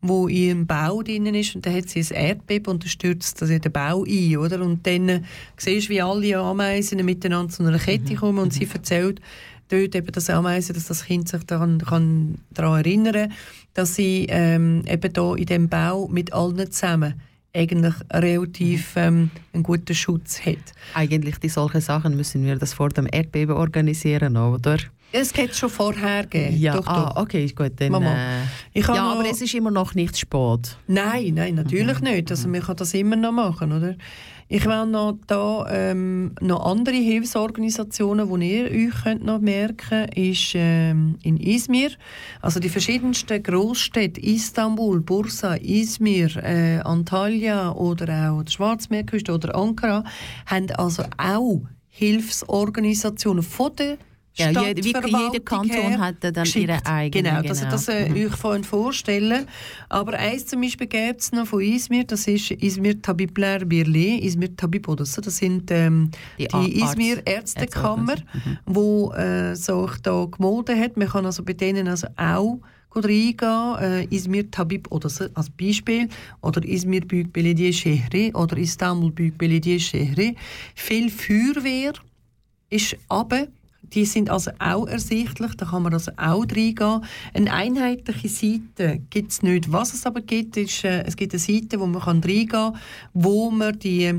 wo in ihrem Bau drin ist und dann hat sie ein Erdbeben und dann stürzt das in den Bau ein, oder? Und dann äh, siehst du, wie alle Ameisen miteinander zu einer Kette kommen und sie erzählt dort eben das Ameisen, dass das Kind sich daran, kann, daran erinnern dass sie ähm, eben da in dem Bau mit allen zusammen eigentlich relativ ähm, einen guten Schutz hat. Eigentlich die solche Sachen müssen wir das vor dem Erdbeben organisieren, oder? Es geht schon vorher gegeben. Ja, doch, ah, doch. okay, gut. Dann, Mama, äh, ja, aber es ist immer noch nicht spät. Nein, nein, natürlich nicht. Also man kann das immer noch machen, oder? Ich will noch da ähm, noch andere Hilfsorganisationen, die ihr euch könnt noch merken, ist ähm, in Izmir. Also die verschiedensten Großstädte Istanbul, Bursa, Izmir, äh, Antalya oder auch die Schwarzmeerküste oder Ankara haben also auch Hilfsorganisationen von der Ja, jede- wie- jeder Kanton her hat dann geschickt. ihre eigene, Genau, dass ihr genau. das äh, euch vorhin vorstellen. Aber eins zum Beispiel gibt es noch von Izmir, das ist Izmir Tabipler Birli, Izmir Odessa. Das sind ähm, Die die, Izmir Ärztekammer, Ärzteorganisation. wo äh, sich da gemolden hat. Man kann also bei denen also auch gut reingehen. Äh, Izmir Tabip Odessa als Beispiel oder Izmir Büyük Belediye Şehri oder Istanbul Büyük Belediye Şehri. Viel Feuerwehr ist aber die sind also auch ersichtlich, da kann man also auch reingehen. Eine einheitliche Seite gibt es nicht. Was es aber gibt, ist, äh, es gibt eine Seite, wo man kann reingehen kann, wo man die,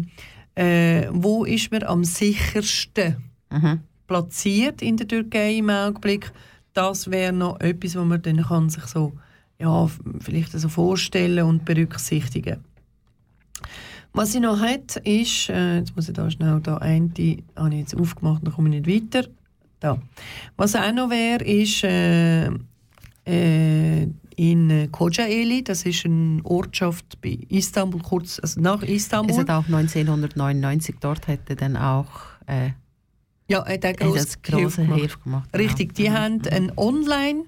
äh, wo ist man am sichersten Mhm. platziert in der Türkei im Augenblick. Das wäre noch etwas, wo man dann kann sich so, ja, vielleicht so vorstellen und berücksichtigen. Was sie noch hat, ist, äh, jetzt muss ich da schnell da ein, die habe ich jetzt aufgemacht, dann komme ich nicht weiter. Da. Was auch noch wäre, ist äh, äh, in äh, Kocaeli, das ist eine Ortschaft bei Istanbul, kurz also nach Es Istanbul. hat auch 1999 dort hätte dann auch äh, ja, auch grosse das große Hilfe gemacht. Gemacht. genau. Richtig, die haben ein Online,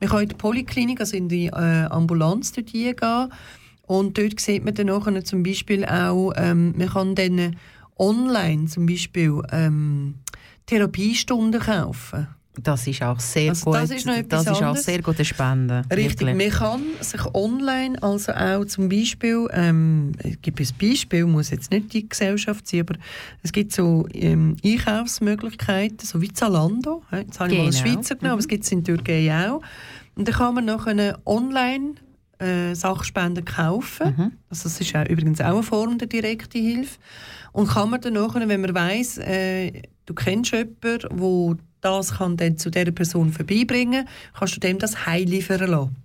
man kann in die Poliklinik, also in die äh, Ambulanz dort hingehen und dort sieht man dann nachher zum Beispiel auch, ähm, man kann dann online zum Beispiel ähm, Therapiestunden kaufen. Das ist auch sehr Also gut. das ist das ist auch sehr gute Spende. Richtig, wirklich. man kann sich online, also auch zum Beispiel, ähm, es gibt ein Beispiel, muss jetzt nicht die Gesellschaft sein, aber es gibt so ähm, Einkaufsmöglichkeiten, so wie Zalando. Jetzt habe ich mal einen Genau. Schweizer genommen, aber es gibt es in der Türkei auch. Und dann kann man noch eine online äh, Sachspenden kaufen. Mhm. Also das ist auch, übrigens auch eine Form der direkten Hilfe. Und kann man dann nachher, wenn man weiss, äh, du kennst jemanden, wo das kann dann zu dieser Person vorbeibringen, kannst du dem das heimliefern lassen.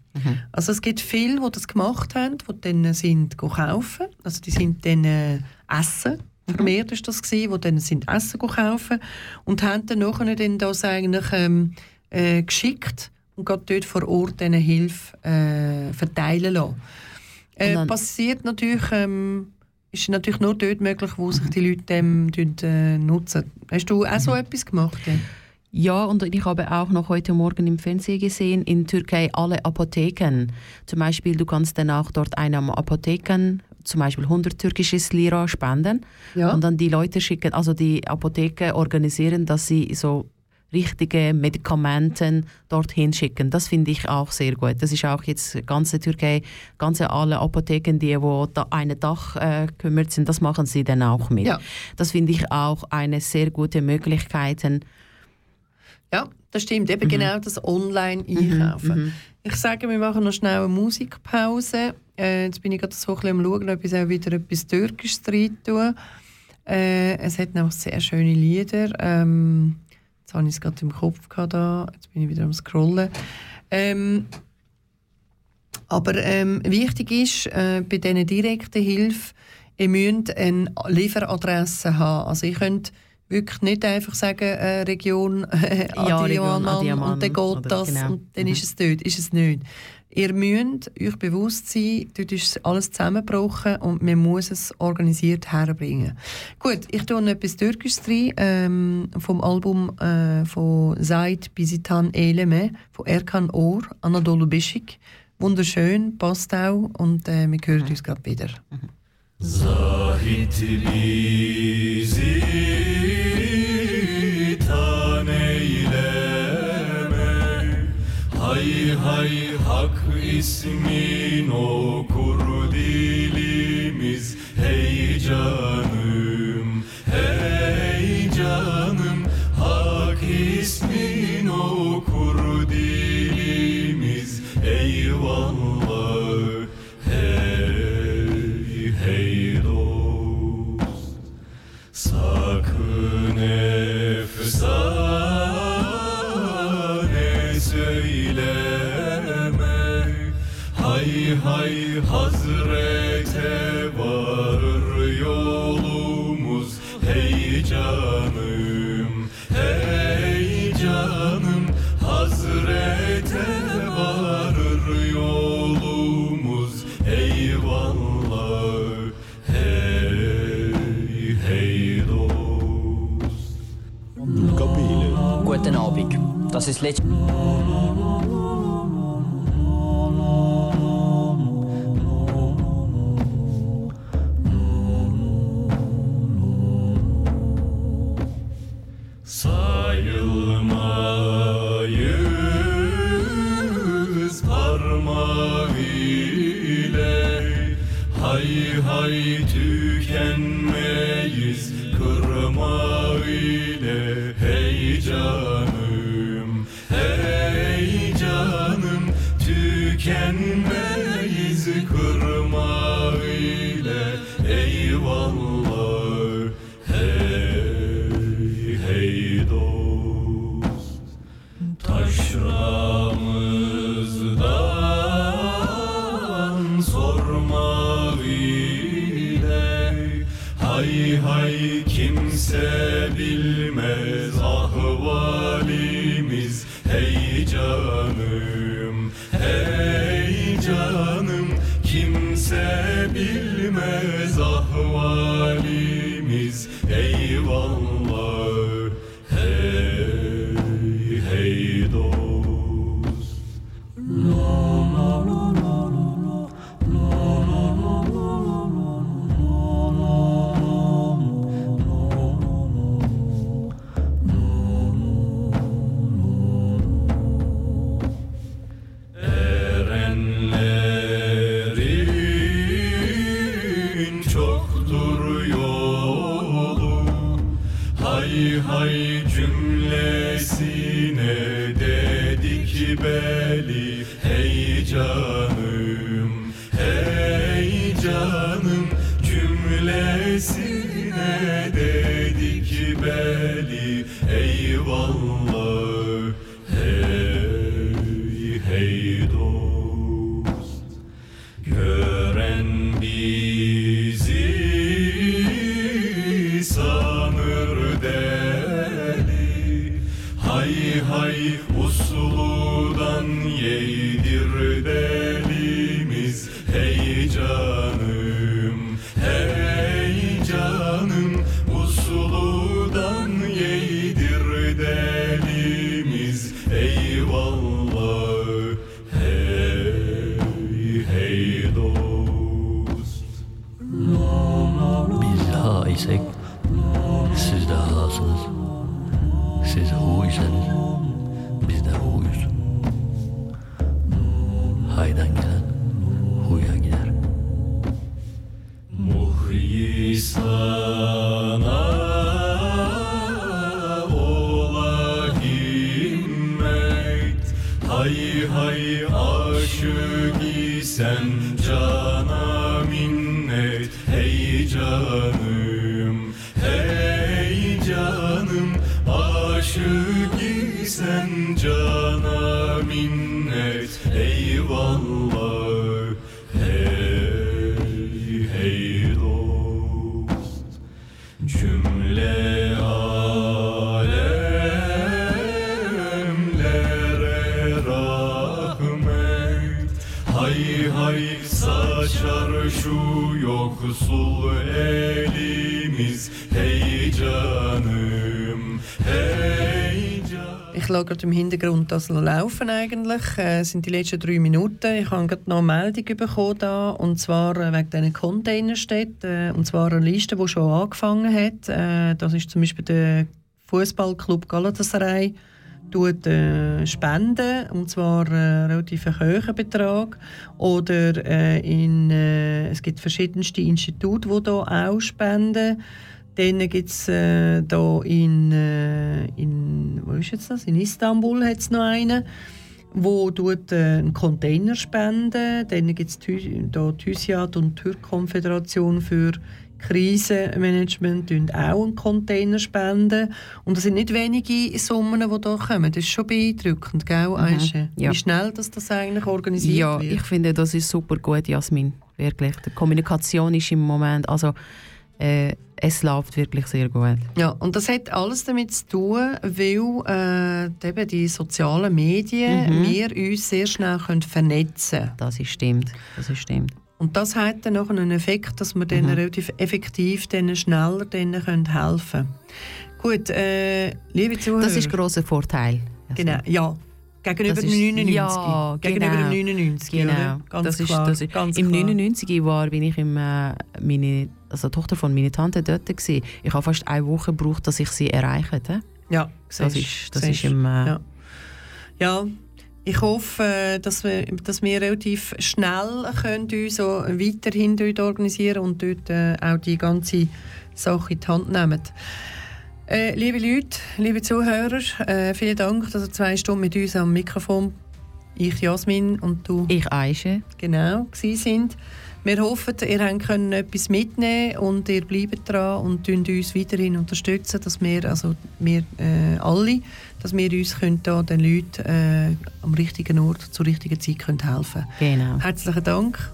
Also es gibt viele, die das gemacht haben, die dann sind go kaufen. Also die sind dann äh, essen. Vermehrt ist das gewesen, die dann sind essen kaufen und haben dann nachher dann das eigentlich ähm, äh, geschickt und gerade dort vor Ort diese Hilfe äh, verteilen lassen. Äh, passiert natürlich, ähm, ist natürlich nur dort möglich, wo sich die Leute dem äh, nutzen. Hast du auch so etwas gemacht? Ja? Ja, und ich habe auch noch heute Morgen im Fernsehen gesehen, in Türkei alle Apotheken. Zum Beispiel, du kannst dann auch dort einem Apotheken zum Beispiel 100 türkisches Lira spenden. Ja. Und dann die Leute schicken, also die Apotheke organisieren, dass sie so richtige Medikamente dorthin schicken. Das finde ich auch sehr gut. Das ist auch jetzt ganze Türkei, ganze alle Apotheken, die wo da eine Dach äh, kümmert sind, das machen sie dann auch mit. Ja. Das finde ich auch eine sehr gute Möglichkeit. Ja, das stimmt. Mhm. Eben genau das Online-Einkaufen. Ich sage, wir machen noch schnell eine Musikpause. Äh, jetzt bin ich gerade so ein bisschen am Schauen, ob ich auch wieder etwas Türkisches rein tue. Äh, es hat nämlich sehr schöne Lieder. Ähm, jetzt habe ich es gerade im Kopf gehabt. Da. Jetzt bin ich wieder am Scrollen. Ähm, aber ähm, wichtig ist, äh, bei diesen direkten Hilfe, ihr müsst eine Lieferadresse haben. Also ihr könnt wirklich nicht einfach sagen, äh, Region äh, Ja, Region Adiaman Adiaman und dann geht das genau. und dann ist es dort. Ist es nicht. Ihr müsst euch bewusst sein, dort ist alles zusammengebrochen und man muss es organisiert herbringen. Gut, ich tue noch etwas Türkisches rein, ähm, vom Album äh, von Zaid Bisitan Eleme, von Erkan Or, Anadolu Beşik. Wunderschön, passt auch und äh, wir hören uns gerade wieder. Zahit bizi tan eyleme Hay hay ismin okur dilimiz. Hey schaue gerade im Hintergrund das laufen eigentlich. Äh, sind die letzten drei Minuten. Ich habe gerade noch eine Meldung bekommen da, und zwar äh, wegen diesen Containerstädten. Äh, und zwar eine Liste, die schon angefangen hat. Äh, das ist zum Beispiel der Fußballclub Galatasaray tut äh, spenden und zwar äh, relativ hohen Betrag oder äh, in, äh, es gibt verschiedenste Institute, die da auch spenden. Dann gibt es äh, da in, äh, in, wo ist jetzt das? In Istanbul hat es noch einen, wo tut, äh, einen Container spenden. Dann gibt es die TÜSIAD und die Türkkonföderation für Krisenmanagement tun auch einen Container spenden. Und das sind nicht wenige Summen, die hier kommen. Das ist schon beeindruckend, gell, Aisha? ja. Wie schnell das, das eigentlich organisiert Ja, wird. ich finde, das ist super gut, Jasmin. Wirklich. Die Kommunikation ist im Moment, also äh, es läuft wirklich sehr gut. Ja, und das hat alles damit zu tun, weil äh, eben die sozialen Medien Mhm. wir uns sehr schnell können vernetzen können. Das ist stimmt. Das ist stimmt. Und das hat dann nachher einen Effekt, dass wir denen Mhm. relativ effektiv denen schneller denen können helfen Gut, äh, liebe Zuhörer. Das ist ein grosser Vorteil. Genau, ja. Gegenüber Das dem ist- 99. Ja, Gegenüber genau. dem 99, Genau. oder? Ganz das ist, klar. das ist, ganz Im klar. 99 war bin ich im, äh, meine, also die Tochter von meiner Tante dort gewesen. Ich habe fast eine Woche gebraucht, dass ich sie erreiche. Ja, Das ist, das ist im, äh, Ja. Ja, ich hoffe, dass wir, dass wir relativ schnell können uns so weiterhin dort organisieren und dort äh, auch die ganze Sache in die Hand nehmen. Äh, liebe Leute, liebe Zuhörer, äh, vielen Dank, dass ihr zwei Stunden mit uns am Mikrofon, ich Jasmin und du ich Aische. genau sind. Wir hoffen, ihr können etwas mitnehmen und ihr bleibt dran und uns weiterhin unterstützen, dass wir, also wir äh, alle, dass wir uns können da den Leuten äh, am richtigen Ort zur richtigen Zeit können helfen. Genau. Herzlichen Dank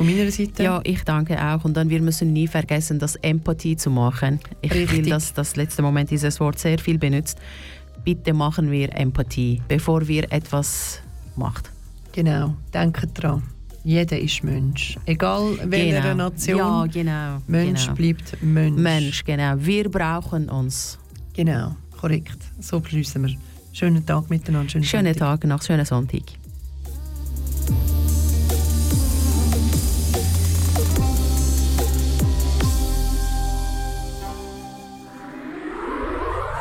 von meiner Seite. Ja, ich danke auch. Und dann wir müssen nie vergessen, das Empathie zu machen. Ich Richtig. will, dass das letzte Moment dieses Wort sehr viel benutzt. Bitte machen wir Empathie, bevor wir etwas macht. Genau, denkt dran. Jeder ist Mensch. Egal welcher Genau. Nation. Ja, genau. Mensch genau. bleibt Mensch. Mensch, genau. Wir brauchen uns. Genau, korrekt. So beschließen wir. Schönen Tag miteinander. Schönen Schönen Sonntag. Tag noch, schönen Sonntag.